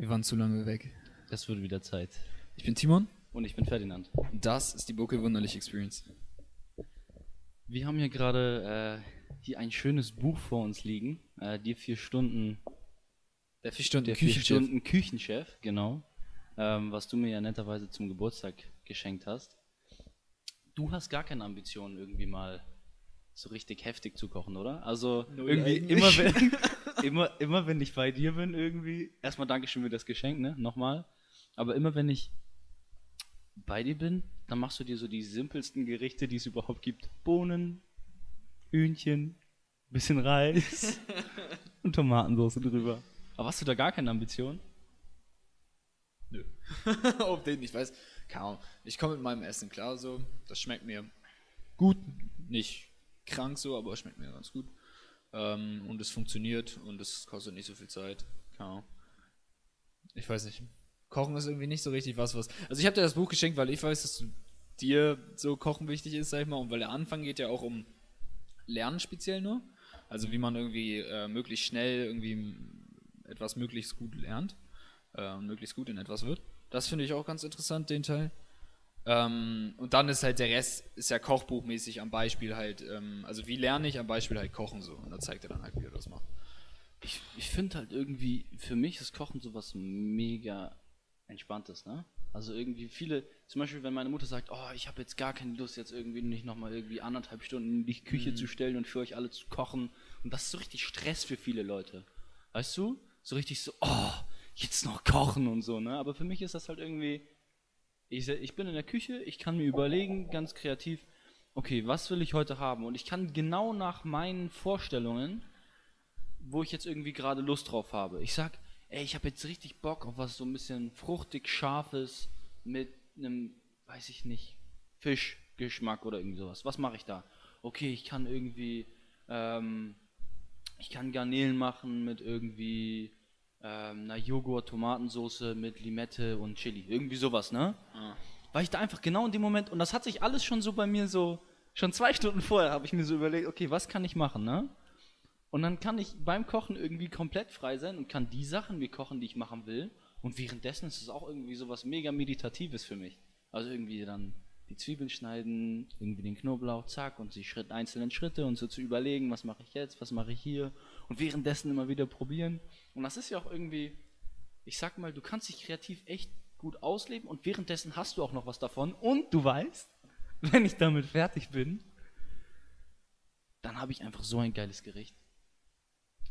Wir waren zu lange weg. Es wird wieder Zeit. Ich bin Timon Und ich bin Ferdinand. und das ist die Bocke Wunderlich Experience. Wir haben hier gerade äh, hier ein schönes Buch vor uns liegen. Äh, die vier Stunden, Der vier Stunden der vier Stunden Küchenchef, genau. Ähm, was du mir ja netterweise zum Geburtstag geschenkt hast. Du hast gar keine Ambitionen, irgendwie mal so richtig heftig zu kochen, oder? Also Null irgendwie eigentlich. immer wenn, immer, immer wenn ich bei dir bin, irgendwie. Erstmal Dankeschön für das Geschenk, ne? Nochmal. Aber immer wenn ich bei dir bin, dann machst du dir so die simpelsten Gerichte, die es überhaupt gibt. Bohnen, Hühnchen, bisschen Reis und Tomatensauce drüber. Aber hast du da gar keine Ambition? Nö. Auf den, ich weiß. Keine Ahnung. Ich komme mit meinem Essen klar so. Das schmeckt mir gut. Nicht krank so, aber es schmeckt mir ganz gut. Ähm, und es funktioniert und es kostet nicht so viel Zeit. Ahnung. Ich weiß nicht. Kochen ist irgendwie nicht so richtig was, was. Also ich habe dir das Buch geschenkt, weil ich weiß, dass dir so Kochen wichtig ist, sag ich mal, und weil der Anfang geht ja auch um Lernen speziell nur. Also wie man irgendwie äh, möglichst schnell irgendwie etwas möglichst gut lernt äh, und möglichst gut in etwas wird. Das finde ich auch ganz interessant, den Teil. Ähm, und dann ist halt der Rest, ist ja kochbuchmäßig am Beispiel halt, ähm, also wie lerne ich am Beispiel halt kochen so. Und da zeigt er dann halt, wie er das macht. Ich, ich finde halt irgendwie, für mich ist Kochen sowas mega Entspanntes, ne? Also irgendwie viele, zum Beispiel wenn meine Mutter sagt, oh, ich habe jetzt gar keine Lust, jetzt irgendwie nicht nochmal irgendwie anderthalb Stunden in die Küche zu stellen und für euch alle zu kochen. Und das ist so richtig Stress für viele Leute. Weißt du? So richtig so, oh, jetzt noch kochen und so, ne? Aber für mich ist das halt irgendwie, ich, ich bin in der Küche, ich kann mir überlegen, ganz kreativ, okay, was will ich heute haben? Und ich kann genau nach meinen Vorstellungen wo ich jetzt irgendwie gerade Lust drauf habe. Ich sag, ey, ich habe jetzt richtig Bock auf was so ein bisschen fruchtig scharfes mit einem, weiß ich nicht, Fischgeschmack oder irgendwie sowas. Was mache ich da? Okay, ich kann irgendwie, ähm, ich kann Garnelen machen mit irgendwie ähm, einer Joghurt-Tomatensoße mit Limette und Chili. Irgendwie sowas, ne? Weil ich da einfach genau in dem Moment, und das hat sich alles schon so bei mir so, schon zwei Stunden vorher habe ich mir so überlegt, okay, was kann ich machen, ne? Und dann kann ich beim Kochen irgendwie komplett frei sein und kann die Sachen mir kochen, die ich machen will. Und währenddessen ist es auch irgendwie sowas mega Meditatives für mich. Also irgendwie dann die Zwiebeln schneiden, irgendwie den Knoblauch, zack, und die Schritt, einzelnen Schritte und so zu überlegen, was mache ich jetzt, was mache ich hier. Und währenddessen immer wieder probieren. Und das ist ja auch irgendwie, ich sag mal, du kannst dich kreativ echt gut ausleben und währenddessen hast du auch noch was davon. Und du weißt, wenn ich damit fertig bin, dann habe ich einfach so ein geiles Gericht.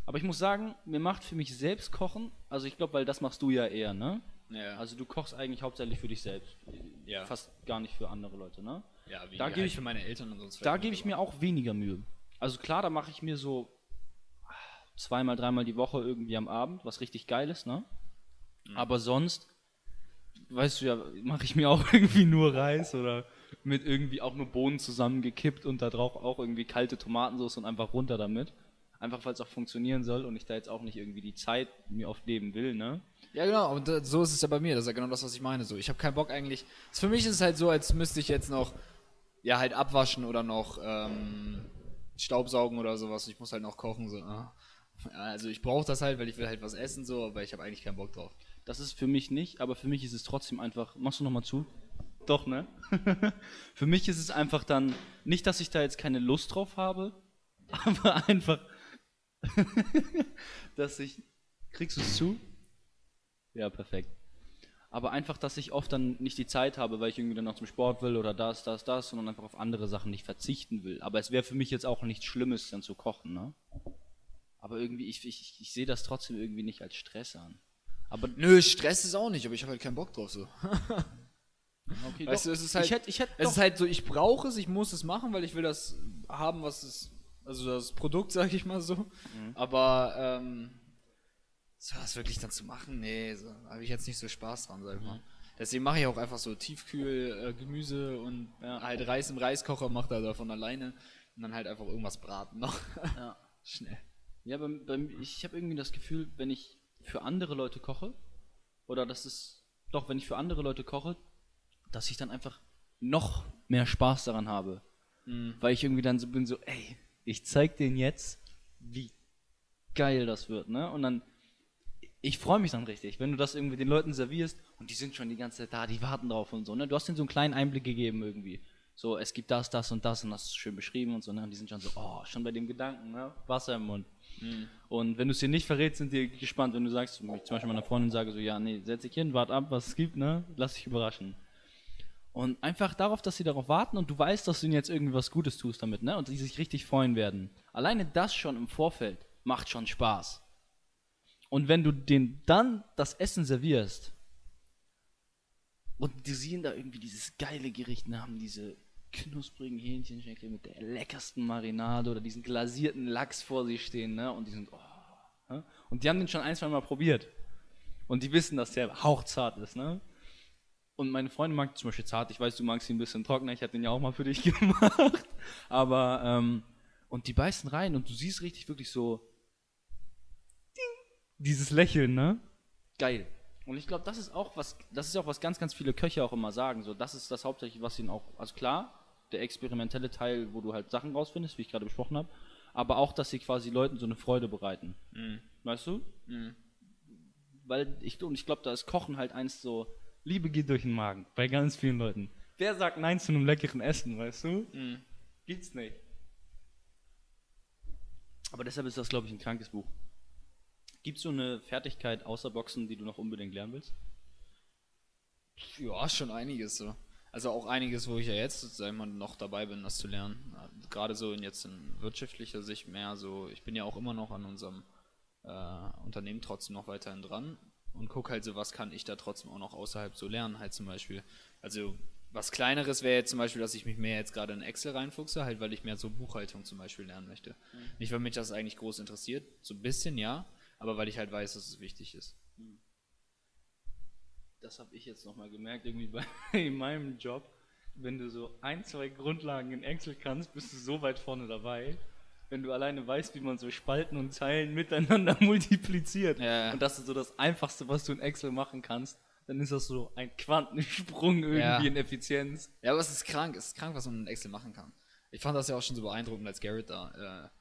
Aber ich muss sagen, mir macht für mich selbst Kochen, also ich glaube, weil das machst du ja eher, ne? Ja, Also du kochst eigentlich hauptsächlich für dich selbst. Ja. Fast gar nicht für andere Leute, ne? ja wie da halt gebe ich- für meine Eltern und sonst Da gebe ich mir auch weniger Mühe. Also klar, da mache ich mir so zweimal, dreimal die Woche irgendwie am Abend, was richtig geil ist, ne? Aber sonst, weißt du ja, mache ich mir auch irgendwie nur Reis oder mit irgendwie auch nur Bohnen zusammengekippt und da drauf auch irgendwie kalte Tomatensauce und einfach runter damit. Einfach weil es auch funktionieren soll und ich da jetzt auch nicht irgendwie die Zeit mir aufnehmen will, ne? Ja, genau, und so ist es ja bei mir. Das ist ja genau das, was ich meine. So, ich habe keinen Bock eigentlich. Für mich ist es halt so, als müsste ich jetzt noch, ja, halt abwaschen oder noch ähm, Staubsaugen oder sowas. Ich muss halt noch kochen. So. ah. Ja, also ich brauche das halt, weil ich will halt was essen, so, aber ich habe eigentlich keinen Bock drauf. Das ist für mich nicht, aber für mich ist es trotzdem einfach. Machst du nochmal zu? Doch, ne? für mich ist es einfach dann nicht, dass ich da jetzt keine Lust drauf habe, aber einfach, dass ich. Kriegst du es zu? Ja, perfekt. Aber einfach, dass ich oft dann nicht die Zeit habe, weil ich irgendwie dann noch zum Sport will oder das, das, das, sondern einfach auf andere Sachen nicht verzichten will. Aber es wäre für mich jetzt auch nichts Schlimmes, dann zu kochen, ne? Aber irgendwie, ich, ich, ich sehe das trotzdem irgendwie nicht als Stress an. Aber Nö, Stress ist auch nicht, aber ich habe halt keinen Bock drauf. So. Okay, Weißt doch. du, es ist halt, ich hätte, ich hätte es doch, ist halt so, ich brauche es, ich muss es machen, weil ich will das haben, was es, also das Produkt, sage ich mal so. Mhm. Aber ähm, so was wirklich dann zu machen, nee, so, habe ich jetzt nicht so Spaß dran, sag ich Mhm. mal. Deswegen mache ich auch einfach so Tiefkühl äh, Gemüse und halt Reis im Reiskocher, macht er davon alleine und dann halt einfach irgendwas braten noch. ja. Schnell. Ja, beim, beim, ich habe irgendwie das Gefühl, wenn ich für andere Leute koche, oder das ist, doch, wenn ich für andere Leute koche, dass ich dann einfach noch mehr Spaß daran habe. Weil ich irgendwie dann so bin, so, ey, ich zeig denen jetzt, wie geil das wird, ne? Und dann, ich freue mich dann richtig, wenn du das irgendwie den Leuten servierst und die sind schon die ganze Zeit da, die warten drauf und so, ne? Du hast denen so einen kleinen Einblick gegeben irgendwie. So, es gibt das, das und das und das ist schön beschrieben und so, ne? Und die sind schon so, oh, schon bei dem Gedanken, ne? Wasser im Mund. Und wenn du es dir nicht verrätst, sind die gespannt, wenn du sagst, wenn ich zum Beispiel meiner Freundin sage, so, ja, nee, setz dich hin, wart ab, was es gibt, ne? Lass dich überraschen. Und einfach darauf, dass sie darauf warten und du weißt, dass du ihnen jetzt irgendwie was Gutes tust damit, ne? Und die sich richtig freuen werden. Alleine das schon im Vorfeld macht schon Spaß. Und wenn du denen dann das Essen servierst und die sehen da irgendwie dieses geile Gericht, ne, haben diese knusprigen Hähnchenschenkel mit der leckersten Marinade oder diesen glasierten Lachs vor sich stehen, ne? Und die sind, oh, ne? Und die haben den schon ein, zwei Mal probiert. Und die wissen, dass der hauchzart ist, ne? Und meine Freundin mag zum Beispiel zart. Ich weiß, du magst ihn ein bisschen trockener. Ich habe den ja auch mal für dich gemacht. Aber, ähm, und die beißen rein und du siehst richtig wirklich so ding, dieses Lächeln, ne? Geil. Und ich glaube, das ist auch was, das ist auch was ganz, ganz viele Köche auch immer sagen. So, das ist das hauptsächlich, was ihnen auch, also klar, der experimentelle Teil, wo du halt Sachen rausfindest, wie ich gerade besprochen habe, aber auch, dass sie quasi Leuten so eine Freude bereiten. Weißt du? Weil ich, und ich glaube, da ist Kochen halt eins so, Liebe geht durch den Magen, bei ganz vielen Leuten. Wer sagt Nein zu einem leckeren Essen, weißt du? Gibt's nicht. Aber deshalb ist das, glaube ich, ein krankes Buch. Gibt's so eine Fertigkeit außer Boxen, die du noch unbedingt lernen willst? Ja, schon einiges so. Also auch einiges, wo ich ja jetzt mal, noch dabei bin, das zu lernen. Gerade so in jetzt in wirtschaftlicher Sicht mehr so, ich bin ja auch immer noch an unserem äh, Unternehmen trotzdem noch weiterhin dran und gucke halt so, was kann ich da trotzdem auch noch außerhalb so lernen, halt zum Beispiel. Also was kleineres wäre jetzt zum Beispiel, dass ich mich mehr jetzt gerade in Excel reinfuchse, halt weil ich mehr so Buchhaltung zum Beispiel lernen möchte. Nicht, weil mich das eigentlich groß interessiert, so ein bisschen ja, aber weil ich halt weiß, dass es wichtig ist. Das habe ich jetzt nochmal gemerkt, irgendwie bei in meinem Job. Wenn du so ein, zwei Grundlagen in Excel kannst, bist du so weit vorne dabei. Wenn du alleine weißt, wie man so Spalten und Zeilen miteinander multipliziert. Ja. Und das ist so das Einfachste, was du in Excel machen kannst. Dann ist das so ein Quantensprung irgendwie Ja. in Effizienz. Ja, aber es ist krank, es ist krank, was man in Excel machen kann. Ich fand das ja auch schon so beeindruckend, als Garrett da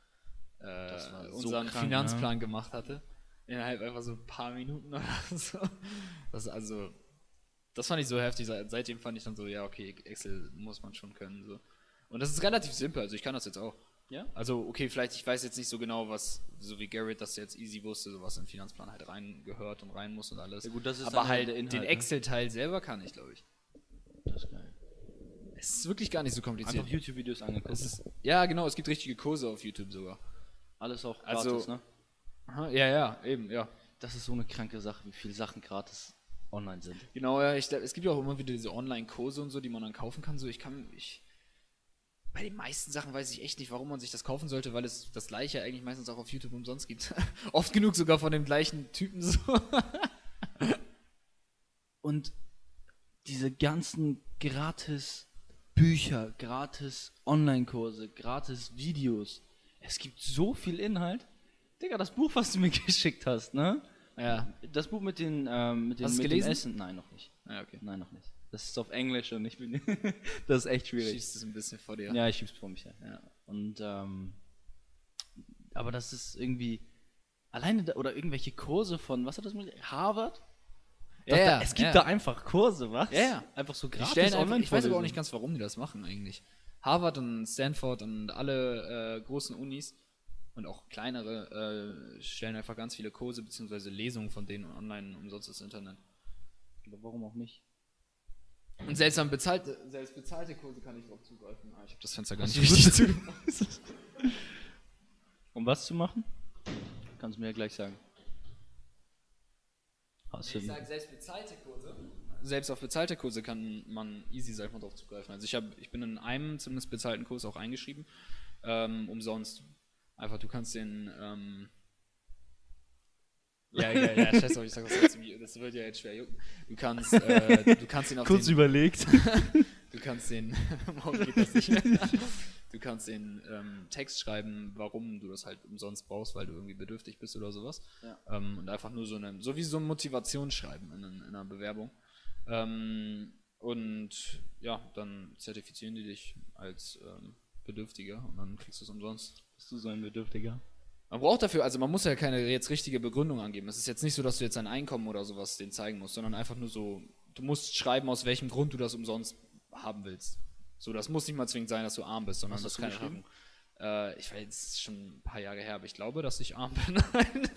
äh, äh, war so unseren krank, Finanzplan gemacht hatte. Innerhalb einfach so ein paar Minuten oder so. Das also, das fand ich so heftig. Seit- Seitdem fand ich dann so, ja, okay, Excel muss man schon können. So. Und das ist relativ simpel, also ich kann das jetzt auch. Ja? Also, okay, vielleicht, ich weiß jetzt nicht so genau, was, so wie Garrett das jetzt easy wusste, so was in den Finanzplan halt reingehört und rein muss und alles. Ja gut, das ist Aber halt halt Inhalt, den ne? Excel-Teil selber kann ich, glaube ich. Das ist geil. Es ist wirklich gar nicht so kompliziert. Einfach YouTube-Videos angeguckt. Ist, ja, genau, es gibt richtige Kurse auf YouTube sogar. Alles auch Also- gratis, ne? Aha, ja, ja, eben, ja. Das ist so eine kranke Sache, wie viele Sachen gratis online sind. Genau, ja, ich, es gibt ja auch immer wieder diese Online-Kurse und so, die man dann kaufen kann. So, ich kann, ich. Bei den meisten Sachen weiß ich echt nicht, warum man sich das kaufen sollte, weil es das gleiche eigentlich meistens auch auf YouTube umsonst gibt. Oft genug sogar von dem gleichen Typen so. Und diese ganzen gratis Bücher, gratis Online-Kurse, gratis Videos. Es gibt so viel Inhalt. Digga, das Buch, was du mir geschickt hast, ne? Ja. Das Buch mit den, ähm, mit den, Hast du mit gelesen? dem Essen. Nein, noch nicht. Ja, okay. Nein, noch nicht. Das ist auf Englisch und ich bin. das ist echt schwierig. Schießt es ein bisschen vor dir. Ja, ich schieb's vor mich her. Ja. Und ähm, aber das ist irgendwie alleine da, oder irgendwelche Kurse von was hat das mit Harvard? Ja, Das- ja, es gibt ja. da einfach Kurse, was? Ja, ja. Einfach so Die gratis stellen einfach, online ich weiß aber auch nicht ganz, warum die das machen eigentlich. Harvard und Stanford und alle äh, großen Unis und auch kleinere äh, stellen einfach ganz viele Kurse bzw. Lesungen von denen online umsonst das Internet. Aber warum auch nicht? Und selbst an bezahlte, selbst bezahlte Kurse kann ich drauf zugreifen. Ah, ich habe das Fenster gar nicht richtig zu. Um was zu machen? Kannst du mir ja gleich sagen. Hast Ich sag, selbst bezahlte Kurse. Selbst auf bezahlte Kurse kann man easy, sag ich mal, drauf zugreifen. Also ich, hab, ich bin in einem zumindest bezahlten Kurs auch eingeschrieben. Ähm, umsonst. Einfach, du kannst den. Ähm, ja, ja, ja, scheiß auf, ich sag das jetzt, wie- das wird ja jetzt schwer jucken. Du kannst, äh, du kannst ihn auf kurz den, überlegt? du kannst den, warum geht das nicht? Du kannst den ähm, Text schreiben, warum du das halt umsonst brauchst, weil du irgendwie bedürftig bist oder sowas. Ja. Ähm, und einfach nur so eine, so wie so ein Motivationsschreiben in, in einer Bewerbung. Ähm, und ja, dann zertifizieren die dich als ähm, Bedürftiger und dann kriegst du es umsonst. Bist du so ein Bedürftiger? Man braucht dafür, also man muss ja keine jetzt richtige Begründung angeben. Es ist jetzt nicht so, dass du jetzt dein Einkommen oder sowas denen zeigen musst, sondern einfach nur so, du musst schreiben, aus welchem Grund du das umsonst haben willst. So, das muss nicht mal zwingend sein, dass du arm bist, sondern das du kann geschrieben? Äh, ich weiß jetzt schon ein paar Jahre her, aber ich glaube, dass ich arm bin.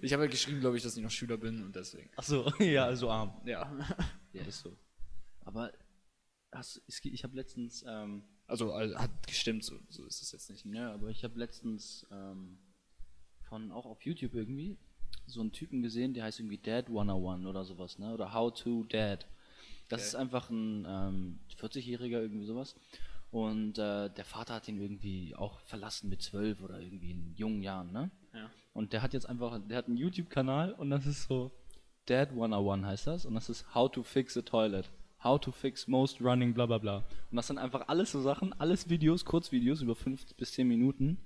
ich habe halt geschrieben, glaube ich, dass ich noch Schüler bin und deswegen. Ach so, ja, so arm. Ja. Ja, ist so. Aber hast, es ich habe letztens, ähm, Also also, hat gestimmt, so, so ist es jetzt nicht. ja, aber ich habe letztens ähm, von auch auf YouTube irgendwie so einen Typen gesehen, der heißt irgendwie Dad 101 oder sowas, ne? Oder How to Dad. Das Okay. ist einfach ein ähm, 40-Jähriger, irgendwie sowas. Und äh, der Vater hat ihn irgendwie auch verlassen mit 12 oder irgendwie in jungen Jahren, ne? Ja. Und der hat jetzt einfach, der hat einen YouTube-Kanal und das ist so Dad 101 heißt das und das ist How to fix a toilet. How to fix most running, bla bla bla. Und das sind einfach alles so Sachen, alles Videos, Kurzvideos über 5 bis 10 Minuten,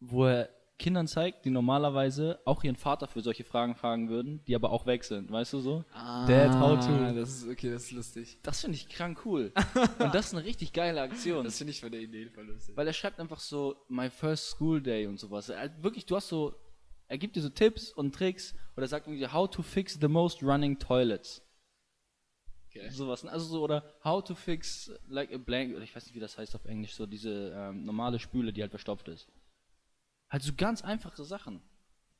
wo er Kindern zeigt, die normalerweise auch ihren Vater für solche Fragen fragen würden, die aber auch weg sind, weißt du so? Dad, how to. Ah, Das ist okay, das ist lustig. Das finde ich krank cool. und das ist eine richtig geile Aktion. Das finde ich von der Idee voll lustig. Weil er schreibt einfach so, my first school day und sowas. Er, wirklich, du hast so, er gibt dir so Tipps und Tricks oder er sagt irgendwie, how to fix the most running toilets. Okay. Sowas. Also so, oder how to fix like a blank, oder ich weiß nicht, wie das heißt auf Englisch, so diese ähm, normale Spüle, die halt verstopft ist. Halt so ganz einfache Sachen.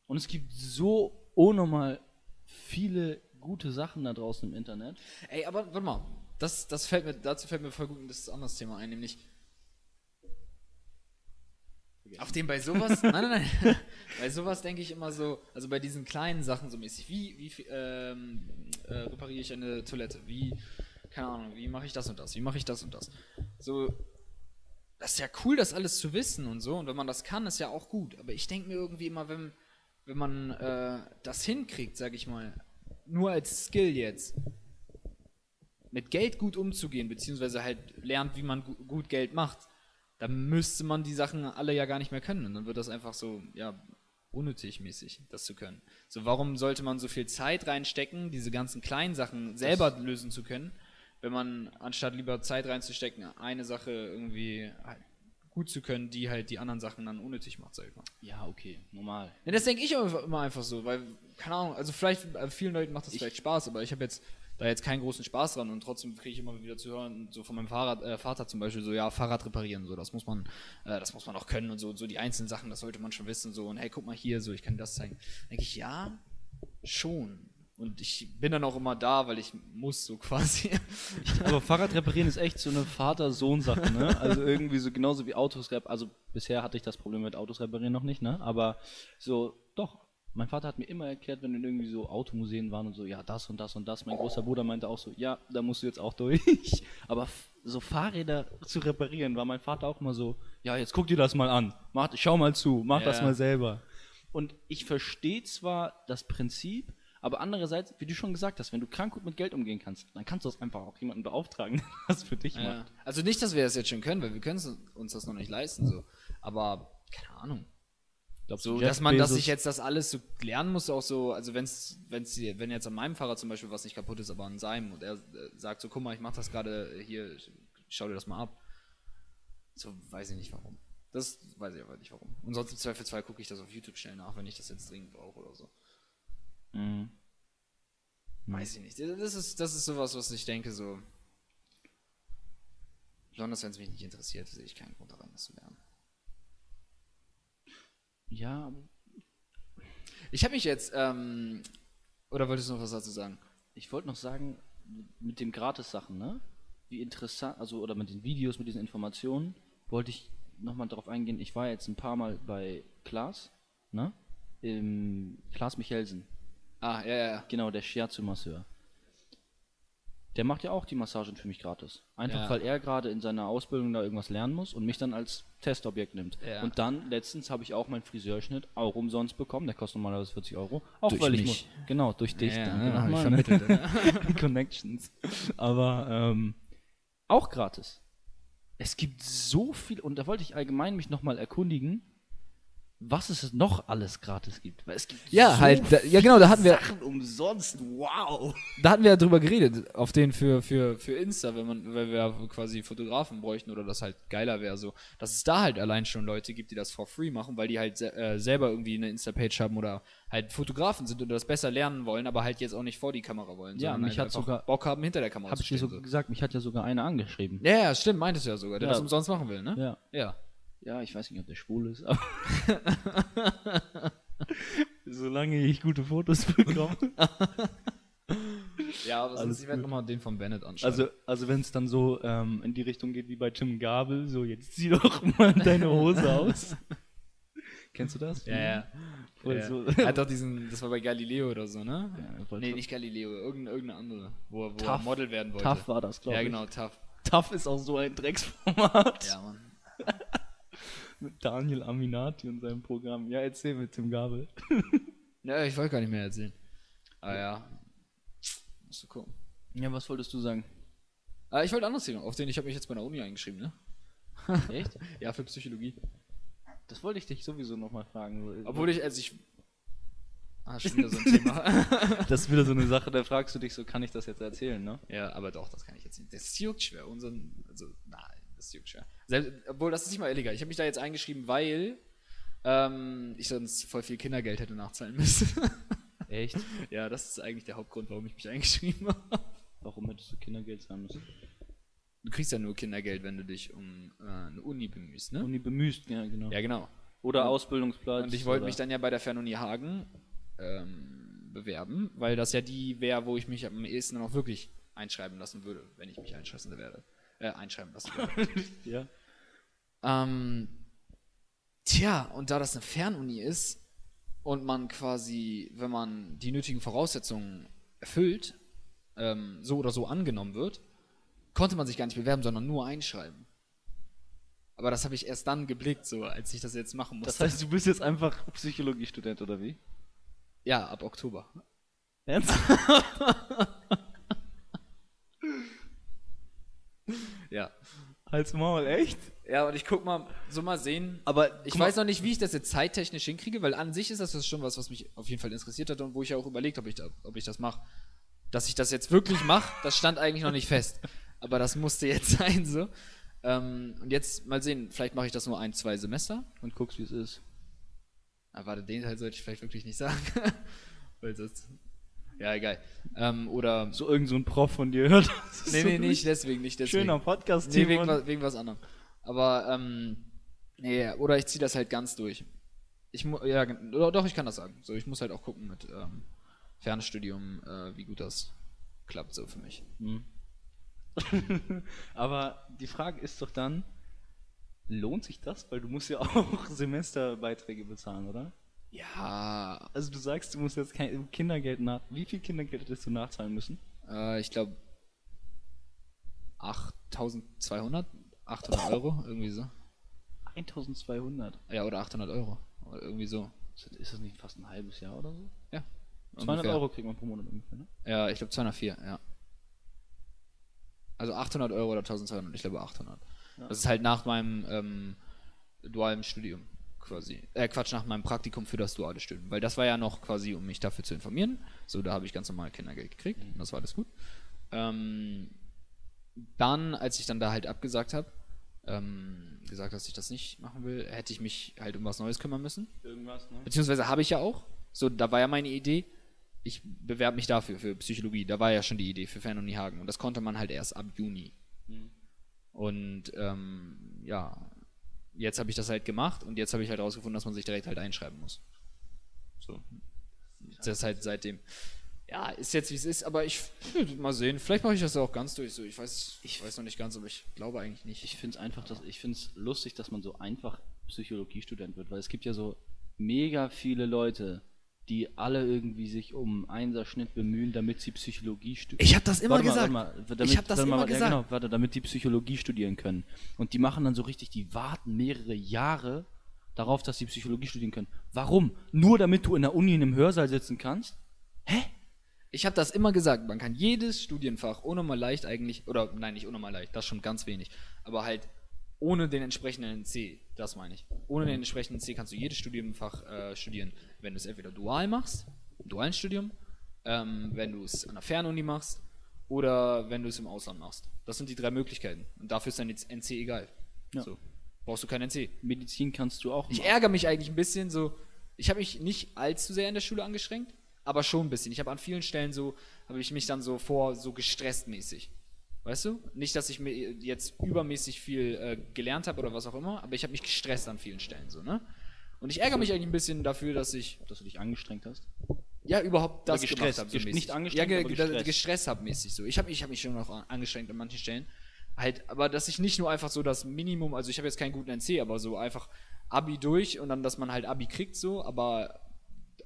Und es gibt so unnormal viele gute Sachen da draußen im Internet. Ey, aber warte mal. Das, das fällt mir, dazu fällt mir voll gut ein das anderes Thema ein, nämlich. Auf dem bei sowas, nein, nein, nein, bei sowas denke ich immer so, also bei diesen kleinen Sachen so mäßig, wie, wie ähm, äh, repariere ich eine Toilette, wie, keine Ahnung, wie mache ich das und das, wie mache ich das und das. So, das ist ja cool, das alles zu wissen und so, und wenn man das kann, ist ja auch gut, aber ich denke mir irgendwie immer, wenn, wenn man äh, das hinkriegt, sag ich mal, nur als Skill jetzt, mit Geld gut umzugehen, beziehungsweise halt lernt, wie man gu gut Geld macht, dann müsste man die Sachen alle ja gar nicht mehr können. Und dann wird das einfach so, ja, unnötig mäßig, das zu können. So, warum sollte man so viel Zeit reinstecken, diese ganzen kleinen Sachen selber lösen zu können, wenn man anstatt lieber Zeit reinzustecken, eine Sache irgendwie gut zu können, die halt die anderen Sachen dann unnötig macht, sag ich mal. Ja, okay, normal. Ja, das denke ich immer einfach so, weil, keine Ahnung, also vielleicht, äh, vielen Leuten macht das vielleicht Spaß, aber ich habe jetzt da jetzt keinen großen Spaß dran und trotzdem kriege ich immer wieder zu hören, so von meinem Fahrrad, äh, Vater zum Beispiel, so, ja, Fahrrad reparieren, so, das muss man, äh, das muss man auch können und so, so die einzelnen Sachen, das sollte man schon wissen, so, und hey, guck mal hier, so, ich kann das zeigen. denke ich, ja, schon. Und ich bin dann auch immer da, weil ich muss, so quasi. Aber Fahrrad reparieren ist echt so eine Vater-Sohn-Sache, ne? Also irgendwie so genauso wie Autos reparieren. Also bisher hatte ich das Problem mit Autos reparieren noch nicht, ne? Aber so. Mein Vater hat mir immer erklärt, wenn wir in irgendwie so Automuseen waren und so, ja, das und das und das. Mein großer Bruder meinte auch so, ja, da musst du jetzt auch durch. Aber so Fahrräder zu reparieren, war mein Vater auch immer so, ja, jetzt guck dir das mal an. Mach, schau mal zu, mach das Ja. mal selber. Und ich verstehe zwar das Prinzip, aber andererseits, wie du schon gesagt hast, wenn du krank gut mit Geld umgehen kannst, dann kannst du das einfach auch jemanden beauftragen, der das für dich Ja. macht. Also nicht, dass wir das jetzt schon können, weil wir können uns das noch nicht leisten, so. Aber, keine Ahnung. So, Jeff dass man, dass ich jetzt das alles so lernen muss, auch so, also wenn's, wenn's, wenn jetzt an meinem Fahrrad zum Beispiel was nicht kaputt ist, aber an seinem und er äh, sagt so, guck mal, ich mach das gerade hier, schau dir das mal ab. So, weiß ich nicht warum. Das weiß ich aber nicht warum. Und sonst im Zweifelsfall gucke ich das auf YouTube schnell nach, wenn ich das jetzt dringend brauche oder so. Mhm. Weiß ich nicht. Das ist, das ist sowas, was ich denke, so. Besonders wenn es mich nicht interessiert, sehe ich keinen Grund daran, das zu lernen. Ja, Ich habe mich jetzt, ähm, oder wolltest du noch was dazu sagen? ich wollte noch sagen, mit den Gratis-Sachen, ne? Wie interessant, also, oder mit den Videos, mit diesen Informationen, wollte ich nochmal darauf eingehen. Ich war jetzt ein paar Mal bei Klaas, ne? Im Klaas Michelsen. Ah, ja, ja, ja. Genau, der Shiatsu-Masseur. Der macht ja auch die Massagen für mich gratis. Einfach Ja. weil er gerade in seiner Ausbildung da irgendwas lernen muss und mich dann als Testobjekt nimmt. Ja. Und dann, letztens habe ich auch meinen Friseurschnitt auch umsonst bekommen. Der kostet normalerweise 40 Euro. Auch Durch weil ich mich. muss. Genau, durch dich. Ja, danke ja, hab ich vermittelt, Connections. Aber ähm, auch gratis. Es gibt so viel, und da wollte ich allgemein mich nochmal erkundigen, was es noch alles gratis gibt. Weil es gibt Ja, halt, da, ja genau, da hatten wir, Sachen umsonst. Wow. da hatten wir ja drüber geredet, auf den für, für, für Insta, wenn man, weil wir quasi Fotografen bräuchten oder das halt geiler wäre, so, dass es da halt allein schon Leute gibt, die das for free machen, weil die halt äh, selber irgendwie eine Insta-Page haben oder halt Fotografen sind und das besser lernen wollen, aber halt jetzt auch nicht vor die Kamera wollen, Ja, sondern mich halt hat sogar- Bock haben, hinter der Kamera Hab zu ich dir stehen. so So. gesagt, mich hat ja sogar einer angeschrieben. Ja, ja, stimmt, meintest du ja sogar, der Ja. das umsonst machen will, ne? Ja. Ja. Ja, ich weiß nicht, ob der schwul ist, aber. Solange ich gute Fotos bekomme. Ja, aber Alles sonst, ich werde nochmal den von Bennett anschauen. Also, also wenn es dann so ähm, in die Richtung geht wie bei Tim Gabel, so jetzt zieh doch mal deine Hose aus. Kennst du das? ja, ja. Voll ja. so. Er hat doch diesen, das war bei Galileo oder so, ne? Ja, nee, nicht Galileo, irgendeine, irgendeine andere, wo, er- wo er Tough. Model werden wollte. Tough war das, glaube Ja, ich. genau, tough. Tough ist auch so ein Drecksformat. Ja, Mann. Mit Daniel Aminati und seinem Programm. Ja, erzähl mit Tim Gabel. Ja, ich wollte gar nicht mehr erzählen. Ah ja. Musst du gucken. Ja, was wolltest du sagen? Ah, ich wollte anderes Thema, auf den ich habe mich jetzt bei der Uni eingeschrieben, ne? Echt? Ja, für Psychologie. Das wollte ich dich sowieso nochmal fragen. Obwohl ich, als ich. Ah, schon wieder so ein Thema. Das ist wieder so eine Sache, da fragst du dich so, kann ich das jetzt erzählen, ne? ja, aber doch, das kann ich jetzt nicht. Das juckt schwer. Unseren, also, nein, das juckt schwer. Selbst, obwohl, das ist nicht mal illegal. Ich habe mich da jetzt eingeschrieben, weil ähm, ich sonst voll viel Kindergeld hätte nachzahlen müssen. Echt? ja, das ist eigentlich der Hauptgrund, warum ich mich eingeschrieben habe. Warum hättest du Kindergeld zahlen müssen? Du kriegst ja nur Kindergeld, wenn du dich um äh, eine Uni bemühst, ne? Uni bemüßt, ja, genau. Ja, genau. Oder Ausbildungsplatz. Und ich wollte mich dann ja bei der Fernuni Hagen ähm, bewerben, weil das ja die wäre, wo ich mich am ehesten auch wirklich einschreiben lassen würde, wenn ich mich einschreiben werde. Äh, einschreiben lassen würde. Ja. ähm, tja, und da das eine Fernuni ist und man quasi, wenn man die nötigen Voraussetzungen erfüllt, ähm, so oder so angenommen wird, konnte man sich gar nicht bewerben, sondern nur einschreiben. Aber das habe ich erst dann geblickt, so als ich das jetzt machen musste. Das heißt, du bist jetzt einfach Psychologiestudent, oder wie? ja, ab Oktober. Ernst? Ja. Halt's Maul, echt? Ja, und ich guck mal, so mal sehen. Aber Ich weiß noch nicht, wie ich das jetzt zeittechnisch hinkriege, weil an sich ist das schon was, was mich auf jeden Fall interessiert hat und wo ich ja auch überlegt habe, ob ich, da, ob ich das mache. Dass ich das jetzt wirklich mache, das stand eigentlich noch nicht fest. Aber das musste jetzt sein, so. Ähm, und jetzt mal sehen, vielleicht mache ich das nur ein, zwei Semester. Und guckst, wie es ist. Aber warte, den Teil sollte ich vielleicht wirklich nicht sagen. weil das. Ja, egal. Ähm, oder. So irgend so ein Prof von dir hört. nee, so nee, nicht deswegen, nicht deswegen. Schöner Podcast, Nee, wegen, was, wegen was anderem. Aber, ähm, nee, oder ich ziehe das halt ganz durch. Ich mu ja, doch, ich kann das sagen. So, ich muss halt auch gucken mit ähm, Fernstudium, äh, wie gut das klappt so für mich. Hm. Aber die Frage ist doch dann, lohnt sich das? Weil du musst ja auch Semesterbeiträge bezahlen, oder? Ja, Also du sagst, du musst jetzt kein Kindergeld nach... Wie viel Kindergeld hättest du nachzahlen müssen? äh, ich glaube 8200, 800 Euro, irgendwie so. 1200. Ja, oder 800 Euro, oder irgendwie so. Ist das- nicht fast ein halbes Jahr oder so? Ja. 200 ungefähr. Euro kriegt man pro Monat ungefähr, ne? Ja, ich glaube 204, ja. Also 800 Euro oder 1200, ich glaube 800. Ja. Das ist halt nach meinem ähm, dualen Studium quasi. Äh, Quatsch, nach meinem Praktikum für das duale Studium. Weil das war ja noch quasi, um mich dafür zu informieren. So, da habe ich ganz normal Kindergeld gekriegt und das war alles gut. Ähm, dann, als ich dann da halt abgesagt habe, ähm, gesagt, dass ich das nicht machen will, hätte ich mich halt um was Neues kümmern müssen. Irgendwas, ne? Beziehungsweise habe ich ja auch. So, da war ja meine Idee, ich bewerbe mich dafür, für Psychologie. Da war ja schon die Idee für Fernuni Hagen. Und das konnte man halt erst ab Juni. Mhm. Und ähm, ja, jetzt habe ich das halt gemacht und jetzt habe ich halt rausgefunden, dass man sich direkt halt einschreiben muss. So. Das ist halt seitdem. Ja, ist jetzt wie es ist, aber ich mal sehen. Vielleicht mache ich das auch ganz durch. So, ich weiß, ich weiß noch nicht ganz, aber ich glaube eigentlich nicht. Ich finde es einfach, dass, ich finde es lustig, dass man so einfach Psychologiestudent wird, weil es gibt ja so mega viele Leute, die alle irgendwie sich um Einserschnitt bemühen, damit sie Psychologie studieren. Ich habe das immer Warte mal, gesagt. warte mal, damit, ich habe das warte mal, immer ja, gesagt. genau, warte, damit die Psychologie studieren können. Und die machen dann so richtig, die warten mehrere Jahre darauf, dass sie Psychologie studieren können. Warum? Nur damit du in der Uni in einem Hörsaal sitzen kannst? Hä? Ich habe das immer gesagt, man kann jedes Studienfach ohne mal leicht eigentlich, oder nein, nicht ohne mal leicht, das schon ganz wenig, aber halt ohne den entsprechenden NC, das meine ich. Ohne den entsprechenden NC kannst du jedes Studienfach äh, studieren, wenn du es entweder dual machst, im dualen Studium, ähm, wenn du es an der Fernuni machst oder wenn du es im Ausland machst. Das sind die drei Möglichkeiten. Und dafür ist dann jetzt NC egal. Ja. So. Brauchst du keinen NC. Medizin kannst du auch Ich machen. ärgere mich eigentlich ein bisschen so. Ich habe mich nicht allzu sehr in der Schule angeschränkt, aber schon ein bisschen. Ich habe an vielen Stellen so, habe ich mich dann so vor, so gestresst mäßig. Weißt du? Nicht, dass ich mir jetzt übermäßig viel äh, gelernt habe oder was auch immer, aber ich habe mich gestresst an vielen Stellen so, ne? Und ich ärgere mich eigentlich ein bisschen dafür, dass ich Dass du dich angestrengt hast. ja überhaupt das Oder gestresst. gemacht habe. So mäßig. nicht angestrengt, ja, ge gestresst. gestresst habe mäßig so. Ich habe ich hab mich schon noch an- angestrengt an manchen Stellen. Halt, aber dass ich nicht nur einfach so das Minimum, also ich habe jetzt keinen guten NC, aber so einfach Abi durch und dann, dass man halt Abi kriegt so, aber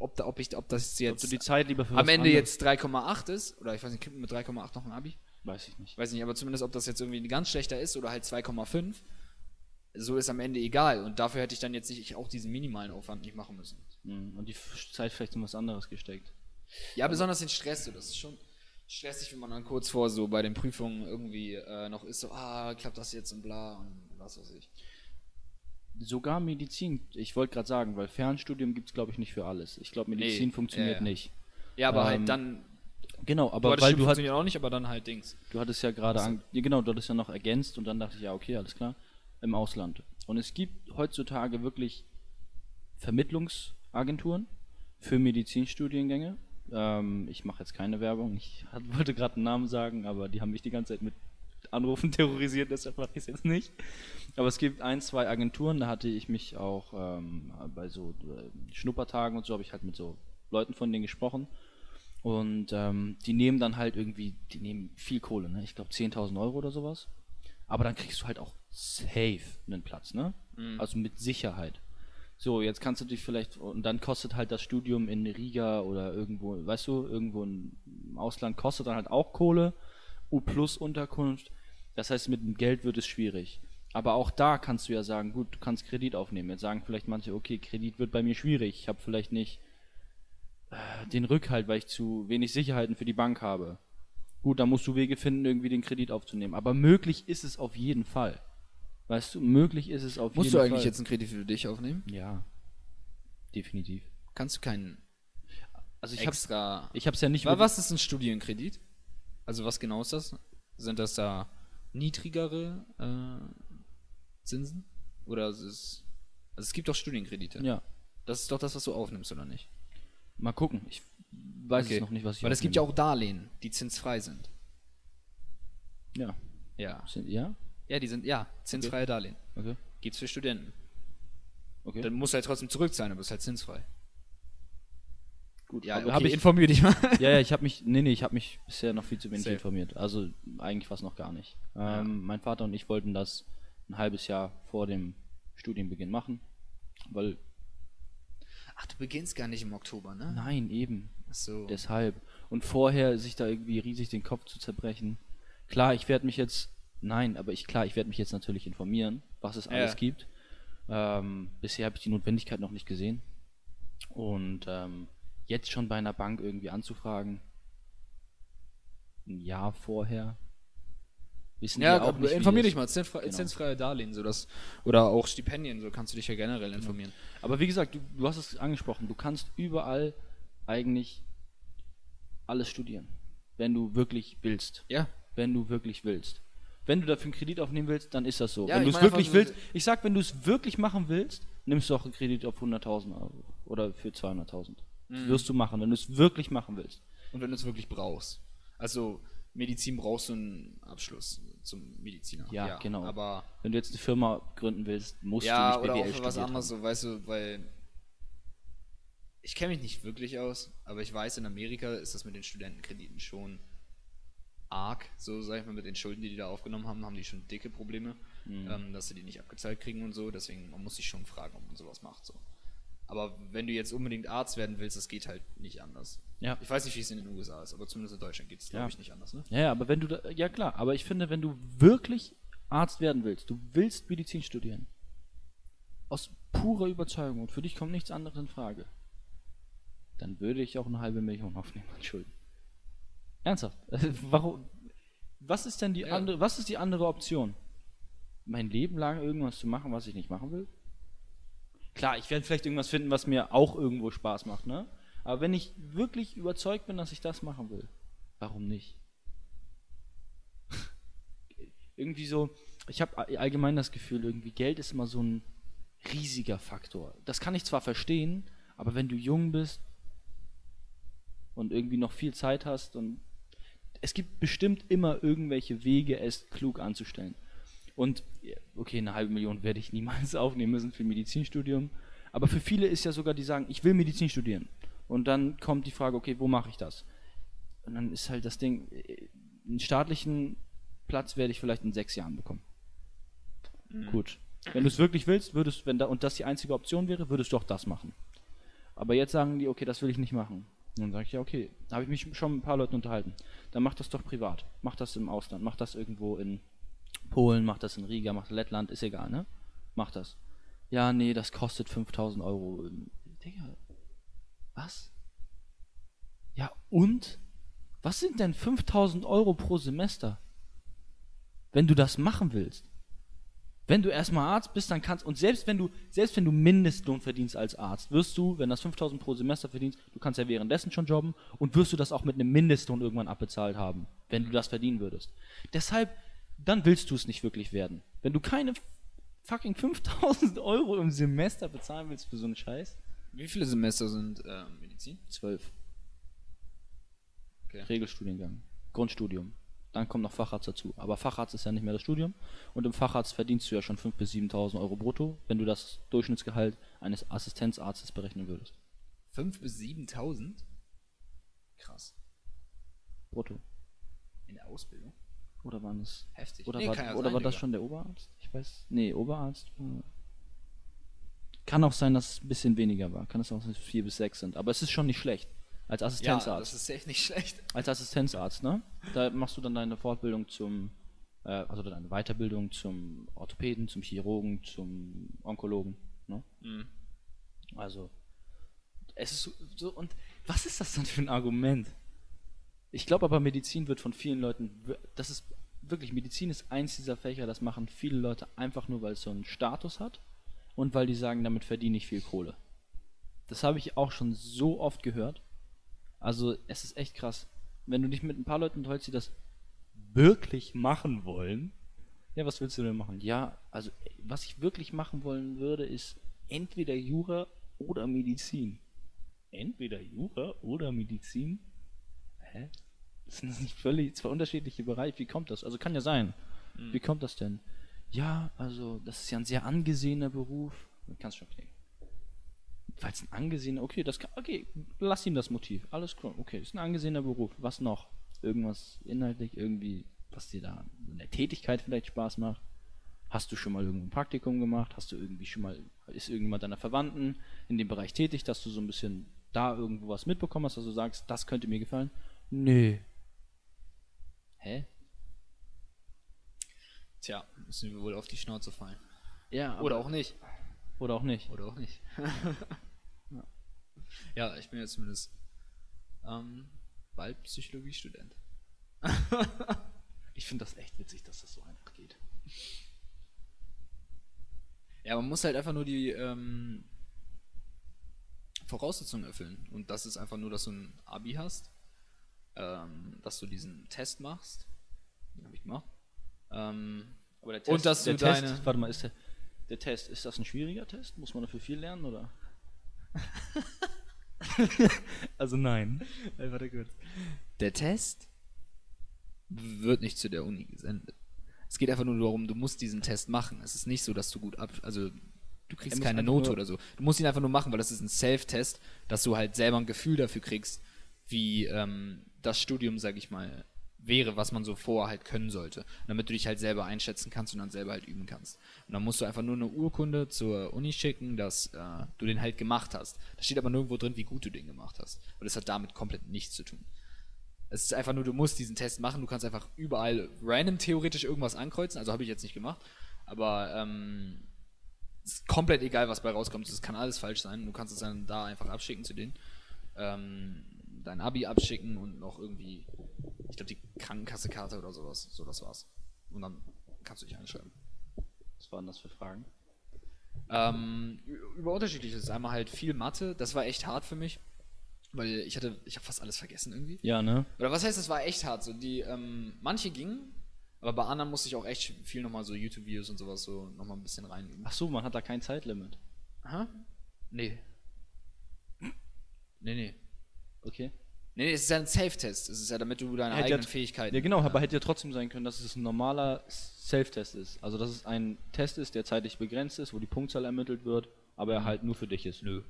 ob, da, ob, ich, ob das Ob jetzt du die Zeit lieber für am Ende anderes- jetzt 3,8 ist, oder ich weiß nicht, kriegt man mit 3,8 noch ein Abi? Weiß ich nicht. Weiß nicht, aber zumindest ob das jetzt irgendwie ganz schlechter ist oder halt 2,5, so ist am Ende egal. Und dafür hätte ich dann jetzt nicht auch diesen minimalen Aufwand nicht machen müssen. Mhm. Und die Zeit vielleicht in was anderes gesteckt. Ja, besonders den Stress, so, das ist schon stressig, wenn man dann kurz vor so bei den Prüfungen irgendwie äh, noch ist, so, ah, klappt das jetzt und bla und was weiß ich. Sogar Medizin, ich wollte gerade sagen, weil Fernstudium gibt es, glaube ich, nicht für alles. Ich glaube, Medizin Nee, funktioniert ja, ja. nicht. Ja, aber Ähm, halt dann, Genau, aber aber weil du, hat, funktioniert auch nicht, aber dann halt Dings. du hattest ja gerade, genau, du hattest ja noch ergänzt und dann dachte ich, ja, okay, alles klar, im Ausland. Und es gibt heutzutage wirklich Vermittlungsagenturen für Medizinstudiengänge. Ähm, ich mache jetzt keine Werbung, ich wollte gerade einen Namen sagen, aber die haben mich die ganze Zeit mit Anrufen terrorisiert, deshalb mache ich es jetzt nicht. Aber es gibt ein, zwei Agenturen, da hatte ich mich auch ähm, bei so äh, Schnuppertagen und so, habe ich halt mit so Leuten von denen gesprochen. Und ähm, die nehmen dann halt irgendwie, die nehmen viel Kohle, ne? Ich glaube 10.000 Euro oder sowas. Aber dann kriegst du halt auch safe einen Platz, ne? Also mit Sicherheit. So, jetzt kannst du dich vielleicht, und dann kostet halt das Studium in Riga oder irgendwo, weißt du, irgendwo im Ausland kostet dann halt auch Kohle, U plus Unterkunft. Das heißt, mit dem Geld wird es schwierig. Aber auch da kannst du ja sagen, gut, du kannst Kredit aufnehmen. Jetzt sagen vielleicht manche, okay, Kredit wird bei mir schwierig. Ich habe vielleicht nicht äh, den Rückhalt, weil ich zu wenig Sicherheiten für die Bank habe. Gut, dann musst du Wege finden, irgendwie den Kredit aufzunehmen. Aber möglich ist es auf jeden Fall. Weißt du, möglich ist es auf Musst jeden du Fall. eigentlich jetzt einen Kredit für dich aufnehmen? Ja, definitiv. Kannst du keinen Also ich habe extra. ich hab's ja nicht was ist ein Studienkredit? Also was genau ist das? Sind das da niedrigere äh, Zinsen? Oder ist es. Also es gibt doch Studienkredite. Ja, Das ist doch das, was du aufnimmst, oder nicht? mal gucken. Ich weiß Okay. es noch nicht, was ich Weil es gibt ja auch Darlehen, die zinsfrei sind. Ja. Ja. Sind, ja? Ja, die sind, ja, zinsfreie Darlehen. Okay. Gibt's für Studenten. Okay. Dann musst du halt trotzdem zurückzahlen, aber ist halt zinsfrei. Gut, Ja, okay, hab ich, informier dich mal. ja, ja, ich habe mich, nee, nee, ich habe mich bisher noch viel zu wenig Safe. informiert. Also eigentlich fast noch gar nicht. Ähm, Mein Vater und ich wollten das ein halbes Jahr vor dem Studienbeginn machen, weil, Ach, du beginnst gar nicht im Oktober, ne? nein, eben, Ach so. deshalb. Und vorher sich da irgendwie riesig den Kopf zu zerbrechen. Klar, ich werde mich jetzt, nein, aber ich, klar, ich werde mich jetzt natürlich informieren, was es alles Ja. gibt. Ähm, bisher habe ich die Notwendigkeit noch nicht gesehen. Und ähm, jetzt schon bei einer Bank irgendwie anzufragen, ein Jahr vorher, wissen ja, auch auch nicht, informier dich mal. Zinsfre Genau. Zinsfreie Darlehen, so das, oder auch Stipendien, so kannst du dich ja generell informieren. Aber wie gesagt, du, du hast es angesprochen, du kannst überall eigentlich alles studieren, wenn du wirklich willst. Ja. Wenn du wirklich willst. Wenn du dafür einen Kredit aufnehmen willst, dann ist das so. Ja, wenn du es wirklich willst, ich sag, wenn du es wirklich machen willst, nimmst du auch einen Kredit auf 100.000 Euro oder für 200.000. Mhm. Das wirst du machen, wenn du es wirklich machen willst. Und wenn du es wirklich brauchst. Also, Medizin brauchst du einen Abschluss zum Mediziner. Ja, genau. Aber Wenn du jetzt eine Firma gründen willst, musst ja, du nicht oder BWL auch für was anderes, so, weißt du, weil ich kenne mich nicht wirklich aus, aber ich weiß, in Amerika ist das mit den Studentenkrediten schon arg, so sag ich mal, mit den Schulden, die die da aufgenommen haben, haben die schon dicke Probleme, Mhm. ähm, dass sie die nicht abgezahlt kriegen und so, deswegen, man muss sich schon fragen, ob man sowas macht, so. Aber wenn du jetzt unbedingt Arzt werden willst, das geht halt nicht anders. Ja. Ich weiß nicht, wie es in den USA ist, aber zumindest in Deutschland geht es, glaube Ja. ich, nicht anders, ne? Ja, ja, aber wenn du da, ja klar, aber ich finde, wenn du wirklich Arzt werden willst, du willst Medizin studieren, aus purer Überzeugung und für dich kommt nichts anderes in Frage, dann würde ich auch eine halbe Million aufnehmen an Schulden. Ernsthaft? Warum? Was ist denn die Ja. andere, was ist die andere Option? mein Leben lang irgendwas zu machen, was ich nicht machen will? Klar, ich werde vielleicht irgendwas finden, was mir auch irgendwo Spaß macht, ne? Aber wenn ich wirklich überzeugt bin, dass ich das machen will, warum nicht? irgendwie so, ich habe allgemein das Gefühl, irgendwie Geld ist immer so ein riesiger Faktor. Das kann ich zwar verstehen, aber wenn du jung bist und irgendwie noch viel Zeit hast und es gibt bestimmt immer irgendwelche Wege, es klug anzustellen. Und okay, eine halbe Million werde ich niemals aufnehmen müssen für ein Medizinstudium. Aber für viele ist ja sogar, die sagen, ich will Medizin studieren. Und dann kommt die Frage, okay, wo mache ich das? Und dann ist halt das Ding, äh, einen staatlichen Platz werde ich vielleicht in sechs Jahren bekommen. Mhm. Gut. Wenn du es wirklich willst, würdest, wenn da, und das die einzige Option wäre, würdest du auch das machen. Aber jetzt sagen die, okay, das will ich nicht machen. Und dann sage ich, ja, okay, da habe ich mich schon mit ein paar Leuten unterhalten. Dann mach das doch privat. Mach das im Ausland. Mach das irgendwo in Polen, mach das in Riga, mach das in Lettland, ist egal, ne? Mach das. Ja, nee, das kostet 5000 Euro. Digga, was? Ja, und? Was sind denn 5000 Euro pro Semester? Wenn du das machen willst. Wenn du erstmal Arzt bist, dann kannst und selbst wenn du selbst wenn du Mindestlohn verdienst als Arzt, wirst du, wenn das 5000 pro Semester verdienst, du kannst ja währenddessen schon jobben und wirst du das auch mit einem Mindestlohn irgendwann abbezahlt haben, wenn du das verdienen würdest. Deshalb dann willst du es nicht wirklich werden. Wenn du keine fucking 5000 Euro im Semester bezahlen willst für so einen Scheiß. Wie viele Semester sind äh, Medizin? Zwölf. Okay. Regelstudiengang. Grundstudium. Dann kommt noch Facharzt dazu. Aber Facharzt ist ja nicht mehr das Studium. Und im Facharzt verdienst du ja schon 5.000 bis 7.000 Euro brutto, wenn du das Durchschnittsgehalt eines Assistenzarztes berechnen würdest. 5.000 bis 7.000? Krass. Brutto. In der Ausbildung? Oder waren es. Heftig. Oder Nee, war, ja oder sein, war das schon der Oberarzt? Ich weiß. Nee, Oberarzt. war- Kann auch sein, dass es ein bisschen weniger war. Kann es auch sein, dass es vier bis sechs sind. Aber es ist schon nicht schlecht. Als Ja, Assistenzarzt. das ist echt nicht schlecht. Als Assistenzarzt, ne? Da machst du dann deine Fortbildung zum, äh, also deine Weiterbildung zum Orthopäden, zum Chirurgen, zum Onkologen, ne? Mhm. Also, es ist so, so, und was ist das dann für ein Argument? Ich glaube aber, Medizin wird von vielen Leuten, das ist wirklich, Medizin ist eins dieser Fächer, das machen viele Leute einfach nur, weil es so einen Status hat und weil die sagen, damit verdiene ich viel Kohle. Das habe ich auch schon so oft gehört. Also, es ist echt krass. Wenn du dich mit ein paar Leuten unterhältst, die das wirklich machen wollen, ja, was willst du denn machen? Ja, also, was ich wirklich machen wollen würde, ist entweder Jura oder Medizin. Entweder Jura oder Medizin? Hä? Sind das nicht völlig zwei unterschiedliche Bereiche? Wie kommt das? Also kann ja sein. Wie kommt das denn? Ja, also das ist ja ein sehr angesehener Beruf. Man kann es schon knicken. Weil es ein angesehener, okay, das kann, okay, lass ihm das Motiv. Alles klar, okay, ist ein angesehener Beruf. Was noch? Irgendwas inhaltlich, irgendwie, was dir da in der Tätigkeit vielleicht Spaß macht? Hast du schon mal irgendwo ein Praktikum gemacht? Hast du irgendwie schon mal, ist irgendjemand deiner Verwandten in dem Bereich tätig, dass du so ein bisschen da irgendwo was mitbekommen hast, dass du sagst, das könnte mir gefallen? Nee. Hä? Tja, müssen wir wohl auf die Schnauze fallen. Ja, Oder auch nicht. Oder auch nicht. Oder auch nicht. ja, ich bin jetzt zumindest ähm, bald Psychologiestudent. Ich finde das echt witzig, dass das so einfach geht. Ja, man muss halt einfach nur die ähm, Voraussetzungen erfüllen. Und das ist einfach nur, dass du ein Abi hast, ähm, dass du diesen Test machst. Den habe ich gemacht. Ähm, Aber der Und dass der du Test, deine- warte mal, ist der, der Test, ist das ein schwieriger Test? Muss man dafür viel lernen, oder? also nein. Warte kurz. Der Test wird nicht zu der Uni gesendet. Es geht einfach nur darum, du musst diesen Test machen. Es ist nicht so, dass du gut ab. Also, du kriegst keine Note oder so. Du musst ihn einfach nur machen, weil das ist ein Self-Test, dass du halt selber ein Gefühl dafür kriegst, wie ähm, das Studium, sag ich mal, wäre, was man so vorher halt können sollte. Damit du dich halt selber einschätzen kannst und dann selber halt üben kannst. Und dann musst du einfach nur eine Urkunde zur Uni schicken, dass äh, du den halt gemacht hast. Da steht aber nirgendwo drin, wie gut du den gemacht hast. Und das hat damit komplett nichts zu tun. Es ist einfach nur, du musst diesen Test machen, du kannst einfach überall random theoretisch irgendwas ankreuzen, also habe ich jetzt nicht gemacht, aber ähm, es ist komplett egal, was bei rauskommt, es kann alles falsch sein, du kannst es dann da einfach abschicken zu denen, ähm, dein Abi abschicken und noch irgendwie, ich glaube die Krankenkassekarte oder sowas, so das war's. Und dann kannst du dich einschreiben. Was waren das für Fragen? Ähm, über unterschiedliches. Einmal halt viel Mathe, das war echt hart für mich. Weil ich hatte, ich habe fast alles vergessen irgendwie. Ja, ne? Oder was heißt, das war echt hart? So die, ähm, manche gingen, aber bei anderen musste ich auch echt viel nochmal so YouTube-Videos und sowas so nochmal ein bisschen reinüben. Ach so, man hat da kein Zeitlimit. Aha. Nee. Nee, nee. Okay. Nee, nee, es ist ja ein Safe-Test. Es ist ja, damit du deine Hätte eigenen ja- Fähigkeiten. Ja, genau, aber hätte ja trotzdem sein können, dass es ein normaler Self-Test ist. Also, dass es ein Test ist, der zeitlich begrenzt ist, wo die Punktzahl ermittelt wird, aber er halt nur für dich ist. Nö.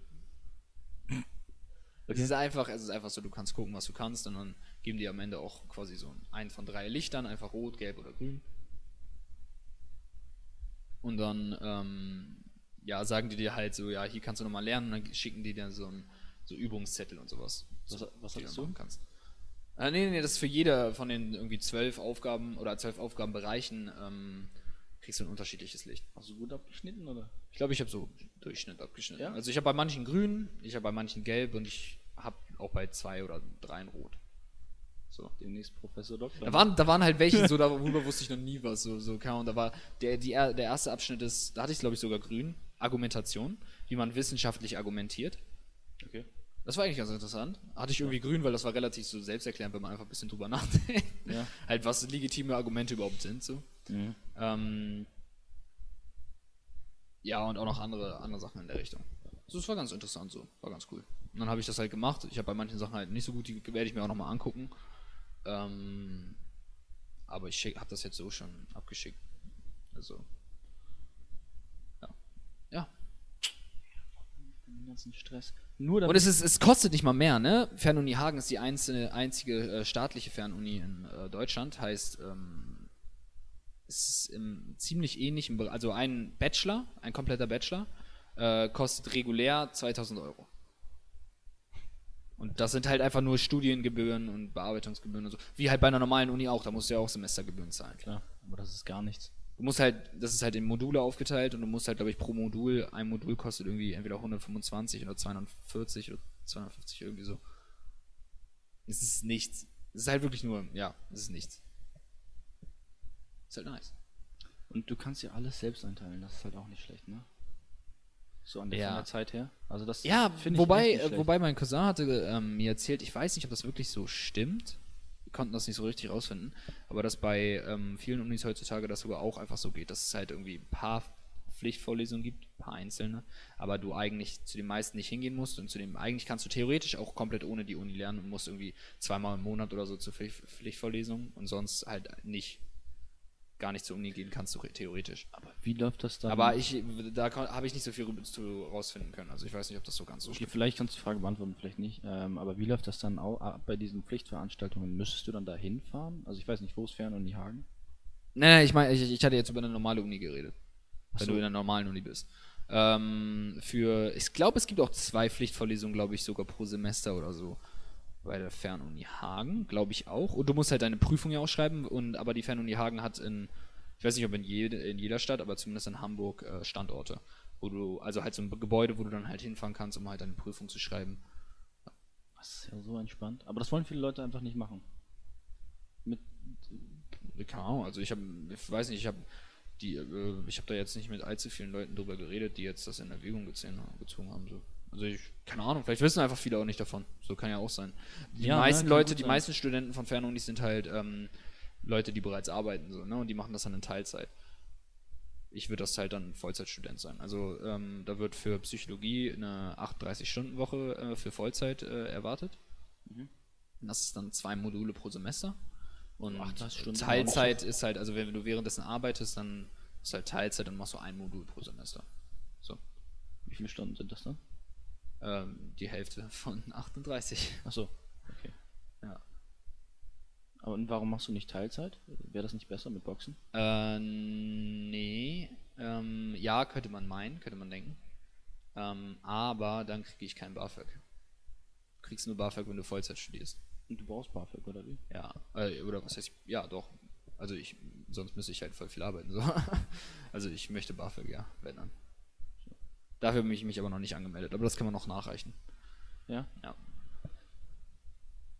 Es ist einfach, es ist einfach so, du kannst gucken, was du kannst, und dann geben die am Ende auch quasi so ein von drei Lichtern, einfach rot, gelb oder grün. Und dann, ähm, ja, sagen die dir halt so, ja, hier kannst du nochmal lernen, und dann schicken die dir so ein so Übungszettel und sowas. Was, was hattest du kannst. Äh, nee, nee, das ist für jede von den irgendwie zwölf Aufgaben oder zwölf Aufgabenbereichen ähm, kriegst du ein unterschiedliches Licht. Hast du gut abgeschnitten, oder? Ich glaube, ich habe so Durchschnitt abgeschnitten. Ja? Also ich habe bei manchen grün, ich habe bei manchen gelb und ich habe auch bei zwei oder dreien rot. So. Demnächst Professor Doktor. Da waren, da waren halt welche, so darüber wusste ich noch nie was. So, so Ahnung, da war der, die, er- der erste Abschnitt ist, da hatte ich glaube ich sogar grün, Argumentation, wie man wissenschaftlich argumentiert. Okay. Das war eigentlich ganz interessant. Hatte ich irgendwie grün, weil das war relativ so selbsterklärend, wenn man einfach ein bisschen drüber nachdenkt. Ja. halt, was legitime Argumente überhaupt sind. So. Mhm. Ähm, ja, und auch noch andere, andere Sachen in der Richtung. So, das war ganz interessant so. War ganz cool. Und dann habe ich das halt gemacht. Ich habe bei manchen Sachen halt nicht so gut, die werde ich mir auch nochmal angucken. Ähm, aber ich habe das jetzt so schon abgeschickt. Also. Ja. Ja. Den ganzen Stress. Nur Und es, ist, es kostet nicht mal mehr, ne? Fernuni Hagen ist die einzelne, einzige äh, staatliche Fernuni in äh, Deutschland. Heißt, ähm, es ist im ziemlich ähnlichen Bereich. Also ein Bachelor, ein kompletter Bachelor, äh, kostet regulär 2000 Euro. Und das sind halt einfach nur Studiengebühren und Bearbeitungsgebühren und so. Wie halt bei einer normalen Uni auch, da musst du ja auch Semestergebühren zahlen. Klar, aber das ist gar nichts. Du musst halt, das ist halt in Module aufgeteilt und du musst halt, glaube ich, pro Modul, ein Modul kostet irgendwie entweder 125 oder 240 oder 250 irgendwie so. Es ist nichts. Es ist halt wirklich nur, ja, es ist nichts. Ist halt nice. Und du kannst ja alles selbst einteilen, das ist halt auch nicht schlecht, ne? So an der, Ja. der Zeit her. Also das Ja, finde ich wobei, wobei mein Cousin hatte ähm, mir erzählt, ich weiß nicht, ob das wirklich so stimmt. Konnten das nicht so richtig rausfinden, aber dass bei ähm, vielen Unis heutzutage das sogar auch einfach so geht, dass es halt irgendwie ein paar Pflichtvorlesungen gibt, ein paar einzelne, aber du eigentlich zu den meisten nicht hingehen musst und zu dem eigentlich kannst du theoretisch auch komplett ohne die Uni lernen und musst irgendwie zweimal im Monat oder so zur Pflicht, Pflichtvorlesung und sonst halt nicht gar nicht zur Uni gehen kannst du theoretisch. Aber wie läuft das dann? Aber ich, da habe ich nicht so viel zu rausfinden können. Also ich weiß nicht, ob das so ganz so Okay, vielleicht kannst du die Frage beantworten, vielleicht nicht. Ähm, aber wie läuft das dann auch ab bei diesen Pflichtveranstaltungen? Müsstest du dann da hinfahren? Also ich weiß nicht, wo ist Fernuni Hagen? Nee, nee, ich meine, ich, ich hatte jetzt über eine normale Uni geredet. Ach wenn so. du in einer normalen Uni bist. Ähm, für, ich glaube, es gibt auch zwei Pflichtvorlesungen, glaube ich, sogar pro Semester oder so. Bei der Fernuni Hagen, glaube ich auch. Und du musst halt deine Prüfung ja auch schreiben. Und, aber die Fernuni Hagen hat in, ich weiß nicht, ob in, jede, in jeder Stadt, aber zumindest in Hamburg äh, Standorte. Wo du, also halt so ein Gebäude, wo du dann halt hinfahren kannst, um halt deine Prüfung zu schreiben. Das ist ja so entspannt. Aber das wollen viele Leute einfach nicht machen. Mit, Keine Ahnung, also ich habe, ich weiß nicht, ich habe die, äh, ich habe da jetzt nicht mit allzu vielen Leuten drüber geredet, die jetzt das in Erwägung gezogen, gezogen haben. So. Also ich, keine Ahnung, vielleicht wissen einfach viele auch nicht davon. So kann ja auch sein. Die Ja, meisten ne, Leute, die sein. meisten Studenten von Fernunis sind halt ähm, Leute, die bereits arbeiten, so, ne? Und die machen das dann in Teilzeit. Ich würde das halt dann Vollzeitstudent sein. Also ähm, da wird für Psychologie eine 38-Stunden-Woche äh, für Vollzeit äh, erwartet. Mhm. Und das ist dann zwei Module pro Semester. Und 38 Stunden Teilzeit ist halt, also wenn du währenddessen arbeitest, dann ist halt Teilzeit und machst du ein Modul pro Semester. So. wie viele Stunden sind das dann? Ähm, die Hälfte von 38. Achso, okay. Ja. Aber und warum machst du nicht Teilzeit? Wäre das nicht besser mit Boxen? Äh, nee. Ähm, ja, könnte man meinen, könnte man denken. Ähm, aber dann kriege ich kein BAföG. Du kriegst nur BAföG, wenn du Vollzeit studierst. Und du brauchst BAföG, oder wie? Ja. Äh, oder was heißt, ja, doch. Also ich, sonst müsste ich halt voll viel arbeiten. So. Also ich möchte BAföG, ja, wenn dann. Dafür habe ich mich aber noch nicht angemeldet, aber das kann man noch nachreichen. Ja. Ja.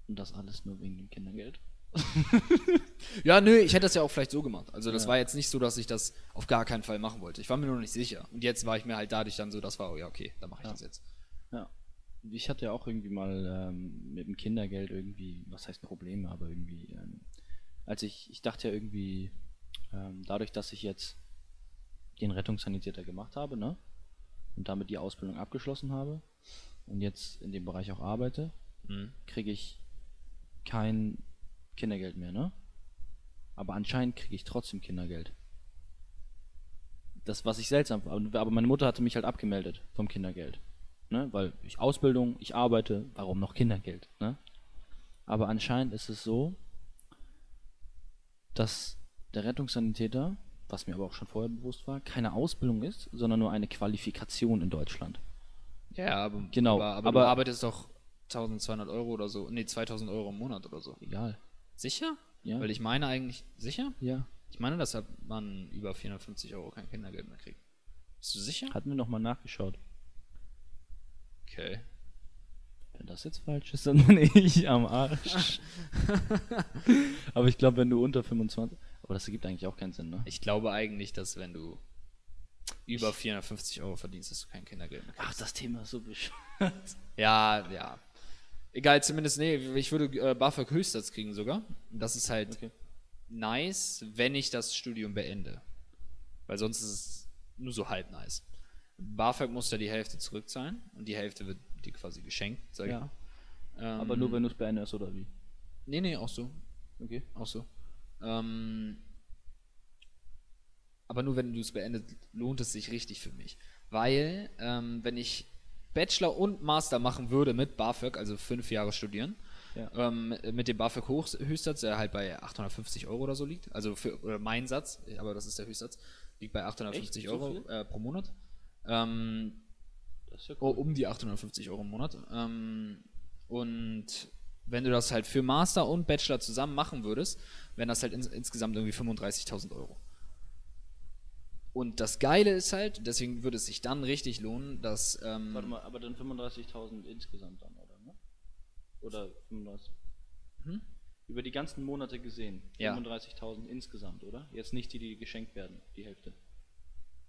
Und das alles nur wegen dem Kindergeld? Ja, nö, ich hätte das ja auch vielleicht so gemacht. Also das Ja. war jetzt nicht so, dass ich das auf gar keinen Fall machen wollte. Ich war mir nur noch nicht sicher. Und jetzt war ich mir halt dadurch dann so, das war, oh ja, okay, dann mache ich Ja. das jetzt. Ja. Ich hatte ja auch irgendwie mal ähm, mit dem Kindergeld irgendwie, was heißt Probleme, aber irgendwie, ähm, als ich, ich dachte ja irgendwie, ähm, dadurch, dass ich jetzt den Rettungssanitäter gemacht habe, ne? Und damit die Ausbildung abgeschlossen habe und jetzt in dem Bereich auch arbeite, Mhm. kriege ich kein Kindergeld mehr, ne? Aber anscheinend kriege ich trotzdem Kindergeld. Das, was ich seltsam fand. Aber meine Mutter hatte mich halt abgemeldet vom Kindergeld. Ne? Weil ich Ausbildung, ich arbeite, warum noch Kindergeld? Ne? Aber anscheinend ist es so, dass der Rettungssanitäter, was mir aber auch schon vorher bewusst war, keine Ausbildung ist, sondern nur eine Qualifikation in Deutschland. Ja, aber, Genau, aber, aber, aber- du arbeitest doch 1200 Euro oder so. Nee, 2000 Euro im Monat oder so. Egal. Sicher? Ja. Weil ich meine eigentlich, sicher? Ja. Ich meine, dass man über 450 Euro kein Kindergeld mehr kriegt. Bist du sicher? Hatten wir nochmal nachgeschaut. Okay. Wenn das jetzt falsch ist, dann bin ich am Arsch. aber ich glaube, wenn du unter 25. Aber das ergibt eigentlich auch keinen Sinn, ne? Ich glaube eigentlich, dass wenn du über 450 Euro verdienst, dass du kein Kindergeld mehr kriegst. Ach, das Thema ist so bescheuert. Ja, ja. Egal, zumindest, nee, ich würde äh, BAföG Höchstsatz kriegen sogar. Das ist halt Okay. nice, wenn ich das Studium beende. Weil sonst ist es nur so halb nice. BAföG muss ja die Hälfte zurückzahlen und die Hälfte wird dir quasi geschenkt, sag ich Ja. mal. Ähm, Aber nur wenn du es beendest, oder wie? Nee, nee, auch so. Okay. Auch so. Ähm, aber nur wenn du es beendet, lohnt es sich richtig für mich. Weil, ähm, wenn ich Bachelor und Master machen würde mit BAföG, also fünf Jahre studieren, Ja. ähm, mit dem BAföG Höchstsatz, der halt bei 850 Euro oder so liegt, also für oder mein Satz, aber das ist der Höchstsatz, liegt bei 850 Echt? So Euro viel? äh, pro Monat. Ähm, Das ist ja Oh, um die 850 Euro im Monat. Ähm, und wenn du das halt für Master und Bachelor zusammen machen würdest, wären das halt ins, insgesamt irgendwie 35.000 Euro. Und das Geile ist halt, deswegen würde es sich dann richtig lohnen, dass. Ähm, Warte mal, aber dann 35.000 insgesamt dann, oder? Ne? Oder 35? Hm? Über die ganzen Monate gesehen. Ja. 35.000 insgesamt, oder? Jetzt nicht die, die geschenkt werden, die Hälfte.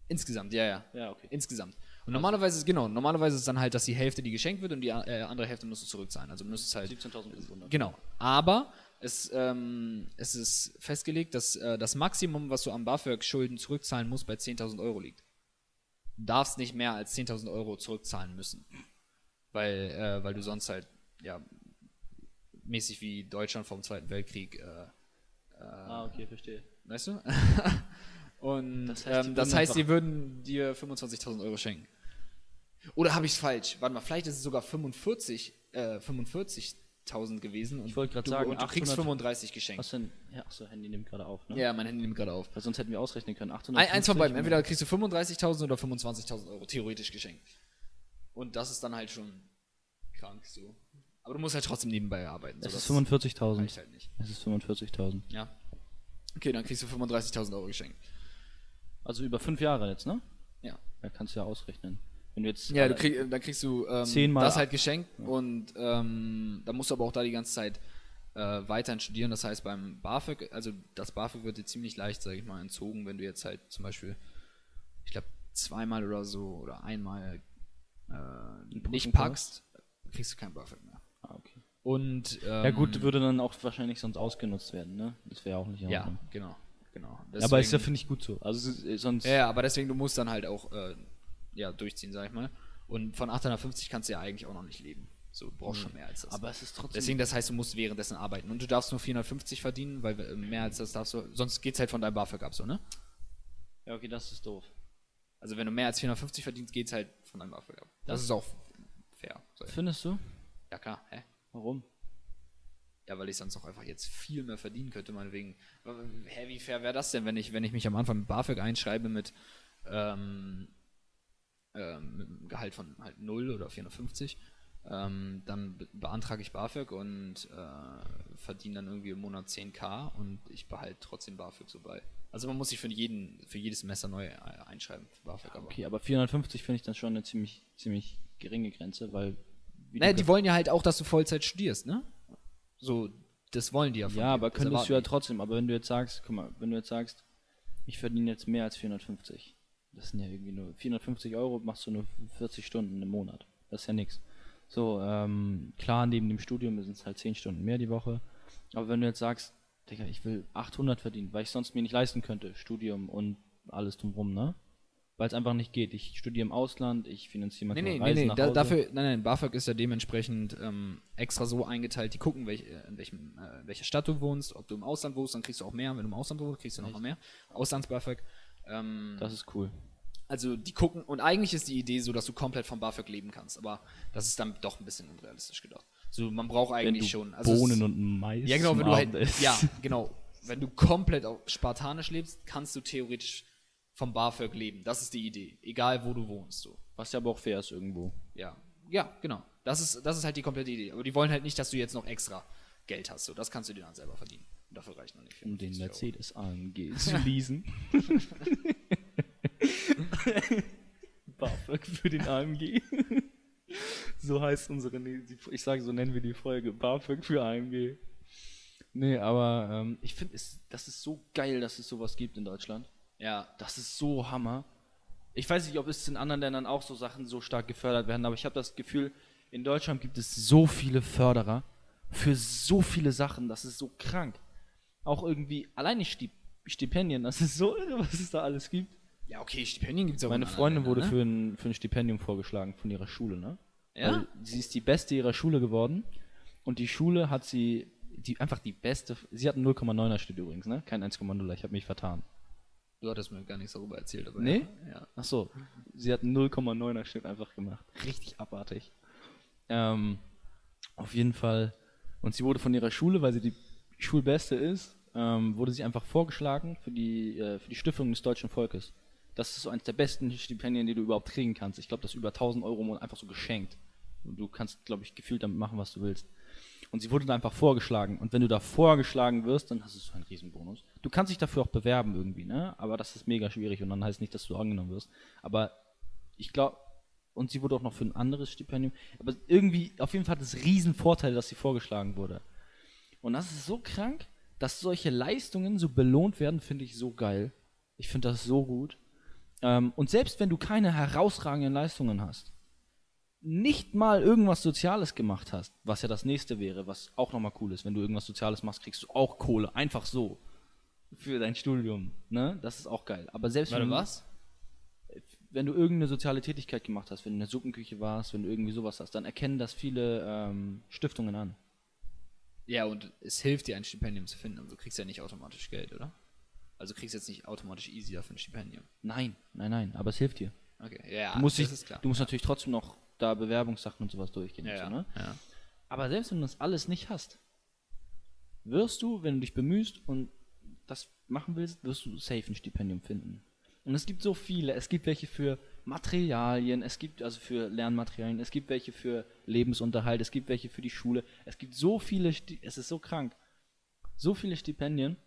Insgesamt, ja, ja. Ja, okay. Insgesamt. Und normalerweise ist, genau, normalerweise ist es dann halt, dass die Hälfte, die geschenkt wird und die äh, andere Hälfte musst du zurückzahlen. Also du müsstest halt. 17.500. Genau. Aber es, ähm, es ist festgelegt, dass äh, das Maximum, was du am BAföG-Schulden zurückzahlen musst, bei 10.000 Euro liegt. Du darfst nicht mehr als 10.000 Euro zurückzahlen müssen. Weil, äh, weil du sonst halt, ja, mäßig wie Deutschland vom Zweiten Weltkrieg, äh, Ah, okay, verstehe. weißt du? Und Das heißt, die ähm, das würden heißt die würden dir 25.000 Euro schenken. Oder habe ich es falsch? Warte mal, vielleicht ist es sogar 45, äh, 45.000 gewesen. Und Ich wollte grad du- sagen, und du kriegst 800 35 geschenkt. Was denn? Ja, achso, Handy nimmt gerade auf, ne? Ja, mein Handy nimmt gerade auf. Weil sonst hätten wir ausrechnen können. Ein, 850 eins von beiden. Entweder kriegst du 35.000 oder 25.000 Euro theoretisch geschenkt. Und das ist dann halt schon krank so. Aber du musst halt trotzdem nebenbei arbeiten. Es so, ist das 45.000. reicht halt nicht. Es ist 45.000. Ja. Okay, dann kriegst du 35.000 Euro geschenkt. Also über fünf Jahre jetzt, ne? Ja. Da kannst du ja ausrechnen. Wenn du jetzt. Ja, du krieg, dann kriegst du ähm, das halt geschenkt und ähm, da musst du aber auch da die ganze Zeit äh, weiterhin studieren. Das heißt, beim BAföG, also das BAföG wird dir ziemlich leicht, sage ich mal, entzogen, wenn du jetzt halt zum Beispiel, ich glaube, zweimal oder so oder einmal äh, nicht packst, kriegst du kein BAföG mehr. Ah, okay. Und ähm, Ja, gut, würde dann auch wahrscheinlich sonst ausgenutzt werden, ne? Das wäre auch nicht ja, genau, genau. Ja, aber ist ja, Deswegen- finde ich, gut so. Also, sonst. Ja, ja, aber deswegen, du musst dann halt auch äh, ja, durchziehen, sag ich mal. Und von 850 kannst du ja eigentlich auch noch nicht leben. So, du brauchst schon mehr als das. aber es ist trotzdem. Deswegen, das heißt, du musst währenddessen arbeiten. Und du darfst nur 450 verdienen, weil äh, mehr als das darfst du, sonst geht's halt von deinem BAföG ab, so, ne? ja, okay, das ist doof. Also wenn du mehr als 450 verdienst, geht's halt von deinem BAföG ab. Das ist auch fair. So. Findest du? Ja, klar, hä? Warum? Ja, weil ich sonst auch einfach jetzt viel mehr verdienen könnte, meinetwegen. Hä, wie fair wäre das denn, wenn ich, wenn ich mich am Anfang mit BAföG einschreibe mit, ähm, ähm, mit einem Gehalt von halt 0 oder 450, ähm, dann be beantrage ich BAföG und äh, verdiene dann irgendwie im Monat 10k und ich behalte trotzdem BAföG so bei. Also man muss sich für jeden, für jedes Semester neu äh, einschreiben, für BAföG. Aber. Okay, aber 450 finde ich dann schon eine ziemlich, ziemlich geringe Grenze, weil. wie Naja, die wollen ja halt auch, dass du Vollzeit studierst, ne? So, das wollen die ja von Ja, aber Das könntest du ja trotzdem, aber wenn du jetzt sagst, guck mal, wenn du jetzt sagst, ich verdiene jetzt mehr als 450, das sind ja irgendwie nur 450 Euro, machst du nur 40 Stunden im Monat. Das ist ja nichts. So, ähm, klar, neben dem Studium sind es halt 10 Stunden mehr die Woche. Aber wenn du jetzt sagst, Digga, ich will 800 verdienen, weil ich sonst mir nicht leisten könnte, Studium und alles drumrum, ne? Weil es einfach nicht geht. Ich studiere im Ausland, ich finanziere Nee, manchmal nee, nee, Reisen nee. nach Da, dafür, nein, nein, BAföG ist ja dementsprechend ähm, extra so eingeteilt, die gucken, welch, äh, in welchem, äh, welcher Stadt du wohnst, ob du im Ausland wohnst, dann kriegst du auch mehr. Wenn du im Ausland wohnst, kriegst du noch mal mehr. Auslands-BAföG. Ähm, das ist cool. also die gucken, und eigentlich ist die Idee so, dass du komplett vom BAföG leben kannst, aber das ist dann doch ein bisschen unrealistisch gedacht. So, man braucht eigentlich schon. Also Bohnen und Mais Ja, genau, wenn du halt, ja, genau. Wenn du komplett auf spartanisch lebst, kannst du theoretisch vom BAföG leben. Das ist die Idee. Egal, wo du wohnst, so. Was ja aber auch fair ist irgendwo. Ja, ja, genau. Das ist, das ist halt die komplette Idee. Aber die wollen halt nicht, dass du jetzt noch extra Geld hast. So, das kannst du dir dann selber verdienen. Dafür reicht noch nicht. Um den 54 Euro. Mercedes AMG zu leasen. BAföG für den AMG. so heißt unsere, die- ich sage, so nennen wir die Folge. BAföG für AMG. Nee, aber ähm, ich finde, das ist so geil, dass es sowas gibt in Deutschland. Ja, Das ist so Hammer. Ich weiß nicht, ob es in anderen Ländern auch so Sachen so stark gefördert werden, aber ich habe das Gefühl, in Deutschland gibt es so viele Förderer für so viele Sachen, das ist so krank. Auch irgendwie, alleine Stip Stipendien, das ist so irre, was es da alles gibt. ja, okay, Stipendien gibt es auch Meine anderen Freundin wurde Ländern, für ein, für ein Stipendium vorgeschlagen von ihrer Schule, ne? Ja? Weil sie ist die Beste ihrer Schule geworden und die Schule hat sie, die einfach die Beste, sie hat einen 0,9er Schnitt übrigens, ne? Kein 1,0er, ich habe mich vertan. Du hattest mir gar nichts darüber erzählt. Aber Nee? Ja. ja. Ach so, sie hat einen 0,9er Schnitt einfach gemacht. Richtig abartig. Ähm, auf jeden Fall. Und sie wurde von ihrer Schule, weil sie die Schulbeste ist, ähm, wurde sie einfach vorgeschlagen für die, äh, für die Stiftung des deutschen Volkes. Das ist so eines der besten Stipendien, die du überhaupt kriegen kannst. Ich glaube, das ist über 1000 Euro im Monat einfach so geschenkt. Und du kannst, glaube ich, gefühlt damit machen, was du willst. Und sie wurde da einfach vorgeschlagen. Und wenn du da vorgeschlagen wirst, dann hast du so einen Riesenbonus. Du kannst dich dafür auch bewerben irgendwie, ne? Aber das ist mega schwierig und dann heißt nicht, dass du angenommen wirst. Aber ich glaube, und sie wurde auch noch für ein anderes Stipendium. Aber irgendwie, auf jeden Fall hat es riesen Vorteile, dass sie vorgeschlagen wurde. Und das ist so krank, dass solche Leistungen so belohnt werden, finde ich so geil. Ich finde das so gut. Ähm, und selbst wenn du keine herausragenden Leistungen hast, nicht mal irgendwas Soziales gemacht hast, was ja das nächste wäre, was auch nochmal cool ist, wenn du irgendwas Soziales machst, kriegst du auch Kohle, einfach so. Für dein Studium, ne? Das ist auch geil. Aber selbst Warte, wenn du- was? wenn du irgendeine soziale Tätigkeit gemacht hast, wenn du in der Suppenküche warst, wenn du irgendwie sowas hast, dann erkennen das viele ähm, Stiftungen an. Ja, und es hilft dir, ein Stipendium zu finden, aber du kriegst ja nicht automatisch Geld, oder? Also du kriegst jetzt nicht automatisch easy dafür ein Stipendium. Nein, nein, nein, aber es hilft dir. Okay, ja, Du musst, das dich, ist klar. du musst natürlich trotzdem noch da Bewerbungssachen und sowas durchgehen. ja, so, ne? ja. Aber selbst wenn du das alles nicht hast, wirst du, wenn du dich bemühst und das machen willst, wirst du safe ein Stipendium finden. Und es gibt so viele. Es gibt welche für Materialien, es gibt also für Lernmaterialien, es gibt welche für Lebensunterhalt, es gibt welche für die Schule. Es gibt so viele, es ist so krank. So viele Stipendien.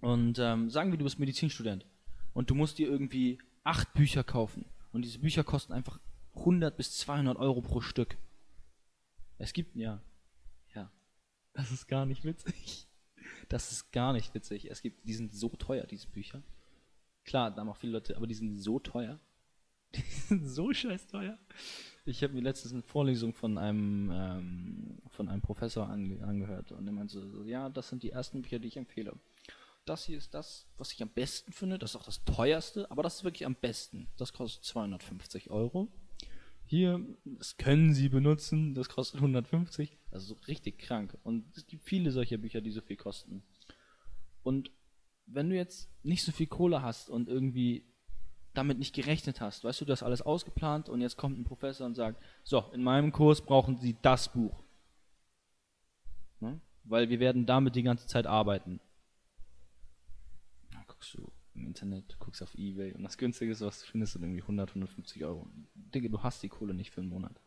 Und ähm, sagen wir, du bist Medizinstudent und du musst dir irgendwie acht Bücher kaufen. Und diese Bücher kosten einfach 100 bis 200 Euro pro Stück. Es gibt, ja. Ja. Das ist gar nicht witzig. Das ist gar nicht witzig. Es gibt, die sind so teuer, diese Bücher. Klar, da haben auch viele Leute, aber die sind so teuer. Die sind so scheiß teuer. Ich habe mir letztens eine Vorlesung von einem, ähm, von einem Professor ange angehört und er meinte so, ja, das sind die ersten Bücher, die ich empfehle. Das hier ist das, was ich am besten finde. Das ist auch das teuerste, aber das ist wirklich am besten. Das kostet 250 Euro. Hier, das können Sie benutzen, das kostet 150. Also so richtig krank. Und es gibt viele solcher Bücher, die so viel kosten. Und wenn du jetzt nicht so viel Kohle hast und irgendwie damit nicht gerechnet hast, weißt du, du hast alles ausgeplant und jetzt kommt ein Professor und sagt, so, in meinem Kurs brauchen Sie das Buch. Ne? Weil wir werden damit die ganze Zeit arbeiten. Dann guckst du im Internet, guckst auf Ebay und das günstigste, was du findest, sind irgendwie 100, 150 Euro. Digga, du hast die Kohle nicht für einen Monat.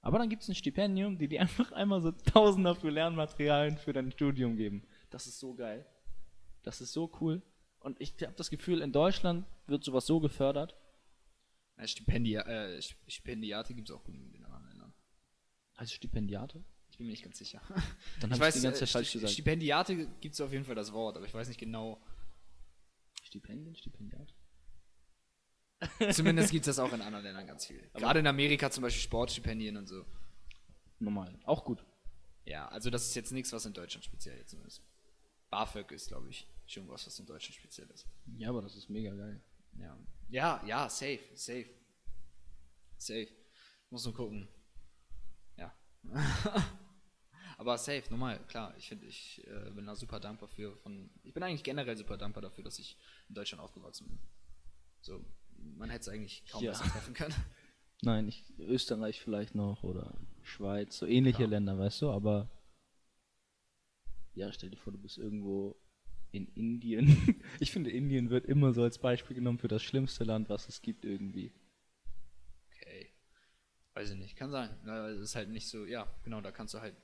Aber dann gibt es ein Stipendium, die dir einfach einmal so Tausender für Lernmaterialien für dein Studium geben. Das ist so geil. Das ist so cool. Und ich habe das Gefühl, in Deutschland wird sowas so gefördert. Ja, Stipendia, äh, Stipendiate gibt es auch genügend in anderen Ländern. Heißt Stipendiate? Ich Ich bin mir nicht ganz sicher. Dann ich habe ich die ganze äh, Zeit falsch Sti- gesagt. Stipendiate gibt es auf jeden Fall das Wort, aber ich weiß nicht genau. Stipendien, Stipendiat? Zumindest gibt es das auch in anderen Ländern ganz viel. Gerade in Amerika zum Beispiel Sportstipendien und so. Normal. Auch gut. Ja, also das ist jetzt nichts, was in Deutschland speziell jetzt so ist. BAföG ist, glaube ich, schon was, was in Deutschland speziell ist. Ja, aber das ist mega geil. Ja, ja, ja safe, safe. Safe. Muss nur gucken. Ja. Aber safe, normal, klar. Ich finde, ich äh, bin da super dankbar für. Von, ich bin eigentlich generell super dankbar dafür, dass ich in Deutschland aufgewachsen bin. So, man hätte es eigentlich kaum Ja. besser treffen können. Nein, ich, Österreich vielleicht noch oder Schweiz, so ähnliche Ja. Länder, weißt du, aber ja, stell dir vor, du bist irgendwo in Indien. ich finde, Indien wird immer so als Beispiel genommen für das schlimmste Land, was es gibt irgendwie. Okay. Weiß ich nicht, kann sein. Es ist halt nicht so, ja, genau, da kannst du halt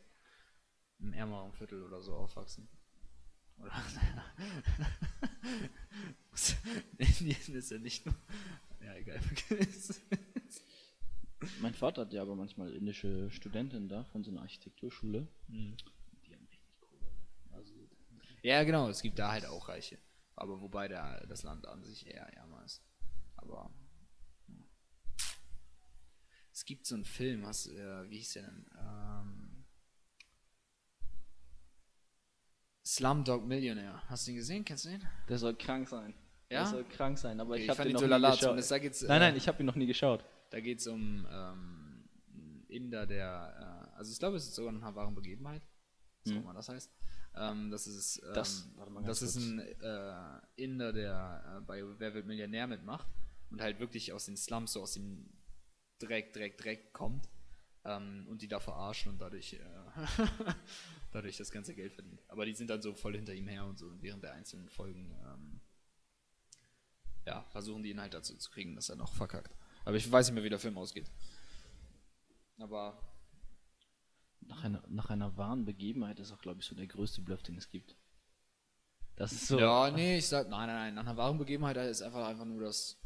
im ärmeren Viertel oder so aufwachsen. Oder. Indien ist ja nicht nur. Ja, egal. Mein Vater hat ja aber manchmal indische Studentinnen da von so einer Architekturschule. Mhm. Die haben richtig Kohle. Also, ja, genau, es gibt da halt auch Reiche. Aber wobei der, das Land an sich eher ärmer ist. Aber. ja. Es gibt so einen Film, hast, äh, wie hieß der denn? Ähm, Slumdog Millionaire. Hast du ihn gesehen? Kennst du den? der soll krank sein. Ja? Der soll krank sein, aber Okay, ich ich habe den ihn noch so nie lala, geschaut. zumindest da geht's, nein, äh, nein, ich habe ihn noch nie geschaut. Da geht es um ähm, einen Inder, der, äh, also ich glaube, es ist sogar nach einer wahren Begebenheit, was auch Hm. immer das heißt. Ähm, das ist, ähm, Das- das ist ein äh, Inder, der äh, bei Wer wird Millionär mitmacht und halt wirklich aus den Slums, so aus dem Dreck, Dreck, Dreck kommt ähm, und die da verarschen und dadurch, äh, dadurch das ganze Geld verdient. Aber die sind dann so voll hinter ihm her und so und während der einzelnen Folgen ähm, ja, versuchen die ihn halt dazu zu kriegen, dass er noch verkackt. Aber ich weiß nicht mehr, wie der Film ausgeht. Aber Nach einer, nach einer wahren Begebenheit ist auch, glaube ich, so der größte Bluff, den es gibt. Das ist so. ja, nee, ich sag, nein, nein, nein, nach einer wahren Begebenheit ist einfach einfach nur das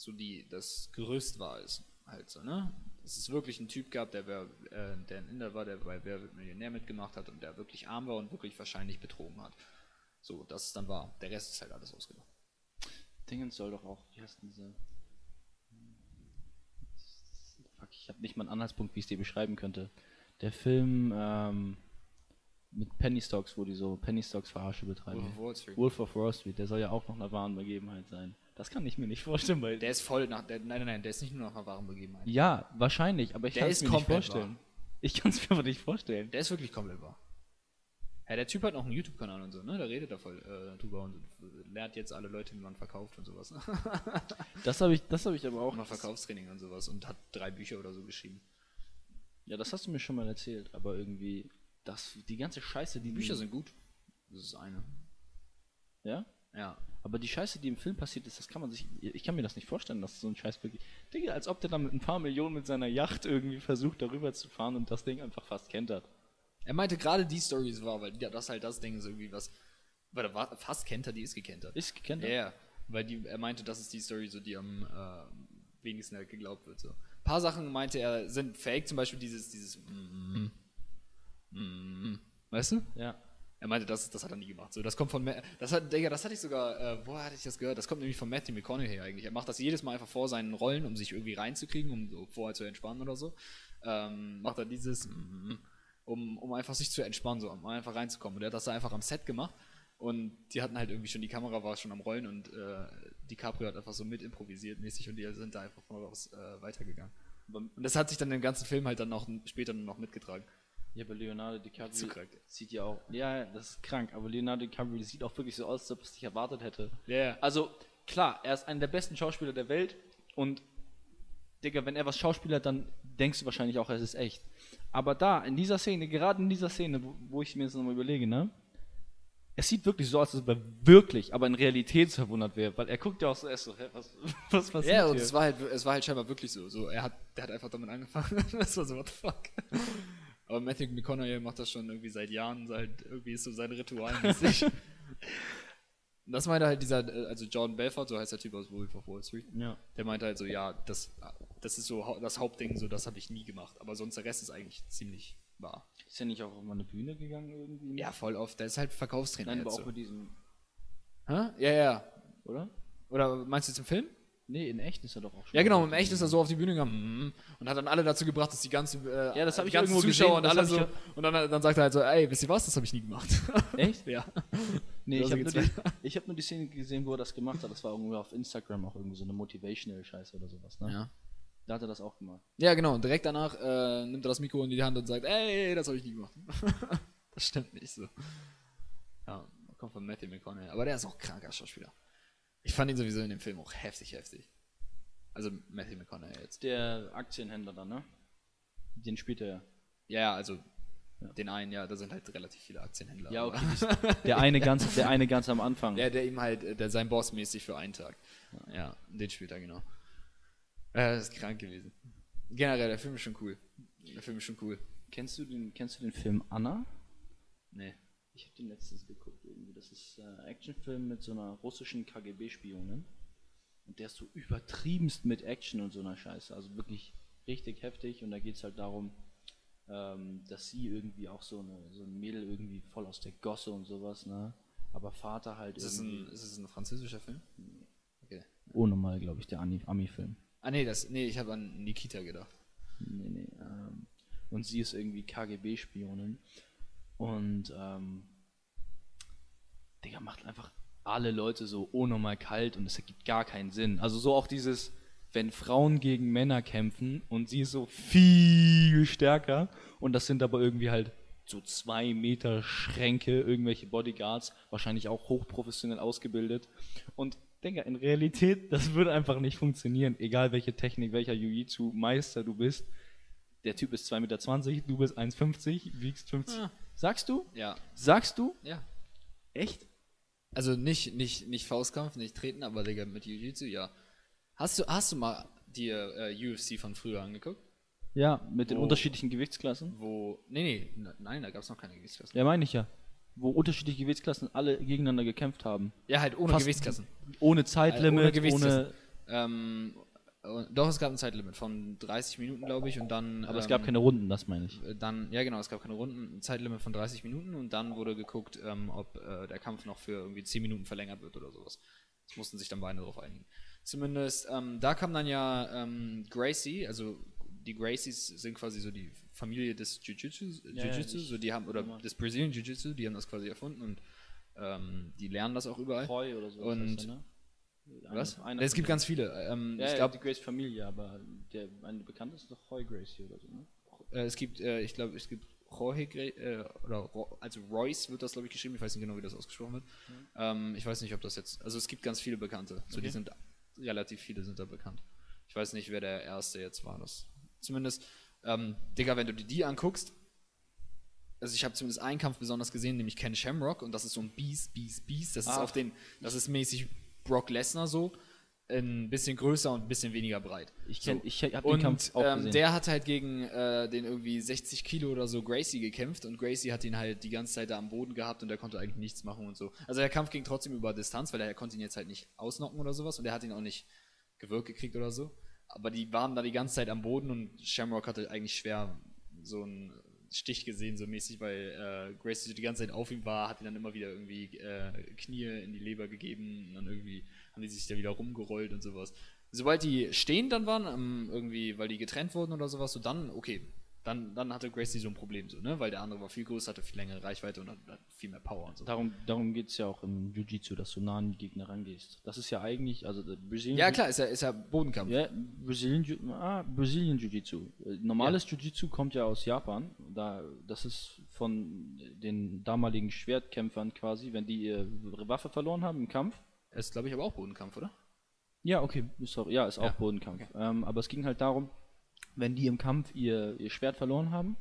so die das Gerüst war es halt so, ne? Es ist wirklich ein Typ gab, der wer, äh, der ein Inder war, der bei Wer wird Millionär mitgemacht hat und der wirklich arm war und wirklich wahrscheinlich betrogen hat. So, das ist dann war. Der Rest ist halt alles ausgedacht. Dingens soll doch auch, wie heißt denn diese? Fuck, ich habe nicht mal einen Anhaltspunkt, wie ich es dir beschreiben könnte. Der Film ähm, mit Penny Stocks, wo die so Penny Stocks Verarsche betreiben. Wolf of Wall Street. Wolf of Wall Street, der soll ja auch noch einer wahren Begebenheit sein. Das kann ich mir nicht vorstellen, weil. Der ist voll nach der, nein, nein, nein, der ist nicht nur nach einer wahren Begebenheit. ja, wahrscheinlich, aber ich Der kann es mir nicht vorstellen. Ich kann es mir aber nicht vorstellen. Der ist wirklich komplett wahr. Ja, der Typ hat noch einen YouTube-Kanal und so, ne? Da redet er voll äh, drüber und äh, lernt jetzt alle Leute, wie man verkauft und sowas. Das habe ich, das habe ich aber auch. Noch Verkaufstraining und sowas und hat drei Bücher oder so geschrieben. Ja, das hast du mir schon mal erzählt, aber irgendwie, das, die ganze Scheiße, die Die Bücher sind gut. Das ist eine. Ja? Ja. Aber die Scheiße, die im Film passiert ist, das kann man sich. Ich kann mir das nicht vorstellen, dass so ein Scheiß wirklich. Digga, als ob der da mit ein paar Millionen mit seiner Yacht irgendwie versucht, darüber zu fahren und das Ding einfach fast kentert. Er meinte gerade die Story ist wahr, weil das halt das Ding ist irgendwie was. Weil er war fast kennt er, die ist gekentert. Ist gekentert? Ja, ja. Weil die, er meinte, das ist die Story, so die am äh, wenigsten halt geglaubt wird. So. Ein paar Sachen meinte er, sind fake, zum Beispiel dieses, dieses mm, mm, Weißt du? Ja. Er meinte, das, das hat er nie gemacht. So, das kommt von das hat, Digga, das hatte ich sogar, äh, woher hatte ich das gehört? Das kommt nämlich von Matthew McConaughey eigentlich. Er macht das jedes Mal einfach vor seinen Rollen, um sich irgendwie reinzukriegen, um so vorher zu entspannen oder so. Ähm, macht er dieses, mm, um, um einfach sich zu entspannen, so, um einfach reinzukommen. Und er hat das da einfach am Set gemacht. Und die hatten halt irgendwie schon, die Kamera war schon am Rollen und äh, DiCaprio hat einfach so mit improvisiert mäßig und die sind da einfach von aus äh, weitergegangen. Und das hat sich dann im ganzen Film halt dann noch später noch mitgetragen. Ja, aber Leonardo DiCaprio krank. sieht ja auch. Ja, das ist krank, aber Leonardo DiCaprio sieht auch wirklich so aus, als ob es nicht erwartet hätte. Ja, ja. Also, klar, er ist einer der besten Schauspieler der Welt und, Digga, wenn er was schauspielert, dann denkst du wahrscheinlich auch, es ist echt. Aber da, in dieser Szene, gerade in dieser Szene, wo, wo ich mir jetzt nochmal überlege, ne? Es sieht wirklich so aus, als ob er wirklich, aber in Realität verwundert wäre, weil er guckt ja auch so erst so, hä, was, was passiert Ja, und hier? es war halt, es war halt scheinbar wirklich so. so er hat, der hat einfach damit angefangen. das war so, what the fuck. Aber Matthew McConaughey macht das schon irgendwie seit Jahren, seit irgendwie ist so sein Ritual mäßig. Das meinte halt dieser, also Jordan Belfort, so heißt der Typ aus Wolf of Wall Street. Ja. Der meinte halt so, ja, das, das ist so das Hauptding, so das habe ich nie gemacht. Aber sonst der Rest ist eigentlich ziemlich war. Ist ja nicht auch auf eine Bühne gegangen irgendwie? Ja, voll oft. Der ist halt Verkaufstrainer. Nein, aber auch so. mit diesem, Hä? Ja, ja. oder? Oder meinst du jetzt im Film? Nee, in echt ist er doch auch schon. Ja, genau, im Echt ist er so auf die Bühne gegangen mm, und hat dann alle dazu gebracht, dass die ganze, äh, Ja, das hab die ich irgendwo Zuschauer gesehen, und alle so. Und dann, dann sagt er halt so, ey, wisst ihr was, das habe ich nie gemacht. Echt? ja. Nee, ich habe nur, die- ich hab nur die Szene gesehen, wo er das gemacht hat. Das war irgendwie auf Instagram auch irgendwie so eine Motivational-Scheiße oder sowas, ne? ja. Da hat er das auch gemacht. Ja, genau. Und direkt danach äh, nimmt er das Mikro in die Hand und sagt, ey, das habe ich nie gemacht. das stimmt nicht so. Ja, kommt von Matthew McConaughey. Aber der ist auch kranker Schauspieler. Ich fand ihn sowieso in dem Film auch heftig, heftig. Also Matthew McConaughey jetzt. Der Aktienhändler da, ne? Den spielt er ja. Ja, ja, also den einen, ja, da sind halt relativ viele Aktienhändler. Ja, okay. Der eine ganz, der eine ganz am Anfang. Der, der ihm halt, äh, der sein Boss mäßig für einen Tag. Ja, den spielt er genau. Äh, das ist krank gewesen. Generell, der Film ist schon cool. Der Film ist schon cool. Kennst du den, kennst du den Film Anna? Nee. Ich habe den letztens geguckt irgendwie. Das ist ein äh, Actionfilm mit so einer russischen KGB-Spionin. Und der ist so übertriebenst mit Action und so einer Scheiße. Also wirklich richtig heftig. Und da geht es halt darum, ähm, dass sie irgendwie auch so, eine, so ein Mädel irgendwie voll aus der Gosse und sowas, ne? Aber Vater halt Ist es irgendwie. ein, ist es ein französischer Film? Okay. Ohne mal, glaube ich, der Ami-Film. Ah, nee, das, nee, ich habe an Nikita gedacht. Nee, nee. Ähm, und sie ist irgendwie KGB-Spionin. Und, ähm, Digga, macht einfach alle Leute so unnormal kalt und es ergibt gar keinen Sinn. Also so auch dieses, wenn Frauen gegen Männer kämpfen und sie ist so viel stärker und das sind aber irgendwie halt so zwei Meter Schränke, irgendwelche Bodyguards, wahrscheinlich auch hochprofessionell ausgebildet. Und Digga, in Realität, das würde einfach nicht funktionieren, egal welche Technik, welcher Jiu-Jitsu-Meister du bist. Der Typ ist 2,20 Meter, du bist 1,50, wiegst 50. Ah. Sagst du? Ja. Sagst du? Ja. Echt? Also nicht, nicht, nicht Faustkampf, nicht treten, aber Digga, mit Jiu-Jitsu, ja. Hast du, hast du mal dir äh, UFC von früher angeguckt? Ja, mit den Wo- unterschiedlichen Gewichtsklassen. Wo. Nee, nee, nein, da gab es noch keine Gewichtsklassen. Ja, meine ich ja. Wo unterschiedliche Gewichtsklassen alle gegeneinander gekämpft haben. Ja, halt ohne Fast- Gewichtsklassen. Ohne Äh, Zeitlimit, ohne ohne. Gewichtsklassen. Ähm, äh, doch, es gab ein Zeitlimit von 30 Minuten, glaube ich, und dann. aber es ähm, gab keine Runden, das meine ich. Dann, ja genau, es gab keine Runden, ein Zeitlimit von 30 Minuten und dann wurde geguckt, ähm, ob äh, der Kampf noch für irgendwie 10 Minuten verlängert wird oder sowas. Das mussten sich dann beide darauf einigen. Zumindest, ähm, da kam dann ja ähm, Gracie, also die Gracies sind quasi so die Familie des Jiu-Jitsu, Ja, ja, so die haben, oder des Brazilian Jiu-Jitsu, die haben das quasi erfunden und ähm, die lernen das auch überall. Treu oder so. Und- heißt er, ne? Was? Einer es gibt ganz viele. Ähm, Ja, ich glaube, die Grace Familie, aber der eine bekannte ist doch Roy Gracie oder so, ne? Äh, es gibt, äh, ich glaube, es gibt Jorge, Gre- äh, oder also Royce wird das, glaube ich, geschrieben. Ich weiß nicht genau, wie das ausgesprochen wird. Ähm, ich weiß nicht, ob das jetzt, also es gibt ganz viele Bekannte. So, die Okay. sind, relativ viele sind da bekannt. Ich weiß nicht, wer der Erste jetzt war. Das, zumindest, ähm, Digga, wenn du dir die anguckst, also ich habe zumindest einen Kampf besonders gesehen, nämlich Ken Shamrock und das ist so ein Beast, Beast, Beast. Das ist Ach. auf den, das ist mäßig Brock Lesnar so, ein bisschen größer und ein bisschen weniger breit. Ich kenn- so. ich hab den und, Kampf auch ähm, gesehen. Der hat halt gegen äh, den irgendwie 60 Kilo oder so Gracie gekämpft und Gracie hat ihn halt die ganze Zeit da am Boden gehabt und der konnte eigentlich nichts machen und so. Also der Kampf ging trotzdem über Distanz, weil er konnte ihn jetzt halt nicht ausnocken oder sowas und er hat ihn auch nicht gewirkt gekriegt oder so. Aber die waren da die ganze Zeit am Boden und Shamrock hatte eigentlich schwer so einen Stich gesehen, so mäßig, weil äh, Gracie die ganze Zeit auf ihm war, hat ihn dann immer wieder irgendwie äh, Knie in die Leber gegeben und dann irgendwie haben die sich da wieder rumgerollt und sowas. Sobald die stehend dann waren, ähm, irgendwie, weil die getrennt wurden oder sowas, so dann, okay, dann, dann hatte Gracie so ein Problem, so, ne? Weil der andere war viel größer, hatte viel längere Reichweite und hat, hat viel mehr Power und so. Darum, darum geht es ja auch im Jiu-Jitsu, dass du nah an die Gegner rangehst. Das ist ja eigentlich, also der Brazilian Ja, klar, ist ja, ist ja Bodenkampf. Ja, Brazilian, Jiu- ah, Brazilian Jiu-Jitsu. Äh, Normales Jiu-Jitsu kommt ja aus Japan. Da, das ist von den damaligen Schwertkämpfern quasi, wenn die ihre Waffe verloren haben im Kampf. Ist, glaube ich, aber auch Bodenkampf, oder? Ja, okay, sorry, ja, ist auch Ja, Bodenkampf. Ähm, aber es ging halt darum, wenn die im Kampf ihr, ihr Schwert verloren haben,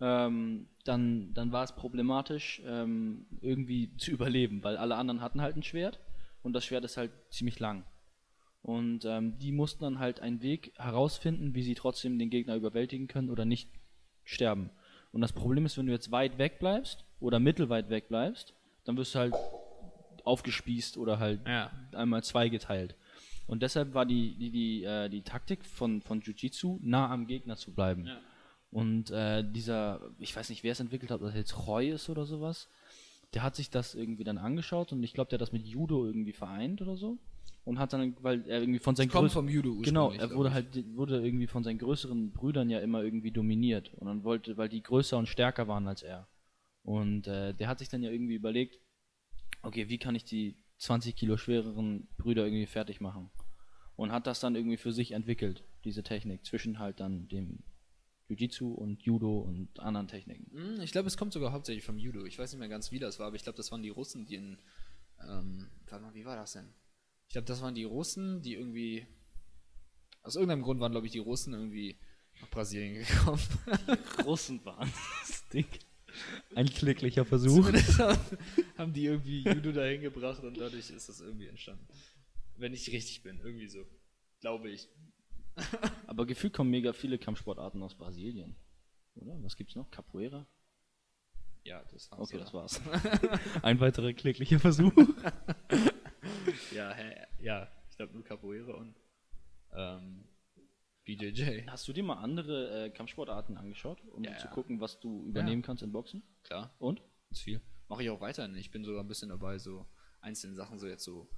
ähm, dann, dann war es problematisch, ähm, irgendwie zu überleben, weil alle anderen hatten halt ein Schwert und das Schwert ist halt ziemlich lang. Und ähm, die mussten dann halt einen Weg herausfinden, wie sie trotzdem den Gegner überwältigen können oder nicht sterben. Und das Problem ist, wenn du jetzt weit weg bleibst oder mittelweit weg bleibst, dann wirst du halt aufgespießt oder halt Ja. einmal zweigeteilt. Und deshalb war die, die, die, äh, die Taktik von, von Jiu-Jitsu, nah am Gegner zu bleiben. Ja. Und äh, dieser, ich weiß nicht, wer es entwickelt hat, ob das jetzt Roy ist oder sowas, der hat sich das irgendwie dann angeschaut und ich glaube, der hat das mit Judo irgendwie vereint oder so. Und hat dann, weil er irgendwie von seinen Kommt vom Judo Genau, er wurde halt wurde irgendwie von seinen größeren Brüdern ja immer irgendwie dominiert und dann wollte, weil die größer und stärker waren als er. Und äh, der hat sich dann ja irgendwie überlegt, okay, wie kann ich die 20 Kilo schwereren Brüder irgendwie fertig machen? Und hat das dann irgendwie für sich entwickelt, diese Technik, zwischen halt dann dem Jiu-Jitsu und Judo und anderen Techniken. Hm, Ich glaube, es kommt sogar hauptsächlich vom Judo. Ich weiß nicht mehr ganz, wie das war, aber ich glaube, das waren die Russen, die in. Ähm, warte mal, wie war das denn? Ich glaube, das waren die Russen, die irgendwie. Aus irgendeinem Grund waren, glaube ich, die Russen irgendwie nach Brasilien gekommen. Russen waren das Ding. Ein kläglicher Versuch. Haben, haben die irgendwie Judo dahin gebracht und dadurch ist das irgendwie entstanden. Wenn ich richtig bin, irgendwie so. Glaube ich. Aber gefühlt kommen mega viele Kampfsportarten aus Brasilien. Oder? Was gibt's noch? Capoeira? Ja, das war's. Okay, das war's. Ein weiterer kläglicher Versuch. Ja, hä, ja, ich glaube nur Capoeira und ähm, BJJ. Hast du dir mal andere äh, Kampfsportarten angeschaut, um Ja, zu ja. gucken, was du übernehmen kannst in Boxen? Klar. Und? ist viel. Mache ich auch weiterhin. Ich bin sogar ein bisschen dabei, so einzelne Sachen so jetzt so ein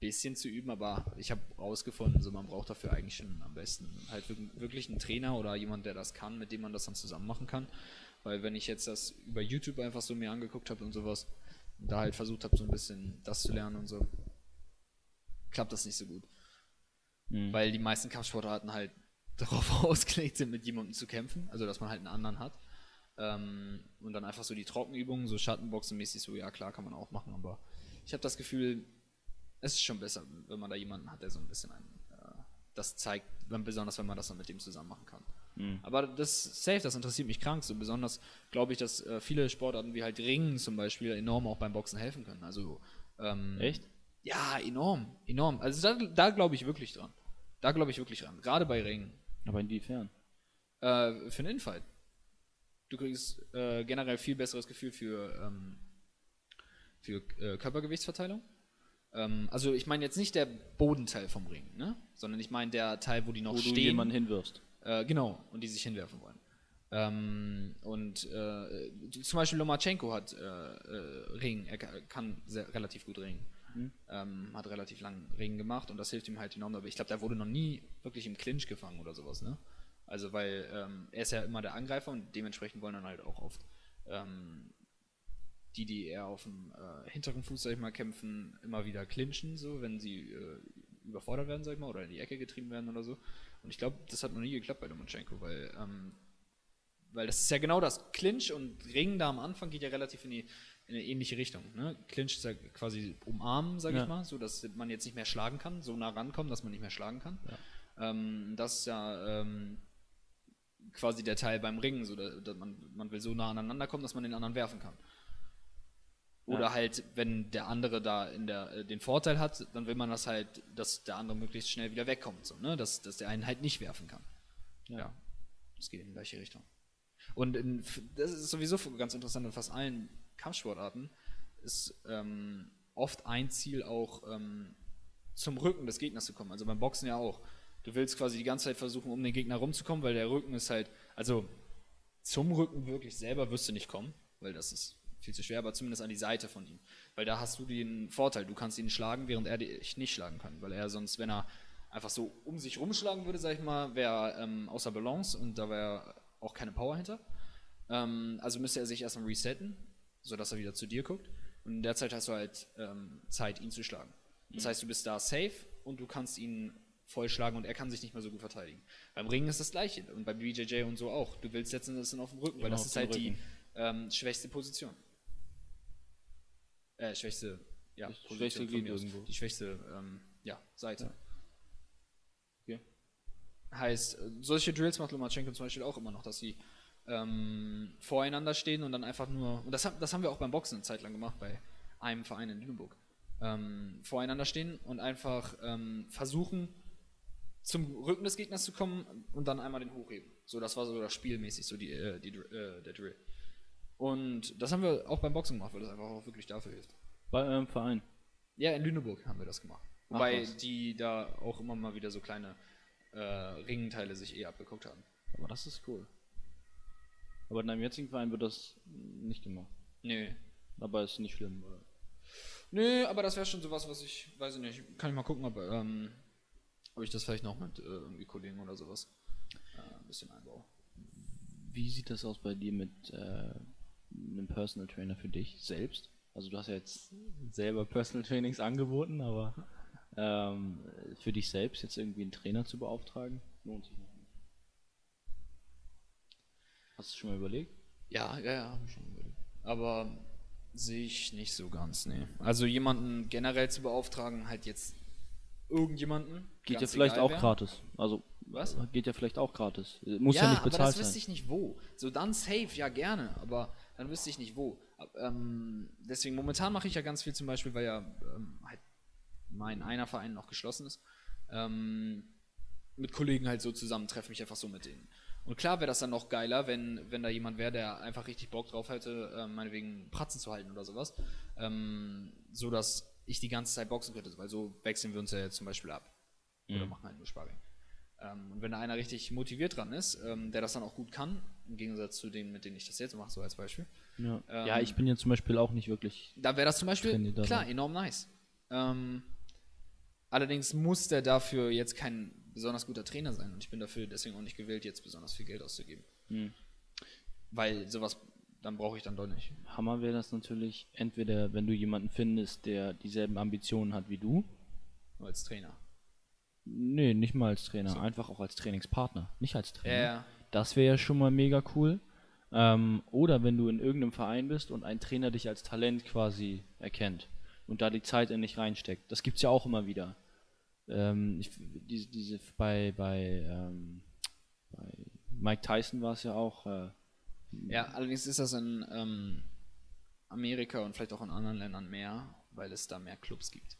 bisschen zu üben, aber ich habe rausgefunden, so man braucht dafür eigentlich schon am besten halt wirk- wirklich einen Trainer oder jemand, der das kann, mit dem man das dann zusammen machen kann. Weil wenn ich jetzt das über YouTube einfach so mir angeguckt habe und sowas, und da halt versucht habe, so ein bisschen das zu lernen und so, klappt das nicht so gut. Mhm. Weil die meisten Kampfsportarten halt darauf ausgelegt sind, mit jemandem zu kämpfen, also dass man halt einen anderen hat. Ähm, und dann einfach so die Trockenübungen, so Schattenboxen-mäßig, so ja klar, kann man auch machen, aber ich habe das Gefühl, es ist schon besser, wenn man da jemanden hat, der so ein bisschen einen, äh, das zeigt, wenn, besonders wenn man das dann mit dem zusammen machen kann. Aber das safe, das interessiert mich krank. So besonders glaube ich, dass äh, viele Sportarten wie halt Ringen zum Beispiel enorm auch beim Boxen helfen können. Also ähm, Echt? ja, enorm, enorm. Also da, da glaube ich wirklich dran. Da glaube ich wirklich dran. Gerade bei Ringen. Aber inwiefern? Äh, für einen Infight. Du kriegst äh, generell viel besseres Gefühl für, ähm, für äh, Körpergewichtsverteilung. Ähm, also ich meine jetzt nicht der Bodenteil vom Ring, ne? sondern ich meine der Teil, wo die noch Wo du stehen. jemanden hinwirfst. Äh, genau, und die sich hinwerfen wollen. Ähm, und äh, zum Beispiel Lomachenko hat äh, Ringen, er ka- kann sehr, relativ gut ringen. Ähm, hat relativ lang Ringen gemacht und das hilft ihm halt enorm. Aber ich glaube, der wurde noch nie wirklich im Clinch gefangen oder sowas, ne? Also, weil ähm, er ist ja immer der Angreifer und dementsprechend wollen dann halt auch oft ähm, die, die eher auf dem äh, hinteren Fuß, sag ich mal, kämpfen, immer wieder clinchen, so, wenn sie äh, überfordert werden, sag ich mal, oder in die Ecke getrieben werden oder so. Und ich glaube, das hat noch nie geklappt bei Lomachenko, weil, ähm, weil das ist ja genau das. Clinch und Ring da am Anfang geht ja relativ in, die, in eine ähnliche Richtung. Ne? Clinch ist ja quasi umarmen, sag Ja. ich mal, so dass man jetzt nicht mehr schlagen kann, so nah rankommen, dass man nicht mehr schlagen kann. Ähm, das ist ja ähm, quasi der Teil beim Ringen, so dass, man, man will so nah aneinander kommen, dass man den anderen werfen kann. Oder Ja. halt, wenn der andere da in der, äh, den Vorteil hat, dann will man das halt, dass der andere möglichst schnell wieder wegkommt, so, ne? dass, dass der einen halt nicht werfen kann. Ja. Das geht in die gleiche Richtung. Und in, das ist sowieso ganz interessant, in fast allen Kampfsportarten ist ähm, oft ein Ziel auch ähm, zum Rücken des Gegners zu kommen. Also beim Boxen ja auch. Du willst quasi die ganze Zeit versuchen, um den Gegner rumzukommen, weil der Rücken ist halt, also zum Rücken wirklich selber wirst du nicht kommen, weil das ist viel zu schwer, aber zumindest an die Seite von ihm. Weil da hast du den Vorteil, du kannst ihn schlagen, während er dich nicht schlagen kann. Weil er sonst, wenn er einfach so um sich rumschlagen würde, sag ich mal, wäre er ähm, außer Balance und da wäre auch keine Power hinter. Ähm, also müsste er sich erstmal resetten, sodass er wieder zu dir guckt. Und in der Zeit hast du halt ähm, Zeit, ihn zu schlagen. Das heißt, du bist da safe und du kannst ihn voll schlagen und er kann sich nicht mehr so gut verteidigen. Beim Ringen ist das gleiche und beim BJJ und so auch. Du willst letzten Endes dann auf dem Rücken, weil das ist halt die Rücken. ähm, schwächste Position. Äh, schwächste, ja, Das Position schwächste. Die schwächste, ähm, ja, Seite. Okay. Heißt, äh, solche Drills macht Lomachenko zum Beispiel auch immer noch, dass sie ähm, voreinander stehen und dann einfach nur, und das, haben- das haben wir auch beim Boxen eine Zeit lang gemacht, bei einem Verein in Lüneburg, ähm, voreinander stehen und einfach ähm, versuchen, zum Rücken des Gegners zu kommen und dann einmal den hochheben. So, das war so das spielmäßig, so die, äh, die, äh, der Drill. Und das haben wir auch beim Boxen gemacht, weil das einfach auch wirklich dafür hilft. Bei eurem Verein. Ja, in Lüneburg haben wir das gemacht. Wobei was. die da auch immer mal wieder so kleine äh, Ringteile sich eh abgeguckt haben. Aber das ist cool. Aber in deinem jetzigen Verein wird das nicht gemacht. Nö. Aber ist nicht schlimm, oder? Nö, aber das wäre schon sowas, was ich, weiß ich nicht, kann ich mal gucken, ob, ähm, ob ich das vielleicht noch mit äh, irgendwie Kollegen oder sowas äh, ein bisschen einbaue. Wie sieht das aus bei dir mit äh, einem Personal Trainer für dich selbst? Also du hast ja jetzt selber Personal Trainings angeboten, aber ähm, für dich selbst jetzt irgendwie einen Trainer zu beauftragen, lohnt sich nicht. Hast du schon mal überlegt? Ja, ja, ja, habe ich schon überlegt. Aber sehe ich nicht so ganz, nee. Also jemanden generell zu beauftragen, halt jetzt irgendjemanden. Geht ja vielleicht auch wer. gratis. Also Was? Geht ja vielleicht auch gratis. Muss ja, ja, nicht aber bezahlt das wüsste sein. ich nicht wo. So dann safe, ja gerne, aber dann wüsste ich nicht wo. Ähm, deswegen momentan mache ich ja ganz viel zum Beispiel, weil ja ähm, halt mein einer Verein noch geschlossen ist. Ähm, mit Kollegen halt so zusammen, treffe mich einfach so mit denen. Und klar wäre das dann noch geiler, wenn, wenn da jemand wäre, der einfach richtig Bock drauf hätte, äh, meinetwegen Pratzen zu halten oder sowas. Ähm, so dass ich die ganze Zeit boxen könnte, weil so wechseln wir uns ja jetzt zum Beispiel ab. Oder machen halt nur Sparring. Ähm, und wenn da einer richtig motiviert dran ist, ähm, der das dann auch gut kann, im Gegensatz zu denen, mit denen ich das jetzt mache, so als Beispiel, Ja. Ähm, ja, ich bin jetzt zum Beispiel auch nicht wirklich. da wäre das zum Beispiel, klar, enorm nice. Ähm, allerdings muss der dafür jetzt kein besonders guter Trainer sein und ich bin dafür deswegen auch nicht gewillt, jetzt besonders viel Geld auszugeben. Hm. Weil sowas, dann brauche ich dann doch nicht. Hammer wäre das natürlich, entweder wenn du jemanden findest, der dieselben Ambitionen hat wie du. Nur als Trainer. Nee, nicht mal als Trainer, einfach auch als Trainingspartner, nicht als Trainer. Ja. Das wäre ja schon mal mega cool. Ähm, oder wenn du in irgendeinem Verein bist und ein Trainer dich als Talent quasi erkennt und da die Zeit in dich reinsteckt. Das gibt's ja auch immer wieder. Ähm, ich, diese, diese bei, bei, ähm, bei Mike Tyson war es ja auch. Äh, Ja, allerdings ist das in ähm, Amerika und vielleicht auch in anderen Ländern mehr, weil es da mehr Clubs gibt.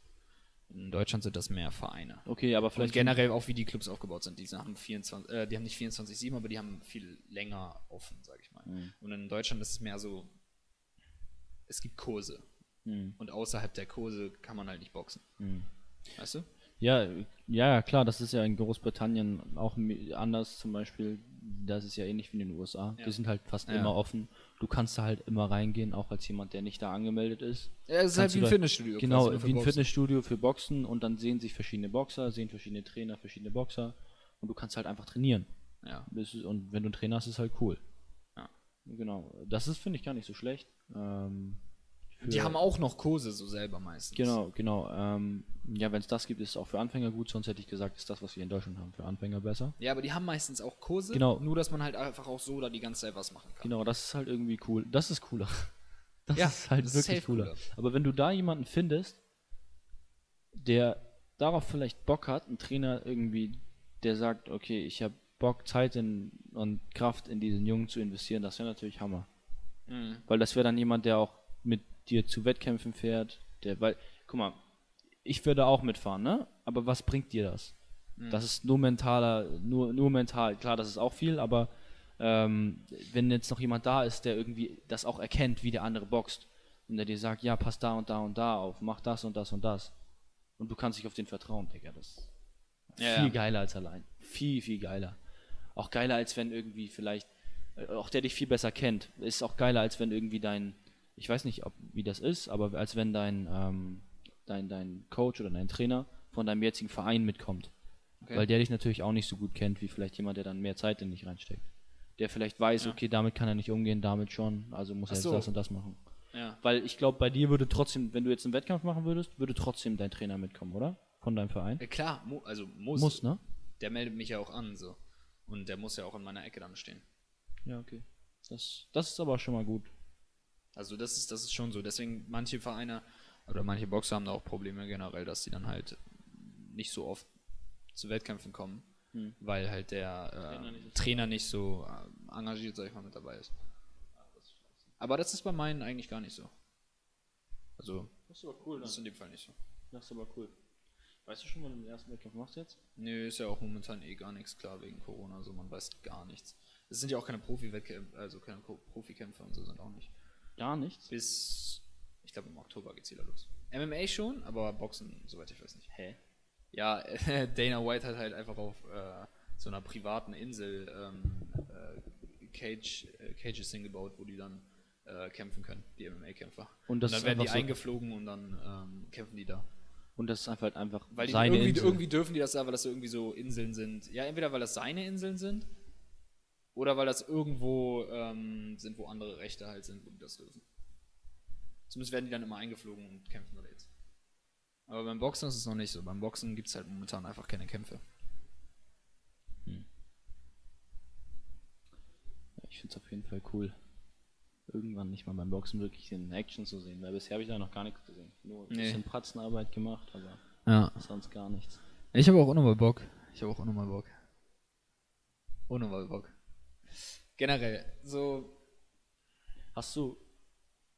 In Deutschland sind das mehr Vereine. okay, aber Und vielleicht generell auch, wie die Clubs aufgebaut sind. Die haben 24, äh, die haben nicht 24-7, aber die haben viel länger offen, sag ich mal. Mhm. Und in Deutschland ist es mehr so, es gibt Kurse. Mhm. Und außerhalb der Kurse kann man halt nicht boxen. Mhm. Weißt du? Ja, ja, klar, das ist ja in Großbritannien auch anders zum Beispiel. Das ist ja ähnlich wie in den USA. Ja. Die sind halt fast Ja. immer offen. Du kannst da halt immer reingehen, auch als jemand, der nicht da angemeldet ist. Ja, es ist Kannst halt wie ein Fitnessstudio. Genau, wie ein Boxen. Fitnessstudio für Boxen und dann sehen sich verschiedene Boxer, sehen verschiedene Trainer, verschiedene Boxer und du kannst halt einfach trainieren. Ja. Und wenn du einen Trainer hast, ist halt cool. Ja. Genau. Das ist, finde ich, gar nicht so schlecht. Ähm, Die haben auch noch Kurse so selber meistens. Genau, genau. Ähm, ja, wenn es das gibt, ist es auch für Anfänger gut, sonst hätte ich gesagt, ist das, was wir in Deutschland haben, für Anfänger besser. Ja, aber die haben meistens auch Kurse. Genau. Nur, dass man halt einfach auch so da die ganze Zeit was machen kann. Genau, das ist halt irgendwie cool. Das ist cooler. Das Ja, ist halt das ist wirklich safe cooler. cooler. Aber wenn du da jemanden findest, der darauf vielleicht Bock hat, ein Trainer irgendwie, der sagt, okay, ich habe Bock, Zeit in, und Kraft in diesen Jungen zu investieren, das wäre natürlich Hammer. Mhm. Weil das wäre dann jemand, der auch mit dir zu Wettkämpfen fährt, der, weil, guck mal, ich würde auch mitfahren, ne? Aber was bringt dir das? Das ist nur mentaler, nur, nur mental. Klar, das ist auch viel, aber ähm, wenn jetzt noch jemand da ist, der irgendwie das auch erkennt, wie der andere boxt und der dir sagt, ja, pass da und da und da auf, mach das und das und das und du kannst dich auf den vertrauen, Digga, das ist Ja, viel ja. geiler als allein. Viel, viel geiler. Auch geiler, als wenn irgendwie vielleicht, äh, auch der dich viel besser kennt, ist auch geiler, als wenn irgendwie dein, ich weiß nicht, ob, wie das ist, aber als wenn dein, ähm, dein, dein Coach oder dein Trainer von deinem jetzigen Verein mitkommt. Okay. Weil der dich natürlich auch nicht so gut kennt, wie vielleicht jemand, der dann mehr Zeit in dich reinsteckt. Der vielleicht weiß, okay, damit kann er nicht umgehen, damit schon, also muss er Ach jetzt so. das und das machen. Ja. Weil ich glaube, bei dir würde trotzdem, wenn du jetzt einen Wettkampf machen würdest, würde trotzdem dein Trainer mitkommen, oder? Von deinem Verein? Ja, klar, mu also muss. Muss, ne? Der meldet mich ja auch an, so. Und der muss ja auch in meiner Ecke dann stehen. Ja, okay. Das, das ist aber schon mal gut. Also das ist, das ist schon so. Deswegen manche Vereine oder manche Boxer haben da auch Probleme generell, dass sie dann halt nicht so oft zu Wettkämpfen kommen, Hm. weil halt der äh, Trainer nicht so- Trainer nicht so äh, engagiert, sag ich mal, mit dabei ist. Aber das ist bei meinen eigentlich gar nicht so. Also, Das ist aber cool, das ist in dem Fall nicht so. Das ist aber cool. Weißt du schon, wann du den ersten Wettkampf machst jetzt? Nö, ist ja auch momentan eh gar nichts klar wegen Corona, also man weiß gar nichts. Es sind ja auch keine Profi-Wettkämpfe, also keine Profikämpfe und so sind auch nicht. Gar nichts. Bis, ich glaube im Oktober geht's wieder los. MMA schon, aber Boxen, soweit ich weiß nicht. Hä? Ja, Dana White hat halt einfach auf äh, so einer privaten Insel ähm, äh, Cage, äh, Cages hingebaut, wo die dann äh, kämpfen können, die MMA-Kämpfer. Und das dann werden die so- eingeflogen und dann ähm, kämpfen die da. Und das ist einfach halt einfach Weil die seine irgendwie, Insel. irgendwie dürfen die das da, weil das so irgendwie so Inseln sind. Ja, entweder weil das seine Inseln sind oder weil das irgendwo ähm, sind, wo andere Rechte halt sind, wo die das dürfen. Zumindest werden die dann immer eingeflogen und kämpfen da jetzt. Aber beim Boxen ist es noch nicht so. Beim Boxen gibt es halt momentan einfach keine Kämpfe. Ich finde es auf jeden Fall cool, irgendwann nicht mal beim Boxen wirklich in Action zu sehen, weil bisher habe ich da noch gar nichts gesehen. Nur ein Nee. bisschen Pratzenarbeit gemacht, aber Ja. sonst gar nichts. Ich habe auch unnormal Bock. Ich habe auch unnormal Bock. Unnormal Bock. Generell, so. Hast du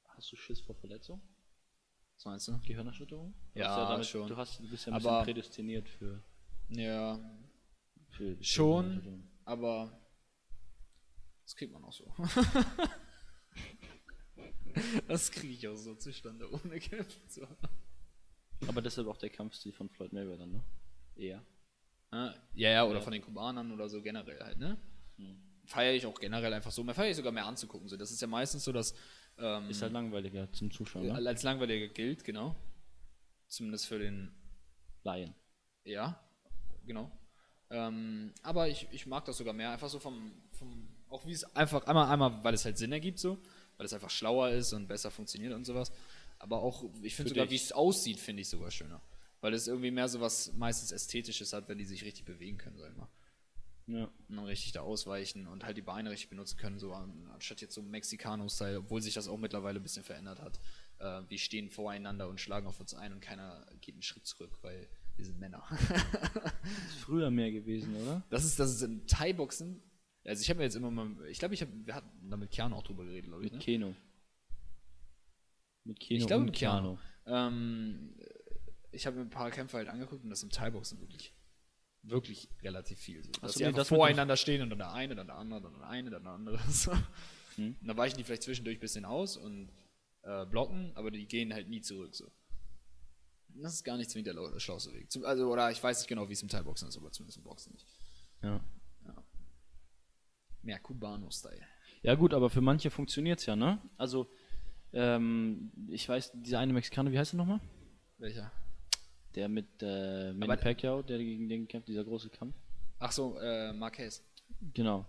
hast du Schiss vor Verletzung? Was meinst du? Gehirnerschütterung? Du Ja, hast schon. Du, hast, du bist ja ein Aber- bisschen prädestiniert für, Ja, für Schon. Aber. Das kriegt man auch so. das kriege ich auch so zustande, ohne kämpfen zu haben. Aber deshalb auch der Kampfstil von Floyd Mayweather, ne? Eher. Ja, ja, oder Ja. von den Kubanern oder so generell halt, ne? Feiere ich auch generell einfach so. Mehr feiere ich sogar mehr anzugucken. So. Das ist ja meistens so, dass. Ähm, Ist halt langweiliger zum Zuschauen, ne? als langweiliger gilt, genau. Zumindest für den Laien. Ja, genau. Ähm, aber ich, ich mag das sogar mehr, einfach so vom, vom auch wie es einfach, einmal, einmal, weil es halt Sinn ergibt so, weil es einfach schlauer ist und besser funktioniert und sowas. Aber auch, ich finde sogar, wie es aussieht, finde ich sogar schöner. Weil es irgendwie mehr so was meistens Ästhetisches hat, wenn die sich richtig bewegen können, sag ich mal. Ja. Und dann richtig da ausweichen und halt die Beine richtig benutzen können, so an- anstatt jetzt so Mexicano-Style, obwohl sich das auch mittlerweile ein bisschen verändert hat. Äh, wir stehen voreinander und schlagen auf uns ein und keiner geht einen Schritt zurück, weil wir sind Männer. Ist früher mehr gewesen, oder? Das ist, das ist im Thai-Boxen. Also ich habe mir jetzt immer mal, ich glaube, ich hab, wir hatten da mit Keanu auch drüber geredet, glaube ich. Mit Ne? Keno. Mit Keno Ich glaube mit Keanu. Ähm, ich habe mir ein paar Kämpfe halt angeguckt und das im Thai-Boxen wirklich, wirklich relativ viel. So. Dass einfach das voreinander stehen und dann der eine, dann der andere, dann der eine, dann der andere. Hm. Und dann weichen die vielleicht zwischendurch ein bisschen aus und äh, blocken, aber die gehen halt nie zurück. So. Das ist gar nicht zwingend der lau- schlauste Weg. Zum, also, oder ich weiß nicht genau, wie es im Thai-Boxen ist, aber zumindest im Boxen nicht. Ja. Mehr Cubano-Style. Ja gut, aber für manche funktioniert es ja, ne? Also, ähm, ich weiß, dieser eine Mexikaner, wie heißt er nochmal? Welcher? Der mit äh, Manny Pacquiao, der gegen den kämpft, dieser große Kampf. Ach so, äh, Marquez. Genau.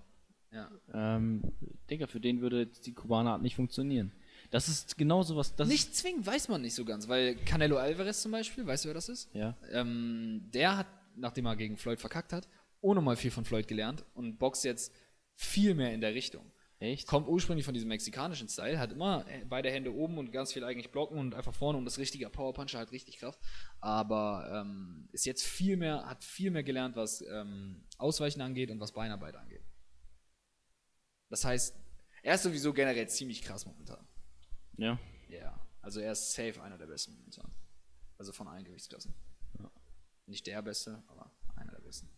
Ja. Ähm, Digga, für den würde jetzt die Kubaner nicht funktionieren. Das ist genau sowas, das Nicht zwingend, weiß man nicht so ganz, weil Canelo Alvarez zum Beispiel, weißt du, wer das ist? Ja. Ähm, der hat, nachdem er gegen Floyd verkackt hat, ohne mal viel von Floyd gelernt und boxt jetzt viel mehr in der Richtung. Echt? Kommt ursprünglich von diesem mexikanischen Style, hat immer äh, beide Hände oben und ganz viel eigentlich blocken und einfach vorne und das richtige Powerpuncher hat richtig Kraft. Aber ähm, ist jetzt viel mehr, hat viel mehr gelernt, was ähm, Ausweichen angeht und was Beinarbeit angeht. Das heißt, er ist sowieso generell ziemlich krass momentan. Ja. Ja, also er ist safe einer der besten momentan. Also von allen Gewichtsklassen. Nicht der beste, aber einer der besten.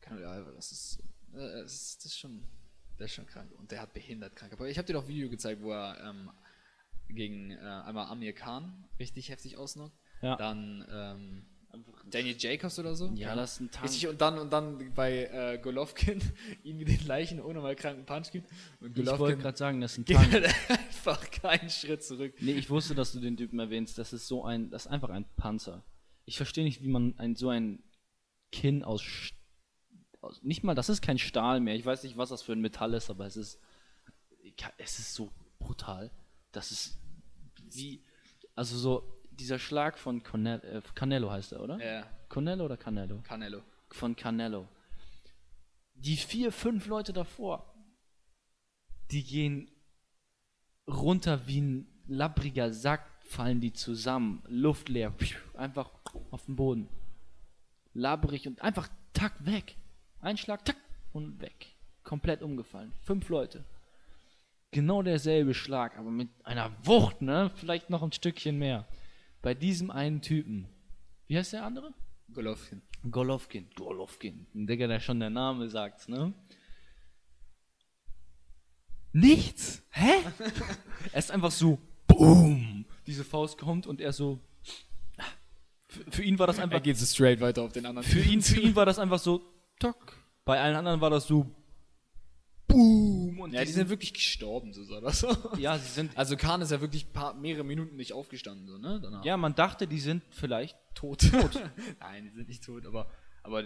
Ist, äh, das ist, das ist schon, der ist schon krank und der hat behindert krank. Aber ich habe dir doch ein Video gezeigt, wo er ähm, gegen äh, einmal Amir Khan richtig heftig ausnockt. Ja. Dann ähm, Daniel Jacobs oder so. Ja, das ist ein Tank. Richtig, und dann, und dann bei äh, Golovkin ihm den gleichen ohne mal kranken Punch gibt. Und Ich wollte gerade sagen, das ist ein geht Tank. halt einfach keinen Schritt zurück. Nee, ich wusste, dass du den Typen erwähnst. Das ist so ein, das ist einfach ein Panzer. Ich verstehe nicht, wie man ein, so ein Kinn aus, nicht mal, das ist kein Stahl mehr. Ich weiß nicht, was das für ein Metall ist, aber es ist, es ist so brutal. Das ist wie, also so dieser Schlag von Cornel, äh, Canelo heißt er, oder? Ja, Cornello oder Canelo? Canelo. von Canelo. Die vier, fünf Leute davor, die gehen runter wie ein labbriger Sack, fallen die zusammen, luftleer, einfach auf den Boden. Labbrig und einfach tack weg. Ein Schlag, tack und weg. Komplett umgefallen. Fünf Leute. Genau derselbe Schlag, aber mit einer Wucht, ne? Vielleicht noch ein Stückchen mehr. Bei diesem einen Typen. Wie heißt der andere? Golovkin. Golovkin. Golovkin. Ein Digga, der schon der Name sagt, ne? Nichts? Hä? er ist einfach so, boom. Diese Faust kommt und er so. Für, für ihn war das Er einfach. geht so straight weiter auf den anderen. Für ihn, für ihn war das einfach so, tock. Bei allen anderen war das so, boom. Und Ja, die sind wirklich gestorben, so sah das aus. ja, sie sind. Also Khan ist ja wirklich paar, mehrere Minuten nicht aufgestanden, so, ne? Danach. Ja, man dachte, die sind vielleicht tot. tot. Nein, die sind nicht tot, aber, aber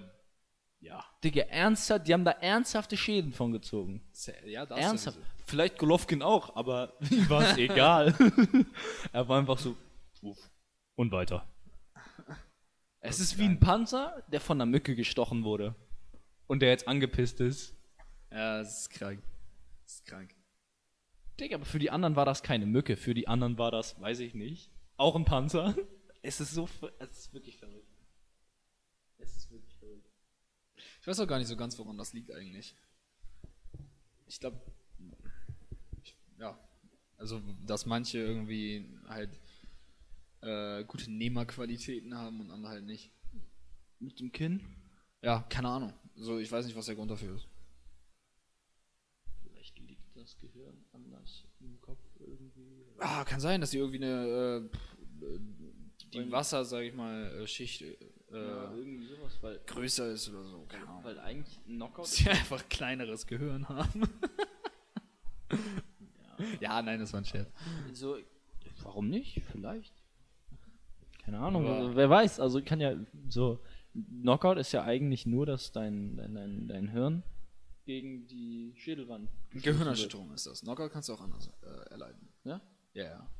ja. Digga, ernsthaft, die haben da ernsthafte Schäden von gezogen. Ja, das Ernsthaft. sowieso. Vielleicht Golovkin auch, aber ihm war es egal. er war einfach so. Uff. Und weiter. Es ist wie ein Panzer, der von einer Mücke gestochen wurde. Und der jetzt angepisst ist. Ja, das ist krank. Das ist krank. Digga, aber für die anderen war das keine Mücke. Für die anderen war das, weiß ich nicht, auch ein Panzer. Es ist so, es ist wirklich verrückt. Es ist wirklich verrückt. Ich weiß auch gar nicht so ganz, woran das liegt eigentlich. Ich glaube, ja, also dass manche irgendwie halt äh, gute Nehmerqualitäten haben und andere halt nicht. Mit dem Kinn? Ja, keine Ahnung. So, ich weiß nicht, was der Grund dafür ist. Vielleicht liegt das Gehirn anders im Kopf irgendwie. Ah, kann sein, dass die irgendwie eine äh, die Wasser, sag ich mal, äh, Schicht äh, Ja, irgendwie sowas, weil, größer ist oder so. Keine Ahnung. weil eigentlich ein Knockout sie einfach kleineres Gehirn haben. ja, nein, das war ein Scherz. So, warum nicht? Vielleicht. Keine Ahnung, also, wer weiß. Also kann ja so. Knockout ist ja eigentlich nur, dass dein, dein, dein, dein Hirn gegen die Schädelwand. Gehirnerschütterung ist das. Knockout kannst du auch anders äh, erleiden. Ja? Ja, ja.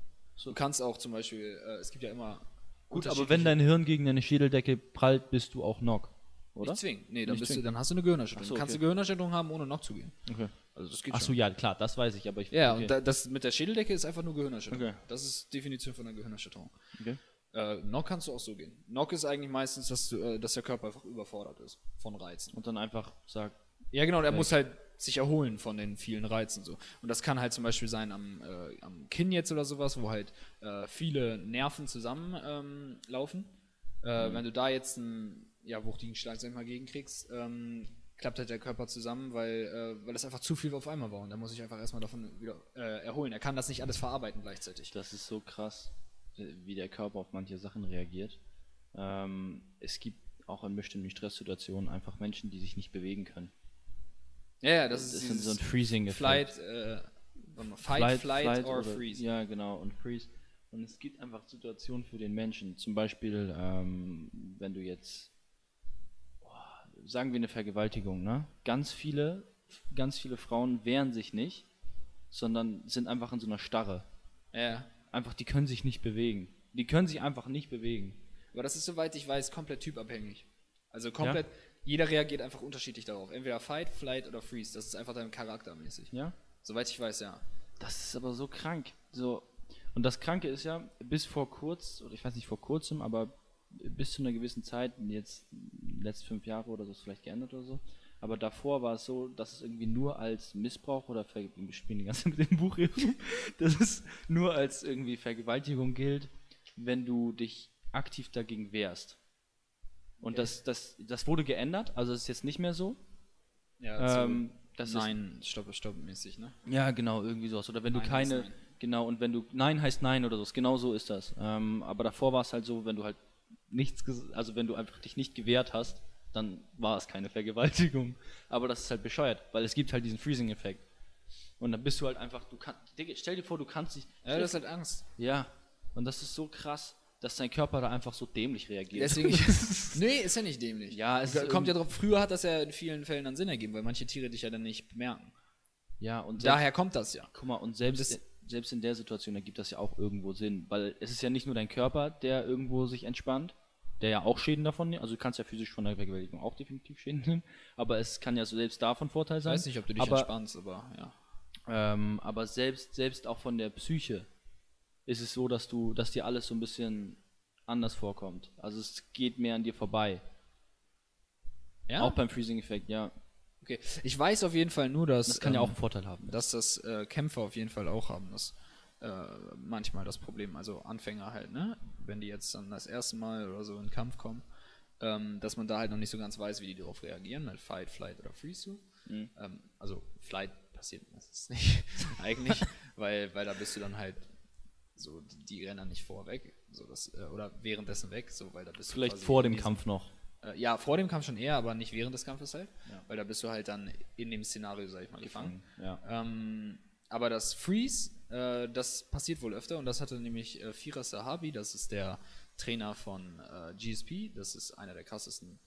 Du kannst auch zum Beispiel, äh, es gibt ja immer. Gut, aber wenn dein Hirn gegen deine Schädeldecke prallt, bist du auch Knock. Oder? Nicht zwingen. Nee, dann, bist du, dann hast du eine Gehirnerschütterung. So, Du kannst okay. eine Gehirnerschütterung haben, ohne noch zu gehen. Okay. Also das geht Achso, ja, klar, das weiß ich, aber ich. Ja, okay. und da, das mit der Schädeldecke ist einfach nur Gehirnerschütterung. Okay. Das ist Definition von einer Gehirnerschütterung. okay. Äh, Knock kannst du auch so gehen. Knock ist eigentlich meistens, dass, du, äh, dass der Körper einfach überfordert ist von Reizen. Und dann einfach sagt, Ja, genau, der muss halt sich erholen von den vielen Reizen so. Und das kann halt zum Beispiel sein am, äh, am Kinn jetzt oder sowas, wo halt äh, viele Nerven zusammen ähm. Äh, Wenn du da jetzt einen ja, wuchtigen Schlag, sag ich mal, gegenkriegst, ähm, klappt halt der Körper zusammen, weil, äh, weil das einfach zu viel auf einmal war. Und der muss sich einfach erstmal davon wieder äh, erholen. Er kann das nicht alles verarbeiten gleichzeitig. Das ist so krass, wie der Körper auf manche Sachen reagiert. Ähm, es gibt auch in bestimmten Stresssituationen einfach Menschen, die sich nicht bewegen können. Ja, ja, das, Das, ist so ein Freezing-Effekt. Flight, äh, warte mal, Fight, Flight, or oder- Freeze. Ja, genau, und Freeze. Und es gibt einfach Situationen für den Menschen. Zum Beispiel, ähm, wenn du jetzt, boah, sagen wir eine Vergewaltigung, ne? Ganz viele, ganz viele Frauen wehren sich nicht, sondern sind einfach in so einer Starre. Ja. Einfach, die können sich nicht bewegen. Die können sich einfach nicht bewegen. Aber das ist, soweit ich weiß, komplett typabhängig. Also komplett, jeder reagiert einfach unterschiedlich darauf. Entweder Fight, Flight oder Freeze. Das ist einfach dein charaktermäßig. Ja? Soweit ich weiß, ja. Das ist aber so krank. So. Und das Kranke ist ja, bis vor kurz, oder ich weiß nicht vor kurzem, aber bis zu einer gewissen Zeit, jetzt letzte fünf Jahre oder so, ist vielleicht geändert oder so. Aber davor war es so, dass es irgendwie nur als Missbrauch oder Ver wir spielen die ganze Zeit mit dem Buch hier, dass es nur als irgendwie Vergewaltigung gilt, wenn du dich aktiv dagegen wehrst. Und das, das, das wurde geändert, also es ist jetzt nicht mehr so. Ja, Ähm, das ist- Nein, stopp, stopp mäßig, ne? Ja, genau, irgendwie sowas. Oder wenn du Nein keine, heißt nein. genau, und wenn du Nein heißt Nein oder so, genau so ist das. Ähm, aber davor war es halt so, wenn du halt nichts, also wenn du einfach dich nicht gewehrt hast, dann war es keine Vergewaltigung. Aber das ist halt bescheuert, weil es gibt halt diesen Freezing-Effekt. Und dann bist du halt einfach, du kannst, stell dir vor, du kannst dich, Ja, das ist halt Angst. ja, und das ist so krass, dass dein Körper da einfach so dämlich reagiert. Deswegen, nee, ist ja nicht dämlich. Ja, es kommt ja drauf. Früher hat das ja in vielen Fällen dann Sinn ergeben, weil manche Tiere dich ja dann nicht bemerken. ja, und selbst, Daher kommt das ja. Guck mal, und selbst, Das- selbst in der Situation ergibt das ja auch irgendwo Sinn, weil es ist ja nicht nur dein Körper, der irgendwo sich entspannt, der ja auch Schäden davon nimmt, also du kannst ja physisch von der Vergewaltigung auch definitiv Schäden nehmen, aber es kann ja so selbst davon Vorteil Ich sein. weiß nicht, ob du dich aber, entspannst, aber ja. ähm, aber selbst, selbst auch von der Psyche ist es so, dass du, dass dir alles so ein bisschen anders vorkommt. Also es geht mehr an dir vorbei. Ja? Auch beim Freezing-Effekt, ja. okay. Ich weiß auf jeden Fall nur, dass. Das kann ja ähm, auch einen Vorteil haben. dass das äh, Kämpfer auf jeden Fall auch haben. Das äh, manchmal das Problem, also Anfänger halt, ne? Wenn die jetzt dann das erste Mal oder so in den Kampf kommen, ähm, dass man da halt noch nicht so ganz weiß, wie die darauf reagieren, halt Fight, Flight oder Freeze. Mhm. Ähm, also Flight passiert meistens nicht, eigentlich, weil, weil da bist du dann halt so, die, die rennen dann nicht vorweg, so das, äh, oder währenddessen weg, so, weil da bist du Vielleicht vor dem Kampf noch. Äh, ja, vor dem Kampf schon eher, aber nicht während des Kampfes halt. Ja. Weil da bist du halt dann in dem Szenario, sag ich mal, gefangen. Ja. Ähm, aber das Freeze, äh, das passiert wohl öfter und das hatte nämlich äh, Firas Sahabi, das ist der Trainer von äh, GSP, das ist einer der krassesten,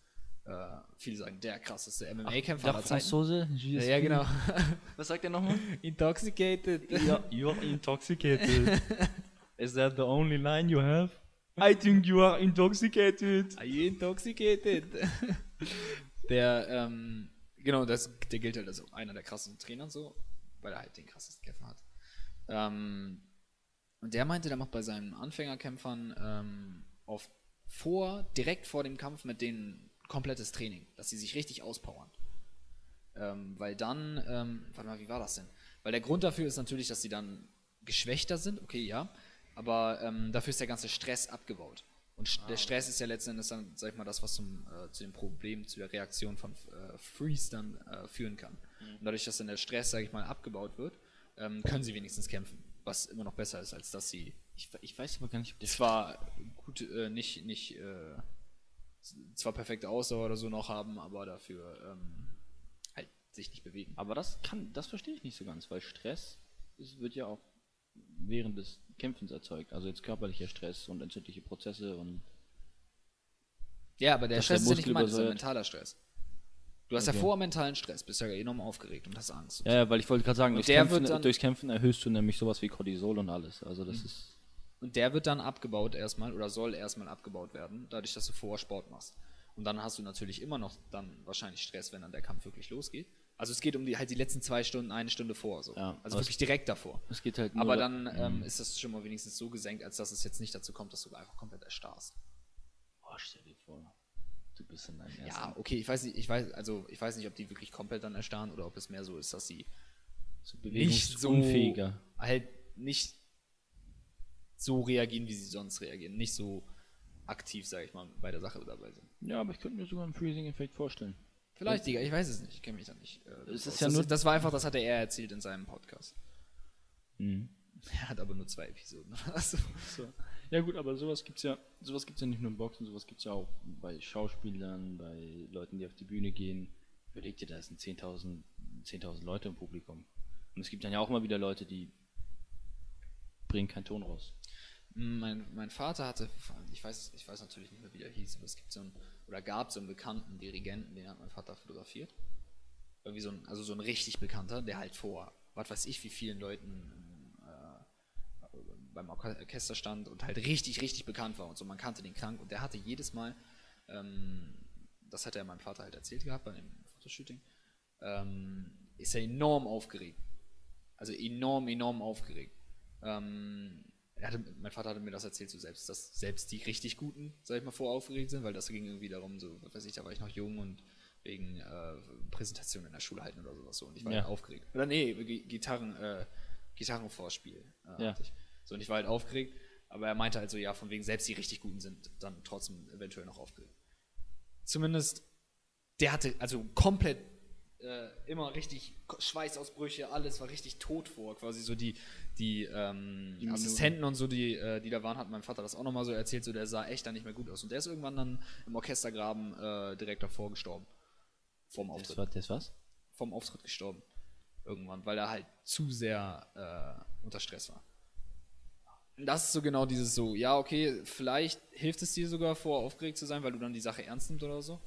äh, viele sagen der krasseste MMA-Kämpfer aller Zeiten. Franzose, Ja, ja, genau. Was sagt er nochmal? Intoxicated. you're intoxicated. Is that the only line you have? I think you are intoxicated. Are you intoxicated? der, ähm, genau, das, der gilt halt als einer der krassesten Trainer so, weil er halt den krassesten Kämpfer hat. Ähm, und der meinte, der macht bei seinen Anfängerkämpfern ähm, oft vor, direkt vor dem Kampf mit denen komplettes Training, dass sie sich richtig auspowern. Ähm, weil dann, ähm, warte mal, wie war das denn? Weil der Grund dafür ist natürlich, dass sie dann geschwächter sind, okay, ja, aber ähm, dafür ist der ganze Stress abgebaut. Und sch- der Stress ist ja letzten Endes dann, sag ich mal, das, was zum, äh, zu dem Problem, zu der Reaktion von äh, Freeze dann äh, führen kann. Und dadurch, dass dann der Stress, sag ich mal, abgebaut wird, ähm, können sie wenigstens kämpfen. Was immer noch besser ist, als dass sie Ich, ich weiß aber gar nicht, ob der zwar gut, äh, nicht, nicht, äh, zwar perfekte Ausdauer oder so noch haben, aber dafür ähm, halt sich nicht bewegen. Aber das kann, das verstehe ich nicht so ganz, weil Stress ist, wird ja auch während des Kämpfens erzeugt. Also jetzt körperlicher Stress und entzündliche Prozesse und Ja, aber der Stress der ist ja nicht gemeint, das ist mentaler Stress. Du hast ja Okay. vor mentalen Stress, bist ja enorm aufgeregt und hast Angst. ja, ja, weil ich wollte gerade sagen, Und durchs Kämpfen, durchs Kämpfen erhöhst du nämlich sowas wie Cortisol und alles. Also das ist Und der wird dann abgebaut erstmal oder soll erstmal abgebaut werden, dadurch, dass du vorher Sport machst. Und dann hast du natürlich immer noch dann wahrscheinlich Stress, wenn dann der Kampf wirklich losgeht. Also es geht um die halt die letzten zwei Stunden, eine Stunde vor. So. Ja, also wirklich direkt davor. es geht halt nur Aber da- dann ähm, ist das schon mal wenigstens so gesenkt, als dass es jetzt nicht dazu kommt, dass du einfach komplett erstarrst. Oh, stell dir vor, du bist in deinem ersten Ja, okay, ich weiß nicht, ich weiß, also ich weiß nicht, ob die wirklich komplett dann erstarren oder ob es mehr so ist, dass sie so nicht so halt nicht so reagieren, wie sie sonst reagieren, nicht so aktiv, sage ich mal, bei der Sache dabei sind. Ja, aber ich könnte mir sogar einen Freezing-Effekt vorstellen. Vielleicht, Digga, ich weiß es nicht, ich kenne mich da nicht. Äh, Es ist ja das, nur- das war einfach, das hat er erzählt in seinem Podcast. Mhm. Er hat aber nur zwei Episoden. Also, So. Ja gut, aber sowas gibt's ja, sowas gibt's ja nicht nur im Boxen, sowas gibt's ja auch bei Schauspielern, bei Leuten, die auf die Bühne gehen. Überleg dir, da sind 10.000 10.000 Leute im Publikum. Und es gibt dann ja auch immer wieder Leute, die bringen keinen Ton raus. mein, mein Vater hatte, ich weiß, ich weiß natürlich nicht mehr, wie er hieß, aber es gibt so einen, oder gab so einen bekannten Dirigenten, den hat mein Vater fotografiert. Irgendwie so ein, also so ein richtig bekannter, der halt vor, was weiß ich, wie vielen Leuten beim Orche- Orchester stand und halt richtig, richtig bekannt war und so. Man kannte den krank und der hatte jedes Mal, ähm, das hat er meinem Vater halt erzählt gehabt bei dem Fotoshooting, ähm, ist er enorm aufgeregt. Also enorm, enorm aufgeregt. Ähm, hatte, mein Vater hatte mir das erzählt, so selbst, dass selbst die richtig Guten, sag ich mal, vor aufgeregt sind, weil das ging irgendwie darum, so, was weiß ich, da war ich noch jung und wegen äh, Präsentation in der Schule halten oder sowas so und ich war Ja. aufgeregt. Oder nee, Gi- Gitarren, äh, Gitarrenvorspiel. Äh, Ja. So, und ich war halt aufgeregt, aber er meinte halt so, ja, von wegen selbst die richtig Guten sind dann trotzdem eventuell noch aufgeregt. Zumindest, der hatte also komplett äh, immer richtig Schweißausbrüche, alles war richtig tot vor, quasi so die, die, ähm, Die. Assistenten und so, die, äh, die da waren, hat mein Vater das auch nochmal so erzählt, so der sah echt dann nicht mehr gut aus. Und der ist irgendwann dann im Orchestergraben äh, direkt davor gestorben. Das Auftritt. war das was? Vom Auftritt gestorben. Irgendwann, weil er halt zu sehr äh, unter Stress war. Das ist so genau dieses so, ja, okay, vielleicht hilft es dir sogar vor, aufgeregt zu sein, weil du dann die Sache ernst nimmst oder so.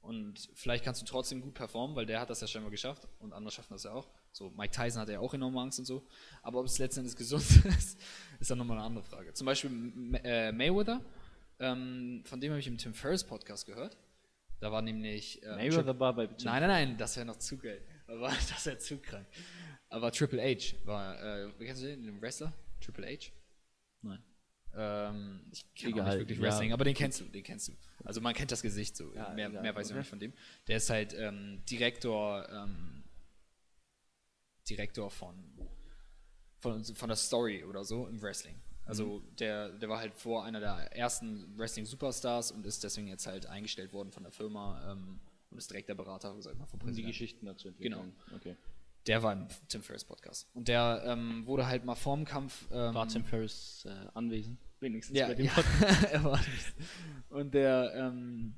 Und vielleicht kannst du trotzdem gut performen, weil der hat das ja scheinbar geschafft und andere schaffen das ja auch. So, Mike Tyson hat ja auch enorme Angst und so. Aber ob es letztendlich gesund ist, ist dann nochmal eine andere Frage. Zum Beispiel äh, Mayweather, ähm, von dem habe ich im Tim Ferriss Podcast gehört. Da war nämlich. Äh, Mayweather war bei Nein, nein, nein, das wäre noch zu geil. Aber das wäre zu krank. Aber Triple H war, äh, kennst du den, den Wrestler? Triple H? Nein. Ähm, ich kenne auch nicht wirklich ja. Wrestling, aber den kennst du, den kennst du. Also man kennt das Gesicht so. Ja, mehr, mehr weiß ich okay. auch nicht von dem. Der ist halt ähm, Direktor, ähm, Direktor von, von, von der Story oder so im Wrestling. Also Mhm. der, der war halt vor einer der ersten Wrestling-Superstars und ist deswegen jetzt halt eingestellt worden von der Firma ähm, und ist direkt der Berater, sag ich mal, vom Um die. Geschichten dazu entwickeln. Okay. Der war im Tim Ferriss Podcast. Und der ähm, wurde halt mal vorm Kampf. Ähm, War Tim Ferriss äh, anwesend? Wenigstens ja, bei dem ja Podcast. er war Und der, ähm,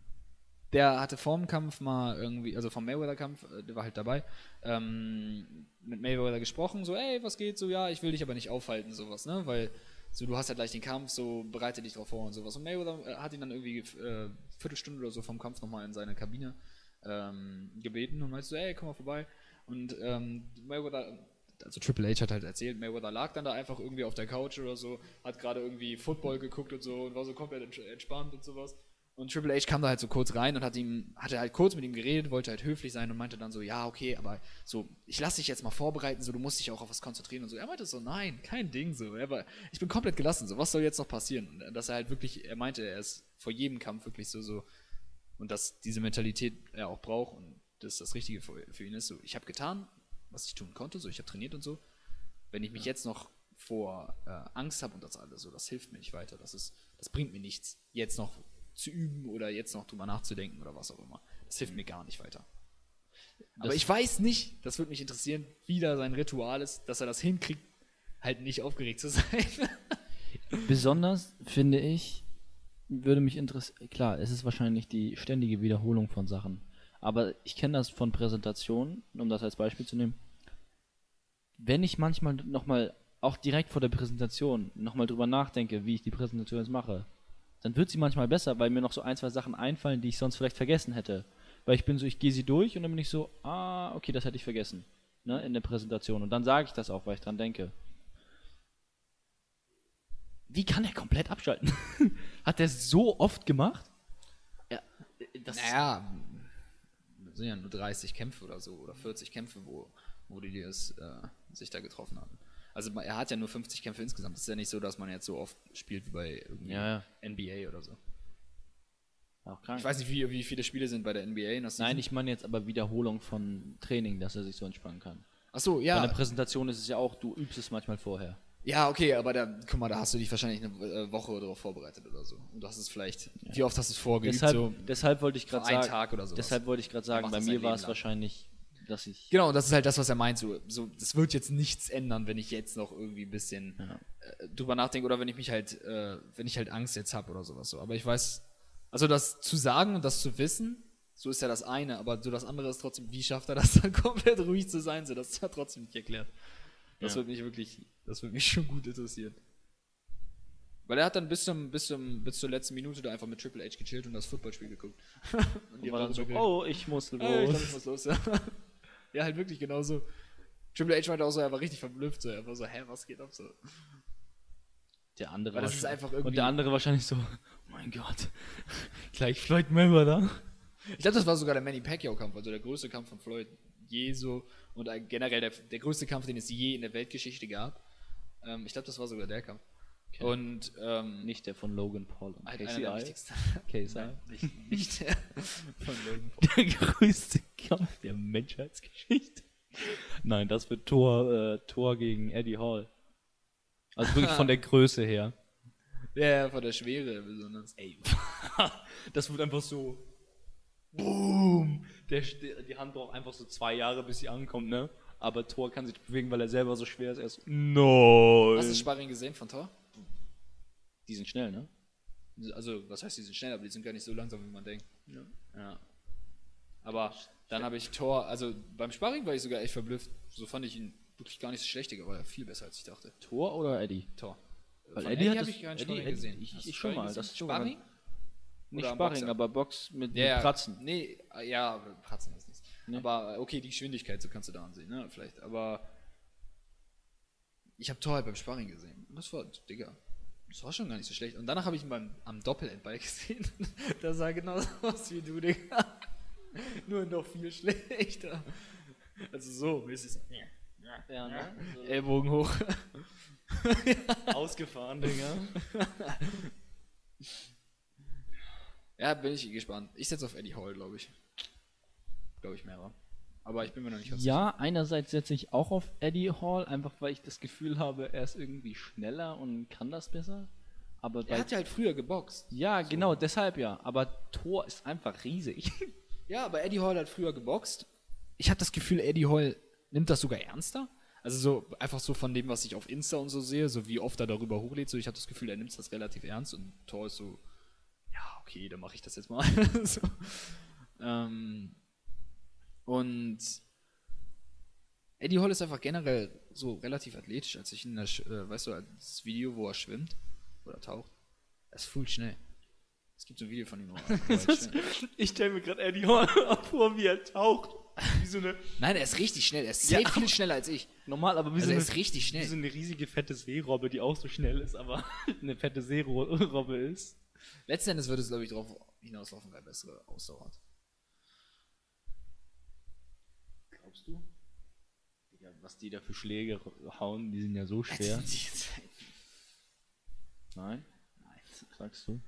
der hatte vorm Kampf mal irgendwie, also vom Mayweather-Kampf, äh, der war halt dabei, ähm, mit Mayweather gesprochen, so, ey, was geht, so, ja, ich will dich aber nicht aufhalten, sowas, ne, weil so, du hast ja gleich den Kampf, so, bereite dich drauf vor und sowas. Und Mayweather äh, hat ihn dann irgendwie äh, Viertelstunde oder so vom Kampf nochmal in seine Kabine ähm, gebeten und meinte so, ey, komm mal vorbei. Und ähm, Mayweather, also Triple H hat halt erzählt, Mayweather lag dann da einfach irgendwie auf der Couch oder so, hat gerade irgendwie Football geguckt und so und war so komplett entspannt und sowas. Und Triple H kam da halt so kurz rein und hat ihm, hatte halt kurz mit ihm geredet, wollte halt höflich sein und meinte dann so, ja, okay, aber so, ich lasse dich jetzt mal vorbereiten, so, du musst dich auch auf was konzentrieren und so. Er meinte so, nein, kein Ding, so. Er war, ich bin komplett gelassen, so, was soll jetzt noch passieren? Und dass er halt wirklich, er meinte, er ist vor jedem Kampf wirklich so, so, und dass diese Mentalität er auch braucht und das das Richtige für, für ihn ist, so, ich habe getan, was ich tun konnte, so, ich habe trainiert und so. Wenn ich mich jetzt noch vor äh, Angst habe und das alles, so, das hilft mir nicht weiter, das ist, das bringt mir nichts, jetzt noch zu üben oder jetzt noch drüber nachzudenken oder was auch immer. Das hilft mir gar nicht weiter. Aber Das- ich weiß nicht, das würde mich interessieren, wie da sein Ritual ist, dass er das hinkriegt, halt nicht aufgeregt zu sein. Besonders finde ich, würde mich interessieren, klar, es ist wahrscheinlich die ständige Wiederholung von Sachen. Aber ich kenne das von Präsentationen, um das als Beispiel zu nehmen. Wenn ich manchmal nochmal, auch direkt vor der Präsentation, nochmal drüber nachdenke, wie ich die Präsentation jetzt mache, dann wird sie manchmal besser, weil mir noch so ein, zwei Sachen einfallen, die ich sonst vielleicht vergessen hätte. Weil ich bin so, ich gehe sie durch und dann bin ich so, ah, okay, das hätte ich vergessen. Ne, in der Präsentation. Und dann sage ich das auch, weil ich dran denke. Wie kann er komplett abschalten? Hat er so oft gemacht? Ja, das naja, das sind ja nur 30 Kämpfe oder so, oder 40 Kämpfe, wo, wo die es, äh, sich da getroffen haben. Also er hat ja nur 50 Kämpfe insgesamt. Es ist ja nicht so, dass man jetzt so oft spielt wie bei irgendwie Ja, NBA oder so. auch krank. Ich weiß nicht, wie, wie viele Spiele sind bei der NBA. Nein, ich meine jetzt aber Wiederholung von Training, dass er sich so entspannen kann. Achso, Bei ja. einer Präsentation ist es ja auch, du übst es manchmal vorher. Ja, okay, aber da, guck mal, da hast du dich wahrscheinlich eine äh, Woche darauf vorbereitet oder so. Und du hast es vielleicht, wie oft hast du es vorgeübt? Deshalb, so? deshalb wollte ich gerade sagen, Tag oder sowas. deshalb wollte ich gerade sagen, bei mir war es wahrscheinlich, dass ich Genau, und das ist halt das, was er meint. So, so, das wird jetzt nichts ändern, wenn ich jetzt noch irgendwie ein bisschen Ja. äh, drüber nachdenke oder wenn ich mich halt, äh, wenn ich halt Angst jetzt habe oder sowas so. Aber ich weiß, also das zu sagen und das zu wissen, so ist ja das eine, aber so das andere ist trotzdem, wie schafft er das dann komplett ruhig zu sein? So, das ist ja trotzdem nicht erklärt. Das Ja. wird mich wirklich, das wird mich schon gut interessieren. Weil er hat dann bis zum, bis zum, bis zur letzten Minute da einfach mit Triple H gechillt und das Footballspiel geguckt. und die war haben dann so, geredet. oh, ich muss Ah, ich glaub, los. ich muss los, ja. ja, halt wirklich genauso. Triple H meinte auch so, er war richtig verblüfft, so. er war so, hä, was geht ab so? Der andere Weil das ist einfach irgendwie- Und der andere wahrscheinlich so, oh mein Gott, gleich Floyd Mayweather. Ich glaube, das war sogar der Manny Pacquiao-Kampf, also der größte Kampf von Floyd je so und generell der, der größte Kampf, den es je in der Weltgeschichte gab. Ähm, ich glaube, das war sogar der Kampf. Okay. Und ähm, Nicht der von Logan Paul und halt KCI. KCI. Nein, nicht, nicht der von Logan Paul. Der größte Kampf der Menschheitsgeschichte. Nein, das wird Thor, äh, Thor gegen Eddie Hall. Also wirklich von der Größe her. Ja, von der Schwere besonders. Ey, das wird einfach so. Boom! Der, die Hand braucht einfach so zwei Jahre, bis sie ankommt, ne? Aber Thor kann sich bewegen, weil er selber so schwer ist. Er ist Nein! Hast du das Sparring gesehen von Thor? Die sind schnell, ne? Also, was heißt, die sind schnell, aber die sind gar nicht so langsam, wie man denkt. Ja. Aber dann habe ich Thor, also beim Sparring war ich sogar echt verblüfft. So fand ich ihn wirklich gar nicht so schlecht, aber er viel besser, als ich dachte. Thor oder Eddie? Thor. Weil Eddie hat hab das- ich keinen Eddie- Sparring Eddie- gesehen. ich- ich schon mal, gesehen? das Sparring? Nicht Sparring, aber Box mit, Ja, mit Pratzen. Nee, ja, aber Pratzen ist nichts. Nee. Aber okay, die Geschwindigkeit, so kannst du da ansehen, ne? Vielleicht. Aber ich habe Thor halt beim Sparring gesehen. Das war, Digga, das war schon gar nicht so schlecht. Und danach habe ich ihn beim, am Doppelendball gesehen. da sah genauso aus wie du, Digga. Nur noch viel schlechter. Also so, mäßig so. Ja, ne? Ellbogen hoch. Ausgefahren, Digga. Ja, bin ich gespannt. Ich setze auf Eddie Hall, glaube ich. Glaube ich mehrere. Aber ich bin mir noch nicht ganz Ja, einerseits setze ich auch auf Eddie Hall, einfach weil ich das Gefühl habe, er ist irgendwie schneller und kann das besser. Aber Er hat ja halt früher geboxt. ja, genau, deshalb ja. Aber Thor ist einfach riesig. Ja, aber Eddie Hall hat früher geboxt. Ich habe das Gefühl, Eddie Hall nimmt das sogar ernster. Also so einfach so von dem, was ich auf Insta und so sehe, so wie oft er darüber hochlädt, so ich habe das Gefühl, er nimmt das relativ ernst und Thor ist so, ja, okay, dann mache ich das jetzt mal. so. ähm, und Eddie Hall ist einfach generell so relativ athletisch, als ich in Sch- äh, weißt du, das Video, wo er schwimmt oder taucht, er ist voll schnell. Es gibt so ein Video von ihm. er- er Ich stelle mir gerade Eddie Hall vor, wie er taucht. Wie so eine, Nein, er ist richtig schnell. Er ist Ja, viel schneller als ich. normal, aber wie Also so er eine, ist richtig wie schnell. so eine riesige fette Seerobbe, die auch so schnell ist, aber eine fette Seerobbe ist. Letzten Endes würde es, glaube ich, darauf hinauslaufen, wer bessere Ausdauer hat. Glaubst du? Digga, was die da für Schläge hauen, die sind ja so schwer. Nein? Nein. Sagst du?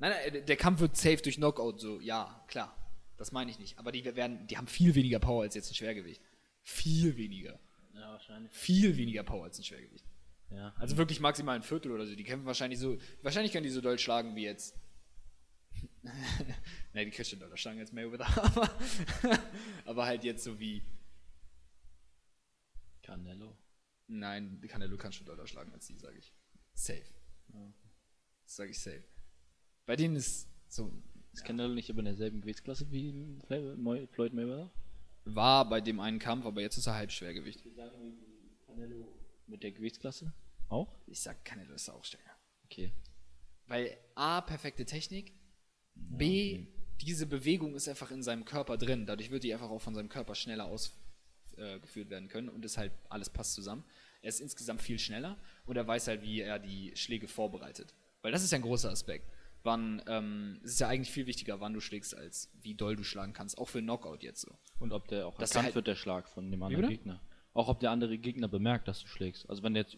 Nein, nein, der Kampf wird safe durch Knockout, so, ja, klar. Das meine ich nicht. Aber die werden, die haben viel weniger Power als jetzt ein Schwergewicht. Viel weniger. Ja, wahrscheinlich. Viel weniger Power als ein Schwergewicht. Ja. Also wirklich maximal ein Viertel oder so. Die kämpfen wahrscheinlich so, wahrscheinlich können die so doll schlagen wie jetzt. ne, die Christian doller schlagen als Mayweather, aber, aber halt jetzt so wie, Canelo. nein, Canelo kann schon doller schlagen als die, sage ich. Safe. Das sage ich safe. Bei denen ist so, Ist Canelo nicht aber in derselben Gewichtsklasse wie Floyd Mayweather? war bei dem einen Kampf, aber jetzt ist er Halbschwergewicht. Canelo mit der Gewichtsklasse? Auch? Ich sag, Canelo ist auch stärker. Okay. Weil A, perfekte Technik, B, diese Bewegung ist einfach in seinem Körper drin. Dadurch wird die einfach auch von seinem Körper schneller ausgeführt werden können und ist halt, alles passt zusammen. Er ist insgesamt viel schneller und er weiß halt, wie er die Schläge vorbereitet. Weil das ist ja ein großer Aspekt. Wann, ähm, es ist ja eigentlich viel wichtiger, wann du schlägst, als wie doll du schlagen kannst. Auch für einen Knockout jetzt so. Und ob der auch Dass erkannt er halt- wird, der Schlag von dem anderen? Gegner. Auch ob der andere Gegner bemerkt, dass du schlägst. Also wenn der jetzt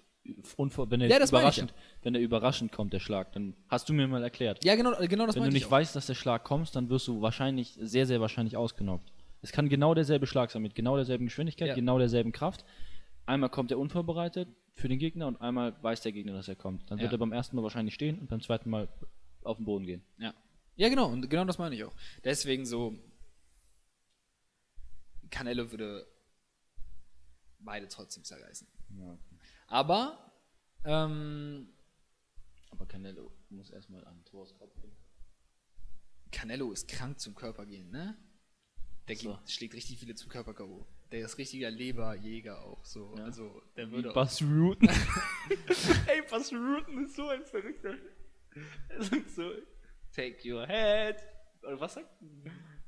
unvor, wenn der Ja, überraschend, wenn der überraschend kommt, der Schlag, dann hast du mir mal erklärt. Ja, genau, genau das wenn du nicht ich auch. weißt, dass der Schlag kommt, dann wirst du wahrscheinlich, sehr, sehr wahrscheinlich ausgenockt. Es kann genau derselbe Schlag sein, mit genau derselben Geschwindigkeit, Ja. genau derselben Kraft. Einmal kommt er unvorbereitet für den Gegner und einmal weiß der Gegner, dass er kommt. Dann wird Ja. er beim ersten Mal wahrscheinlich stehen und beim zweiten Mal auf den Boden gehen. Ja. Ja, genau, und genau das meine ich auch. Deswegen so, Canelo würde beide trotzdem zerreißen. Aber, ähm, Aber Canelo muss erstmal an Thors Kopf gehen. Canelo ist krank zum Körper gehen, ne? Der So. geht, schlägt richtig viele zum Körper K.O. Der ist richtiger Leberjäger auch so. Also, der würde Buzz Rutten. Ey, Buzz Rutten ist so ein Verrückter. Er sagt so, take your head. Oder was sagt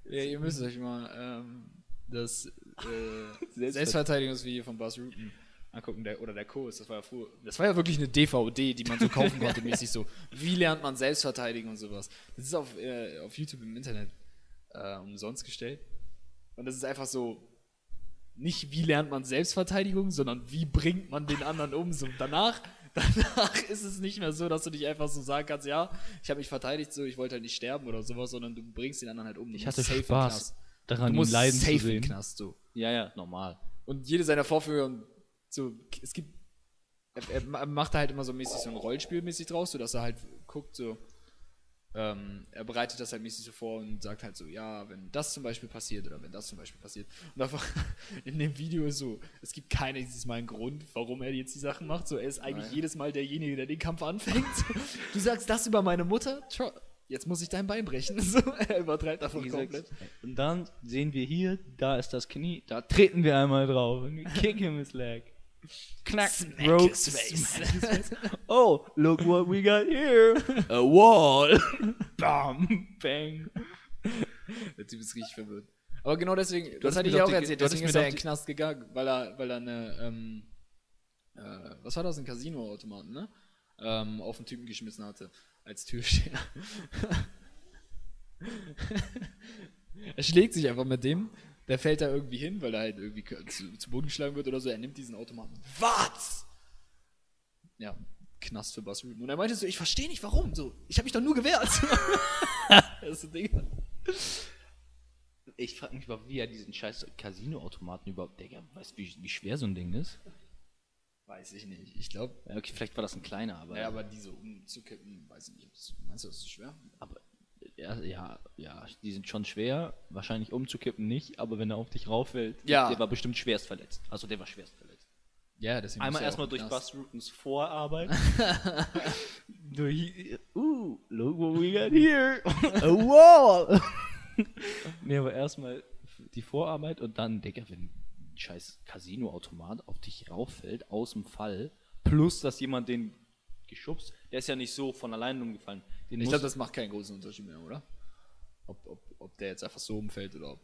Ja, ihr müsst euch mal ähm, das äh, Selbstvert- Selbstverteidigungsvideo von Buzz Rutten angucken, der, oder der Kurs. Das war ja früher, das war ja wirklich eine DVD, die man so kaufen konnte, mäßig so. Wie lernt man Selbstverteidigung und sowas. Das ist auf, äh, auf YouTube im Internet äh, umsonst gestellt. Und das ist einfach so, nicht wie lernt man Selbstverteidigung, sondern wie bringt man den anderen um. So danach, danach ist es nicht mehr so, dass du dich einfach so sagen kannst, ja, ich habe mich verteidigt, so ich wollte halt nicht sterben oder sowas, sondern du bringst den anderen halt um. Ich hatte Spaß. Daran, Du musst leiden zu safe im sehen. Knast so. Ja, ja, normal. Und jede seiner Vorführungen, so, es gibt, er, er ma- macht da halt immer so mäßig so ein Rollenspiel mäßig draus, so dass er halt guckt, so, ähm, er bereitet das halt mäßig so vor und sagt halt so, ja, wenn das zum Beispiel passiert oder wenn das zum Beispiel passiert. Und einfach in dem Video ist so, es gibt keinen dieses Mal einen Grund, warum er jetzt die Sachen macht. So, er ist eigentlich Nein. jedes Mal derjenige, der den Kampf anfängt. du sagst das über meine Mutter? Jetzt muss ich dein Bein brechen. So, er übertreibt davon komplett. Und dann sehen wir hier, da ist das Knie, da treten wir einmal drauf und kick him his leg. Knack, Smack broke, his face. smack his face. Oh, look what we got here. A wall. Bam, bang. Der Typ ist richtig verwirrt. Aber genau deswegen, das hatte ich auch die- erzählt, deswegen ist er in den Knast gegangen, weil er, weil er eine, ähm, äh, was war das, ein Casino-Automaten, ne? Ähm, auf den Typen geschmissen hatte, als Türsteher. er schlägt sich einfach mit dem, der fällt da irgendwie hin, weil er halt irgendwie zu, zu Boden geschlagen wird oder so, er nimmt diesen Automaten. Was? Ja, Knast für Rubin. Und er meinte so, ich verstehe nicht, warum, so, ich habe mich doch nur gewehrt. das ist so Ding. Ich frage mich überhaupt, wie er diesen scheiß Casino-Automaten überhaupt, Digga, weißt du, wie, wie schwer so ein Ding ist? Weiß ich nicht. Ich glaube, Ja, okay, vielleicht war das ein kleiner, aber. Ja, aber die so umzukippen, weiß ich nicht. Meinst du, das ist schwer? aber ja, ja, ja, die sind schon schwer. Wahrscheinlich umzukippen nicht, aber wenn er auf dich rauffällt, Ja. der war bestimmt schwerst verletzt. Also der war schwerst verletzt. Ja, deswegen. Einmal erstmal durch Buzz Rutens Vorarbeit. durch, uh, look what we got here. A wall. nee, aber erstmal die Vorarbeit und dann, Digga, wenn scheiß Casino-Automat auf dich rauffällt, aus dem Fall, plus, dass jemand den geschubst, der ist ja nicht so von alleine umgefallen. Den Ich glaube, das macht keinen großen Unterschied mehr, oder? Ob, ob, ob der jetzt einfach so umfällt oder ob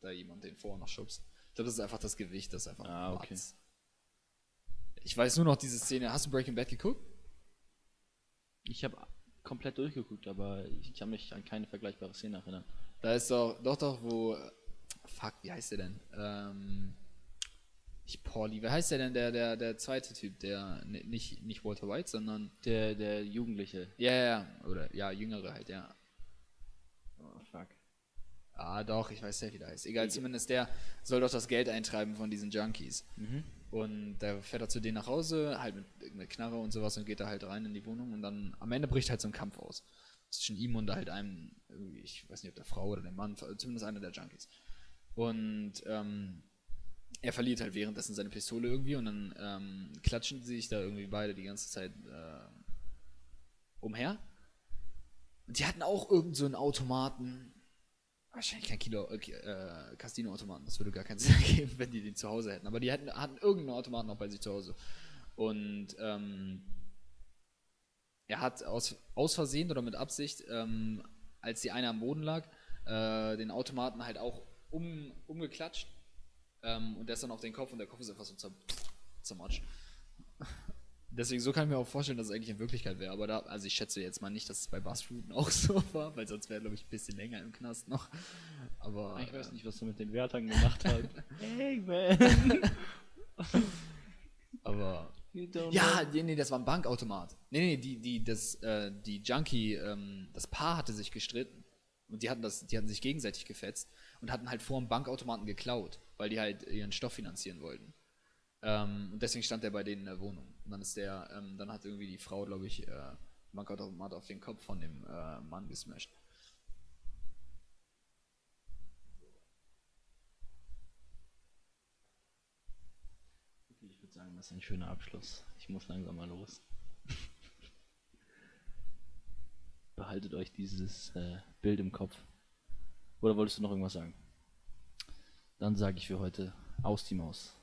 da jemand den vorher noch schubst. Ich glaube, das ist einfach das Gewicht, das einfach Ah, okay. Watz. Ich weiß nur noch diese Szene. Hast du Breaking Bad geguckt? Ich habe komplett durchgeguckt, aber ich kann mich an keine vergleichbare Szene erinnern. Da ist doch, doch, doch, wo. Fuck, wie heißt der denn? Ähm. Nicht Pauli. Wer heißt der denn, der, der, der zweite Typ, der ne- nicht, nicht Walter White, sondern. Der, der Jugendliche. Ja, ja, ja. Oder ja, jüngere halt, ja. Oh, fuck. Ah, doch, ich weiß ja, wie der heißt. Egal, zumindest der soll doch das Geld eintreiben von diesen Junkies. Und da fährt er zu denen nach Hause, halt mit irgendeiner Knarre und sowas und geht da halt rein in die Wohnung und dann am Ende bricht halt so ein Kampf aus. Zwischen ihm und halt einem, ich weiß nicht, ob der Frau oder der Mann, zumindest einer der Junkies. Und ähm, er verliert halt währenddessen seine Pistole irgendwie und dann ähm, klatschen sie sich da irgendwie beide die ganze Zeit äh, umher. Und die hatten auch irgend so einen Automaten. Wahrscheinlich kein Kilo, äh, äh, Casino-Automaten. Das würde gar keinen Sinn ergeben, wenn die den zu Hause hätten. Aber die hatten, hatten irgendeinen Automaten noch bei sich zu Hause. Und ähm, er hat aus, aus Versehen oder mit Absicht, ähm, als die eine am Boden lag, äh, den Automaten halt auch um, umgeklatscht. Ähm, und der ist dann auf den Kopf und der Kopf ist einfach so zer, zermatscht. Deswegen, so kann ich mir auch vorstellen, dass es eigentlich in Wirklichkeit wäre. Aber da, also ich schätze jetzt mal nicht, dass es bei Buzzfruit auch so war, weil sonst wäre, glaube ich, ein bisschen länger im Knast noch. Aber Ich weiß nicht, was er mit den Wärtern gemacht hat. hey, man. Aber. Ja, nee, nee, das war ein Bankautomat. Nee, nee, die, die, das, äh, die Junkie, ähm, das Paar hatte sich gestritten. Und die hatten das, die hatten sich gegenseitig gefetzt und hatten halt vor dem Bankautomaten geklaut, weil die halt ihren Stoff finanzieren wollten. Ähm, und deswegen stand der bei denen in der Wohnung. Und dann ist der, ähm, dann hat irgendwie die Frau, glaube ich, äh, Bankautomat auf den Kopf von dem äh, Mann gesmasht. Ich würde sagen, das ist ein schöner Abschluss. Ich muss langsam mal los. Behaltet euch dieses äh, Bild im Kopf. Oder wolltest du noch irgendwas sagen? Dann sage ich für heute aus die Maus.